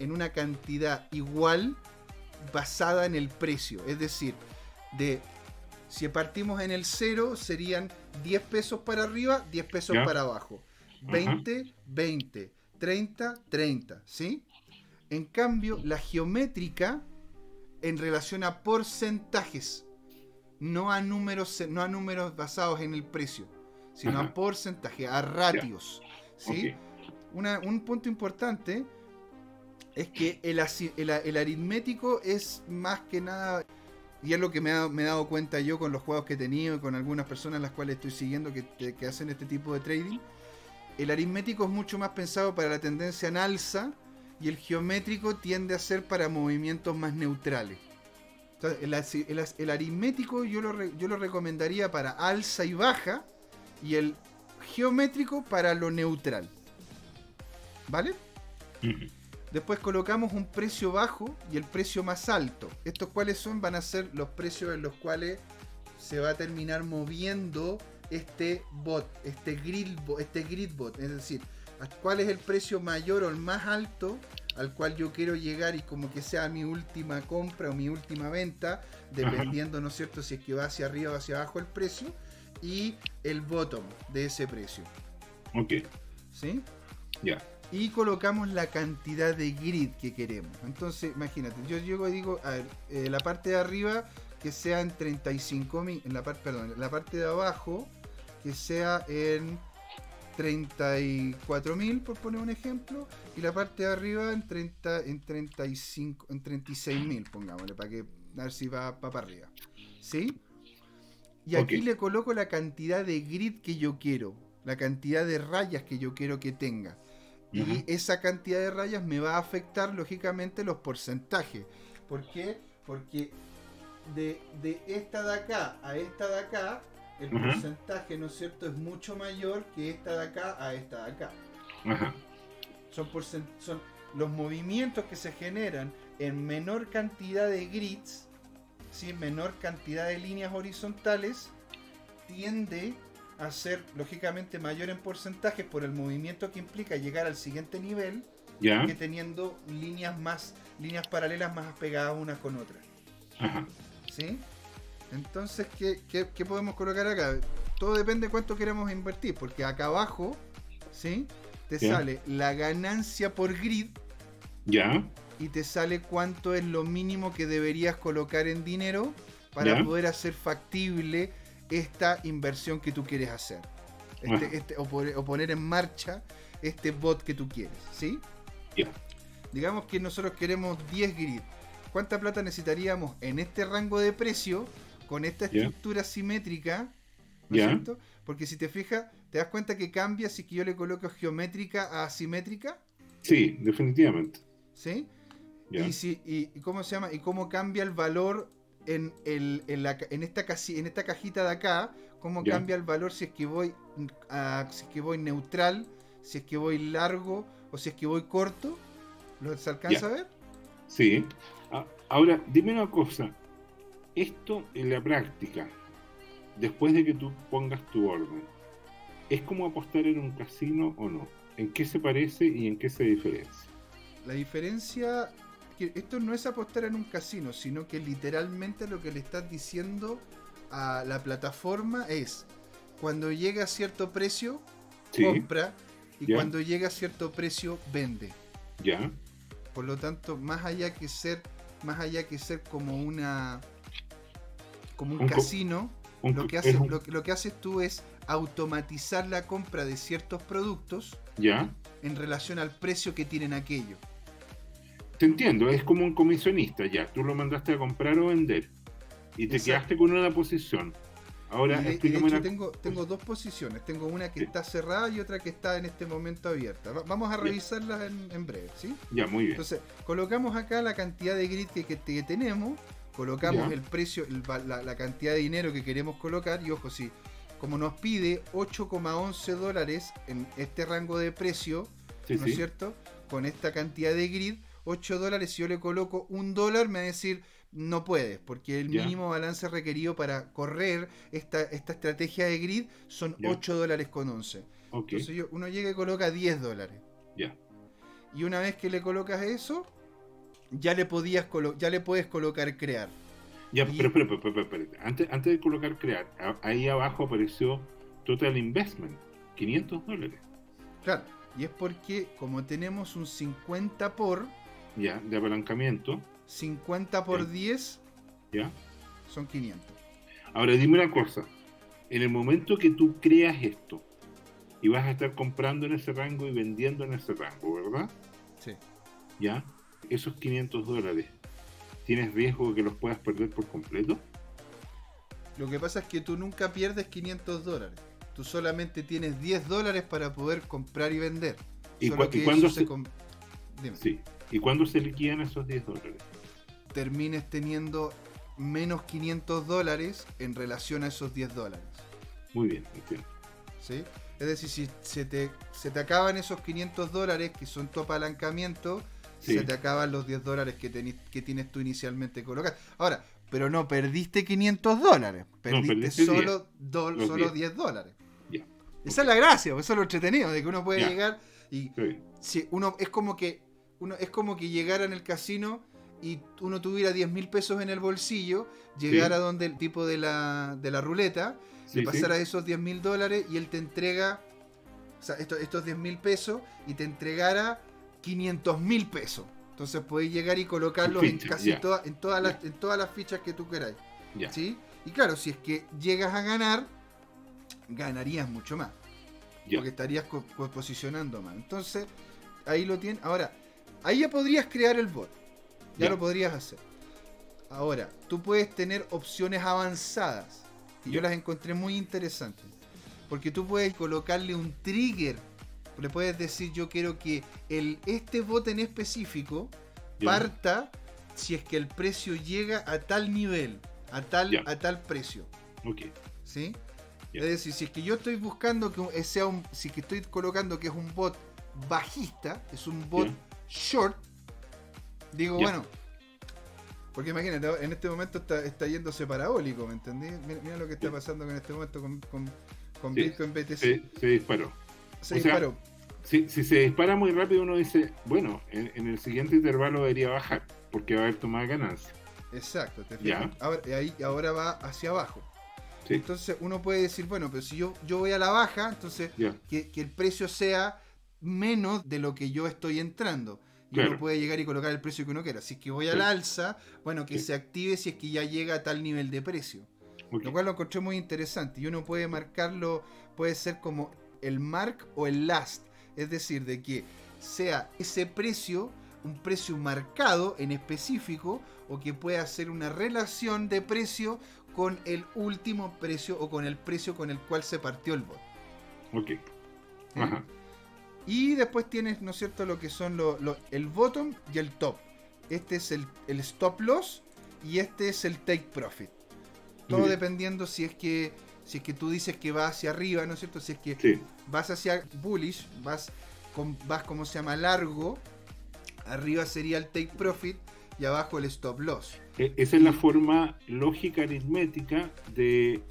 en una cantidad igual basada en el precio. Es decir, de si partimos en el cero serían 10 pesos para arriba, 10 pesos para abajo. 20, 20, 30, 30, ¿sí? En cambio, la geométrica en relación a porcentajes, no a números, no a números basados en el precio, sino a porcentaje, a ratios, ¿sí? Una- un punto importante es que el, aritmético es más que nada, y es lo que me, ha- me he dado cuenta yo con los juegos que he tenido y con algunas personas las cuales estoy siguiendo que hacen este tipo de trading. El aritmético es mucho más pensado para la tendencia en alza y el geométrico tiende a ser para movimientos más neutrales. El, aritmético yo lo, re- yo lo recomendaría para alza y baja y el geométrico para lo neutral. ¿Vale? Después colocamos un precio bajo y el precio más alto. ¿Estos cuáles son? Van a ser los precios en los cuales se va a terminar moviendo este bot, este grid, este grid bot. Es decir, cuál es el precio mayor o el más alto al cual yo quiero llegar y como que sea mi última compra o mi última venta, dependiendo, ¿no es cierto?, si es que va hacia arriba o hacia abajo el precio, y el bottom de ese precio. Ok, ¿Sí? ya. y colocamos la cantidad de grid que queremos. Entonces, imagínate, yo llego y digo, a ver, eh, la parte de arriba que sea en 35.000, en la parte, perdón, la parte de abajo que sea en 34.000 por poner un ejemplo, y la parte de arriba en 30 en 35 en 36.000, pongámosle para que a ver si va, va para arriba. ¿Sí? Y aquí le coloco la cantidad de grid que yo quiero, la cantidad de rayas que yo quiero que tenga. Y esa cantidad de rayas me va a afectar lógicamente los porcentajes. ¿Por qué? Porque de, de esta de acá a esta de acá, el porcentaje, ¿no es cierto?, es mucho mayor que esta de acá a esta de acá. Ajá. Son, porcent- son los movimientos que se generan en menor cantidad de grids, ¿sí? menor cantidad de líneas horizontales, tiende a ser lógicamente mayor en porcentajes por el movimiento que implica llegar al siguiente nivel que teniendo líneas más líneas paralelas más pegadas unas con otras. Ajá. ¿Sí? Entonces, ¿qué, qué, qué podemos colocar acá? Todo depende de cuánto queremos invertir, porque acá abajo, ¿sí? Te sale la ganancia por grid Ya. y te sale cuánto es lo mínimo que deberías colocar en dinero para poder hacer factible esta inversión que tú quieres hacer. Este- Ajá. este- o, o poner en marcha este bot que tú quieres, ¿sí? Digamos que nosotros queremos 10 grid. ¿Cuánta plata necesitaríamos en este rango de precio con esta estructura simétrica? ¿no cierto? Porque si te fijas, ¿te das cuenta que cambia si que yo le coloco geométrica a asimétrica? Sí, definitivamente. ¿Sí? Y, si, y, y cómo se llama y cómo cambia el valor en, el, en, la, ca- en, esta, casi, en esta cajita de acá, cómo cambia el valor si es que voy a, si es que voy neutral, si es que voy largo o si es que voy corto. ¿Lo se alcanza a ver? Sí. Ahora, dime una cosa. Esto en la práctica, después de que tú pongas tu orden, ¿es como apostar en un casino o no? ¿En qué se parece y en qué se diferencia? La diferencia que esto no es apostar en un casino, sino que literalmente lo que le estás diciendo a la plataforma es cuando llega a cierto precio Sí, compra y cuando llega a cierto precio vende. ya, Por lo tanto, más allá que ser, más allá que ser como una como un, casino, un- lo que es haces, un- lo, que- lo que haces tú es automatizar la compra de ciertos productos ya. en relación al precio que tienen aquello. Te entiendo, es como un comisionista, ya. Tú lo mandaste a comprar o vender y te Exacto. quedaste con una posición. Ahora, de, de hecho una tengo, tengo dos posiciones. Tengo una que Sí. está cerrada y otra que está en este momento abierta. Va- Vamos a revisarlas en, en breve, ¿sí? Ya, muy bien. Entonces, colocamos acá la cantidad de grid que, que- que tenemos, colocamos el precio, el la, la cantidad de dinero que queremos colocar y ojo, si como nos pide 8,11 dólares en este rango de precio, Sí, ¿no sí. es cierto? Con esta cantidad de grid, 8 dólares, si yo le coloco un dólar, me va a decir, no puedes, porque el mínimo balance requerido para correr esta, esta estrategia de grid son Ya. 8 dólares con 11. Ok, Entonces yo- uno llega y coloca 10 dólares. ya. Y una vez que le colocas eso, ya le podías colo- ya le puedes colocar crear. Ya, Y- pero, pero, pero, pero, pero, antes, antes de colocar crear, ahí abajo apareció Total Investment, 500 dólares, Claro. Y es porque como tenemos un 50 por, ya, de apalancamiento, 50 por Ya. 10 ya. son 500. Ahora dime una cosa, en el momento que tú creas esto, y vas a estar comprando en ese rango y vendiendo en ese rango, ¿verdad? Sí. Ya, esos 500 dólares, ¿tienes riesgo de que los puedas perder por completo? Lo que pasa es que tú nunca pierdes 500 dólares. Tú solamente tienes 10 dólares para poder comprar y vender. ¿Y, cuándo se, sí. ¿Y cuándo se liquidan esos 10 dólares? termines teniendo menos 500 dólares en relación a esos 10 dólares. Muy bien, entiendo. ¿sí? Es decir, si se te, se te acaban esos 500 dólares que son tu apalancamiento, Sí. se te acaban los 10 dólares que, teni- que tienes tú inicialmente colocar. Ahora, pero no perdiste 500 dólares, perdiste, perdiste solo, do- Los solo 10. 10 dólares. Esa es la gracia, eso es lo entretenido, de que uno puede llegar y si uno es como que uno es como que llegara en el casino y uno tuviera 10 mil pesos en el bolsillo, llegara donde el tipo de la, de la ruleta, Sí, le sí. pasara esos 10 mil dólares y él te entrega o sea, esto- estos 10 mil pesos y te entregara 500 mil pesos. Entonces podéis llegar y colocarlos en casi todas, en todas las, en todas las fichas que tú queráis. ¿sí? Y claro, si es que llegas a ganar, ganarías mucho más porque estarías co- co- posicionando más. Entonces, ahí lo tienes. Ahora, ahí ya podrías crear el bot. Ya, lo podrías hacer. Ahora, tú puedes tener opciones avanzadas. Y yo las encontré muy interesantes. Porque tú puedes colocarle un trigger. Le puedes decir, yo quiero que el, este bot en específico parta si es que el precio llega a tal nivel, a tal, a tal precio. Ok. ¿sí? Es decir, si es que yo estoy buscando que sea un, si es que estoy colocando que es un bot bajista, es un bot short, digo, bueno, porque imagínate, en este momento está, está yéndose parabólico, ¿me entendí? Mira, mira lo que está pasando en este momento con, con, con Sí, Bitcoin BTC. Se, se disparó. Se o sea, disparó. Si, si se dispara muy rápido, uno dice, bueno, en, en el siguiente intervalo debería bajar, porque va a haber tomado ganancia. Exacto, te fijas. Ahora, y ahí, ahora va hacia abajo. Sí. Entonces uno puede decir, bueno, pero si yo, yo voy a la baja, entonces que, que el precio sea menos de lo que yo estoy entrando. Y Claro. uno puede llegar y colocar el precio que uno quiera. Si es que voy al Sí. alza, bueno, que Sí. se active si es que ya llega a tal nivel de precio. Lo cual lo encontré muy interesante. Y uno puede marcarlo, puede ser como el mark o el last. Es decir, de que sea ese precio, un precio marcado en específico, o que pueda ser una relación de precio con el último precio o con el precio con el cual se partió el bot. Ok. Ajá. Y después tienes, ¿no es cierto?, lo que son lo- lo- el bottom y el top. Este es el, el stop loss y este es el take profit. Todo bien. dependiendo si es que si es que tú dices que va hacia arriba, ¿no es cierto? Si es que Sí. vas hacia bullish, vas con, vas como se llama largo, arriba sería el take profit y abajo el stop loss. E- Esa es la forma lógica aritmética de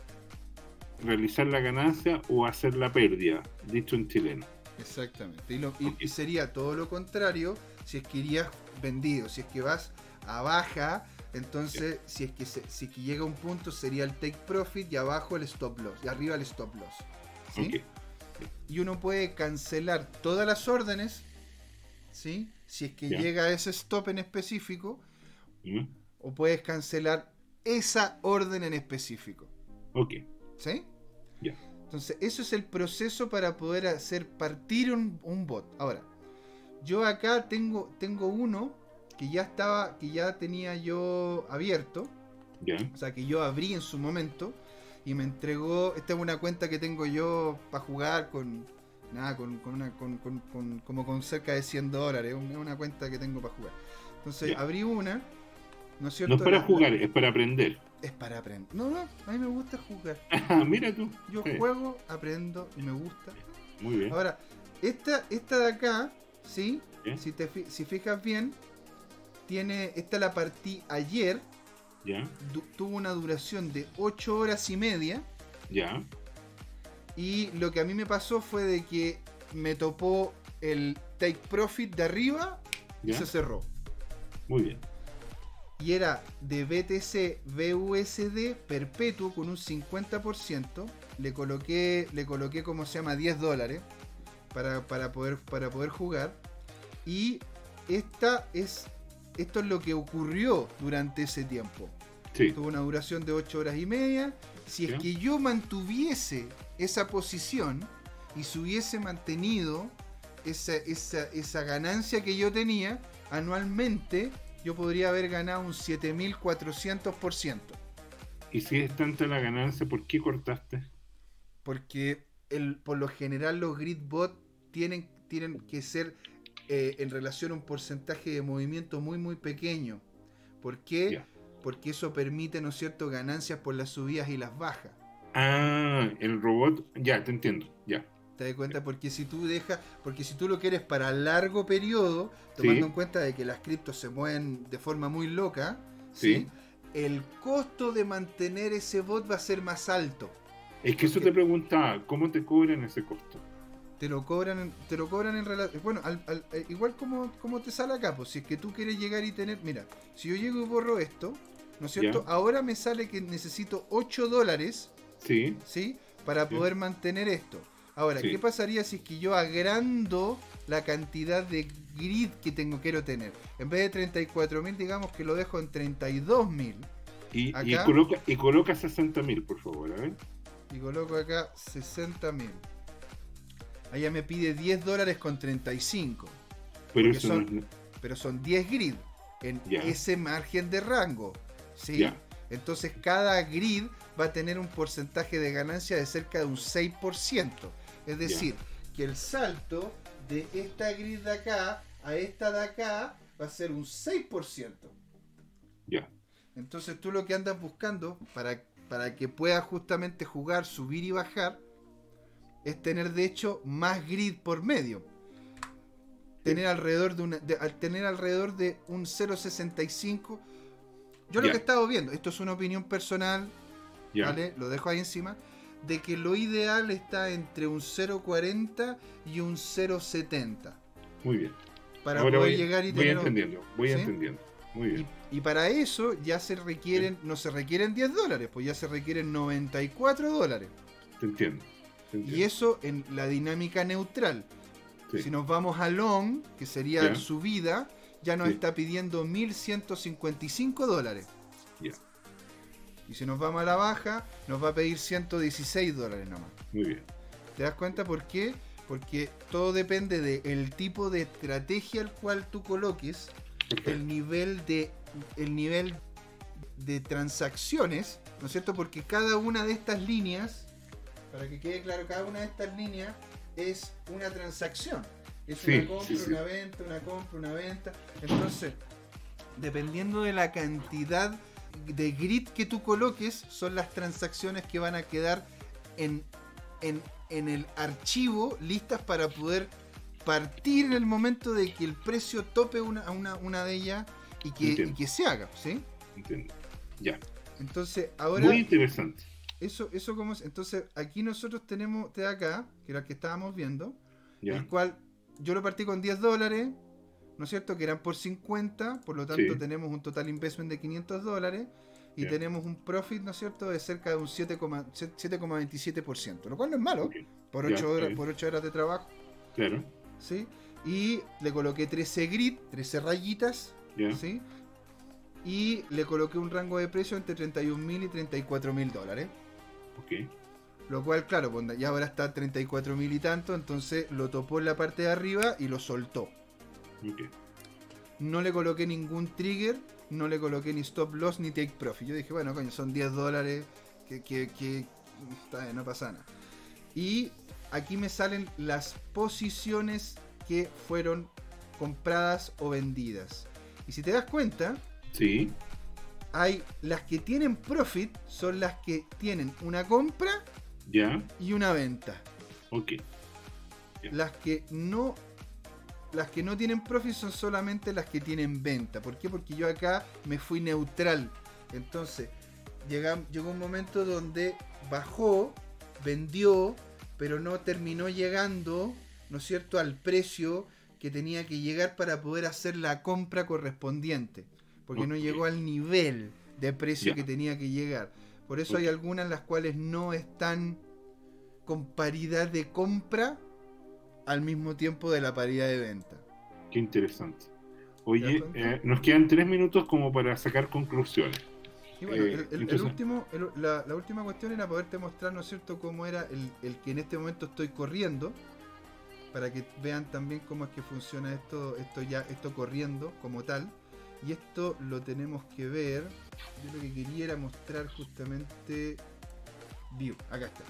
realizar la ganancia o hacer la pérdida, dicho en chileno. Exactamente. Y, lo- y- Ok. y sería todo lo contrario si es que irías vendido. Si es que vas a baja, entonces si es que se- si es que llega un punto sería el take profit y abajo el stop loss. Y arriba el stop loss. ¿sí? Y uno puede cancelar todas las órdenes. ¿sí? Si es que llega a ese stop en específico. ¿Mm? O puedes cancelar esa orden en específico. Ok. ¿Sí? Ya. Entonces, eso es el proceso para poder hacer partir un, un bot. Ahora, yo acá tengo, tengo uno que ya estaba, que ya tenía yo abierto, o sea, que yo abrí en su momento, y me entregó, esta es una cuenta que tengo yo para jugar con, nada, con, con una, con, como con cerca de 100 dólares, es una, cuenta que tengo para jugar. Entonces abrí una, ¿no es cierto? No es para La- jugar, es para aprender. Es para aprender. No, no, a mí me gusta jugar. Ah, mira tú. Yo Sí. juego, aprendo y me gusta. Muy bien. Ahora, esta, esta de acá, ¿sí? Si te si fijas bien, tiene, esta la partí ayer, Ya, tuvo una duración de 8 horas y media. ya, Y lo que a mí me pasó fue de que me topó el take profit de arriba y ya. se cerró. Muy bien. Y era de BTC BUSD perpetuo con un 50%. Le coloqué, le coloqué como se llama 10 dólares para, para poder, para poder jugar. Y esta es, esto es lo que ocurrió durante ese tiempo. Sí, Tuvo una duración de 8 horas y media. Si es que yo mantuviese esa posición y se hubiese mantenido esa, esa, esa ganancia que yo tenía anualmente, yo podría haber ganado un 7400%. y si es tanta la ganancia, ¿por qué cortaste? Porque el, por lo general los grid bot tienen, tienen que ser eh, en relación a un porcentaje de movimiento muy muy pequeño. ¿Por qué? Porque eso permite, ¿no es cierto?, ganancias por las subidas y las bajas. Ah, el robot, ya, te entiendo, ya. ¿Te das cuenta? Porque si tú dejas, porque si tú lo quieres para largo periodo, tomando Sí. en cuenta de que las criptos se mueven de forma muy loca, Sí. ¿sí? el costo de mantener ese bot va a ser más alto. Es que eso te preguntaba, ¿cómo te cobran ese costo? Te lo cobran, en- te lo cobran en relación. Bueno, al- al- eh, igual como, como te sale acá, pues si es que tú quieres llegar y tener. Mira, si yo llego y borro esto, ¿no es cierto? Ahora me sale que necesito 8 dólares, Sí, ¿sí? Para poder mantener esto. Ahora, Sí. ¿qué pasaría si es que yo agrando la cantidad de grid que tengo quiero tener? En vez de 34.000, digamos que lo dejo en 32.000 y, y coloca, y coloca 60 mil, por favor, a ver. y coloco acá 60.000. Allá me pide 10 dólares con 35. Pero eso son- no es... pero son 10 grid en ese margen de rango. ¿sí? Entonces cada grid va a tener un porcentaje de ganancia de cerca de un 6%. Es decir, que el salto de esta grid de acá a esta de acá va a ser un 6%. Ya, Entonces tú lo que andas buscando para, para que puedas justamente jugar, subir y bajar, es tener de hecho más grid por medio. Tener alrededor de, una, de- tener alrededor de un 0.65. Yo lo que he estado viendo, esto es una opinión personal. ¿vale? Lo dejo ahí encima, de que lo ideal está entre un 0.40 y un 0.70 Muy bien. para Ahora poder voy, llegar y voy tener entendiendo, voy ¿Sí? entendiendo. Muy bien. Y, y para eso ya se requieren, no se requieren 10 dólares, pues ya se requieren 94 dólares. Te entiendo. Entiendo. Y eso en la dinámica neutral. Sí. Si nos vamos a long, que sería Ya. subida, ya nos Sí. está pidiendo 1155 dólares. Ya. Y si nos vamos a la baja, nos va a pedir 116 dólares nomás. Muy bien. ¿Te das cuenta por qué? Porque todo depende del tipo de estrategia al cual tú coloques el nivel de el nivel de transacciones, ¿no es cierto? Porque cada una de estas líneas, para que quede claro, cada una de estas líneas es una transacción. Es Sí, una compra, sí, sí. una venta, una compra, una venta. Entonces, dependiendo de la cantidad de grid que tú coloques, son las transacciones que van a quedar en, en, en el archivo listas para poder partir en el momento de que el precio tope una, una, una de ellas y que, y que se haga, ¿sí? Entiendo. Ya. Entonces, ahora, Muy interesante. Eso, eso como es, entonces aquí nosotros tenemos de acá, que era el que estábamos viendo, Ya. el cual yo lo partí con 10 dólares, ¿no es cierto? Que eran por 50, por lo tanto Sí. tenemos un total investment de 500 dólares y Ya. tenemos un profit, ¿no es cierto?, de cerca de un 7,- 7,27%, lo cual no es malo, Ok. por Ya, 8, horas, sí. por 8 horas de trabajo, Claro. ¿sí? Y le coloqué 13 grid, 13 rayitas. ¿sí? Y le coloqué un rango de precio entre 31 mil y 34 mil dólares. Lo cual, claro, pues, ya ahora está a 34 mil y tanto, entonces lo topó en la parte de arriba y lo soltó. No le coloqué ningún trigger, no le coloqué ni stop loss ni take profit. Yo dije, bueno, coño, son 10 dólares que, que- que- está no pasa nada. Y aquí me salen las posiciones que fueron compradas o vendidas. Y si te das cuenta, Sí, hay las que tienen profit, son las que tienen una compra y una venta. ok. Las que no las que no tienen profit son solamente las que tienen venta. ¿Por qué? Porque yo acá me fui neutral. Entonces, llega- llegó un momento donde bajó, vendió, pero no terminó llegando, ¿no es cierto?, al precio que tenía que llegar para poder hacer la compra correspondiente. Porque no llegó al nivel de precio que tenía que llegar. Por eso hay algunas las cuales no están con paridad de compra al mismo tiempo de la paridad de venta. Qué interesante. ¿Te Oye, eh, nos quedan tres minutos como para sacar conclusiones. Y bueno, Eh, el, el- el entonces- último, el- la, la última cuestión era poderte mostrar, ¿no es cierto?, cómo era el, el que en este momento estoy corriendo, para que vean también cómo es que funciona esto, esto ya, esto corriendo como tal. Y esto lo tenemos que ver. Yo lo que quería era mostrar justamente View. Acá está.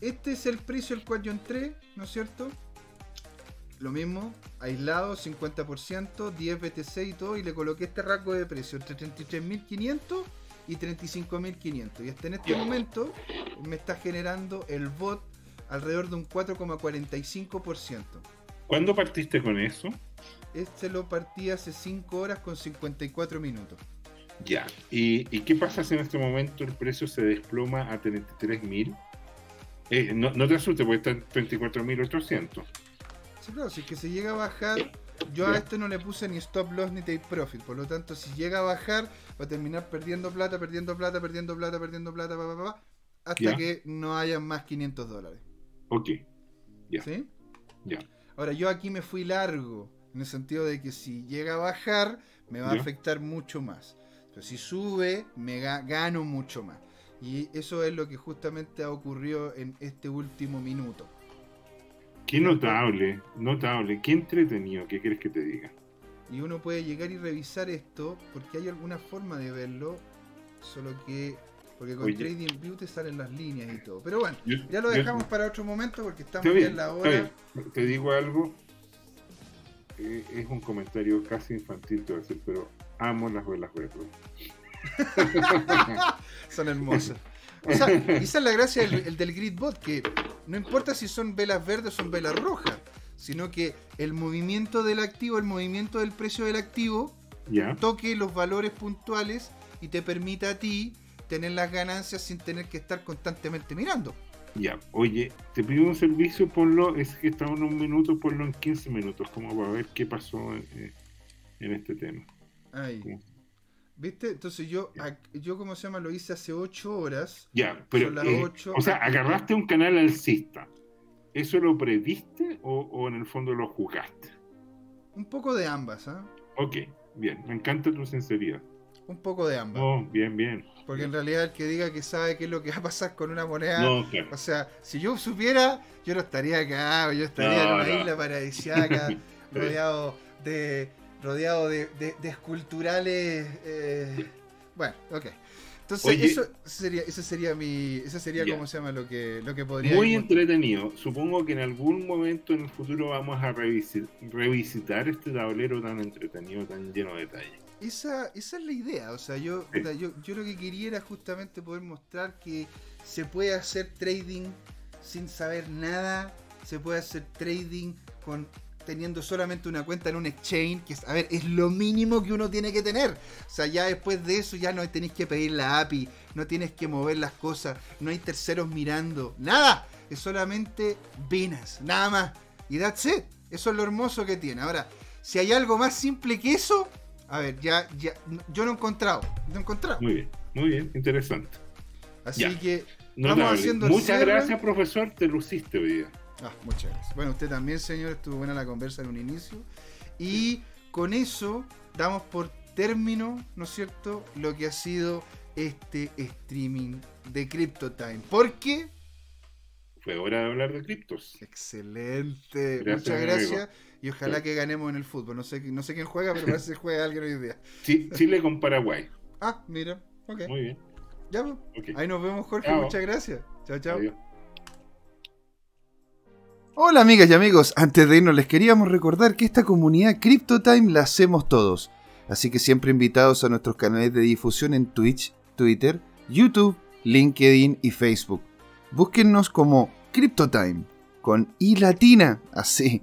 Este es el precio al cual yo entré, ¿no es cierto? Lo mismo, aislado, 50%, 10 BTC y todo, y le coloqué este rango de precio entre 33.500 y 35.500. Y hasta en este momento me está generando el bot alrededor de un 4,45%. ¿Cuándo partiste con eso? Este lo partí hace 5 horas con 54 minutos. Ya. ¿Y, y qué pasa si en este momento el precio se desploma a 33.000? Eh, no, no te asustes, porque está en 34.800. Sí, claro, si es que se llega a bajar, yo a este no le puse ni stop loss ni take profit. Por lo tanto, si llega a bajar, va a terminar perdiendo plata, perdiendo plata, perdiendo plata, perdiendo plata, pa, pa, pa, hasta Ya. que no haya más 500 dólares. Ok. Ya. ¿Sí? Ya. Ahora, yo aquí me fui largo, en el sentido de que si llega a bajar, me va a afectar mucho más. Pero si sube, me ga- gano mucho más. Y eso es lo que justamente ha ocurrido en este último minuto. Qué notable, notable, qué entretenido, ¿qué quieres que te diga? Y uno puede llegar y revisar esto porque hay alguna forma de verlo, solo que porque con Oye. Trading View te salen las líneas y todo. Pero bueno, Yo- ya lo yo- dejamos para otro momento porque estamos bien, en la hora. Te digo algo, eh, es un comentario casi infantil, te voy a decir, pero amo las velas retro. Son hermosas. O sea, esa es la gracia del, el del Gridbot, que no importa si son velas verdes o son velas rojas, sino que el movimiento del activo, el movimiento del precio del activo, toque los valores puntuales y te permita a ti tener las ganancias sin tener que estar constantemente mirando. Ya. Oye, te pido un servicio, ponlo, es que estamos en un minuto, ponlo en 15 minutos, como para ver qué pasó en, en este tema. Ahí. ¿Viste? Entonces yo, yo como se llama, lo hice hace 8 horas. Ya, pero, las eh, o sea, agarraste un canal alcista. ¿Eso lo previste o, o en el fondo lo jugaste? Un poco de ambas, ¿ah? Ok, bien, me encanta tu sinceridad. Un poco de ambas. Oh, bien, bien. Porque en realidad el que diga que sabe qué es lo que va a pasar con una moneda. No, claro. O sea, si yo supiera, yo no estaría acá, yo estaría en una no. isla paradisíaca, rodeado de rodeado de, de- de esculturales. eh, bueno, ok. Entonces, Oye. eso sería, eso sería mi. Eso sería Ya. como se llama lo que, lo que podría Muy entretenido. Supongo que en algún momento en el futuro vamos a revisi- revisitar este tablero tan entretenido, tan lleno de detalles. Esa, esa es la idea, o sea, yo, Sí. yo, yo lo que quería era justamente poder mostrar que se puede hacer trading sin saber nada, se puede hacer trading con teniendo solamente una cuenta en un exchange, que es, a ver, es lo mínimo que uno tiene que tener. O sea, ya después de eso ya no tenéis que pedir la API, no tienes que mover las cosas, no hay terceros mirando, nada, es solamente Binance, nada más. Y that's it, eso es lo hermoso que tiene. Ahora, si hay algo más simple que eso, a ver, ya, ya, yo no he encontrado, no he encontrado. Muy bien, muy bien, interesante. Así ya. que, Notable. haciendo Muchas gracias, profesor, te luciste hoy día. ah, muchas gracias. Bueno, usted también, señor, estuvo buena la conversa en un inicio. Y con eso damos por término, ¿no es cierto?, lo que ha sido este streaming de CryptoTime. ¿Por qué? Fue hora de hablar de criptos. Excelente, Gracias, muchas amigo. Y ojalá que ganemos en el fútbol. No sé, no sé quién juega, pero parece que juega alguien hoy día. Sí, Chile con Paraguay. Ah, mira, ok. Muy bien. Ya, pues. Ok. Ahí nos vemos, Jorge. Chao. Muchas gracias. Chao, chao. Adiós. Hola amigas y amigos, antes de irnos les queríamos recordar que esta comunidad CryptoTime la hacemos todos, así que siempre invitados a nuestros canales de difusión en Twitch, Twitter, YouTube, LinkedIn y Facebook. Búsquennos como CryptoTime, con I latina, así,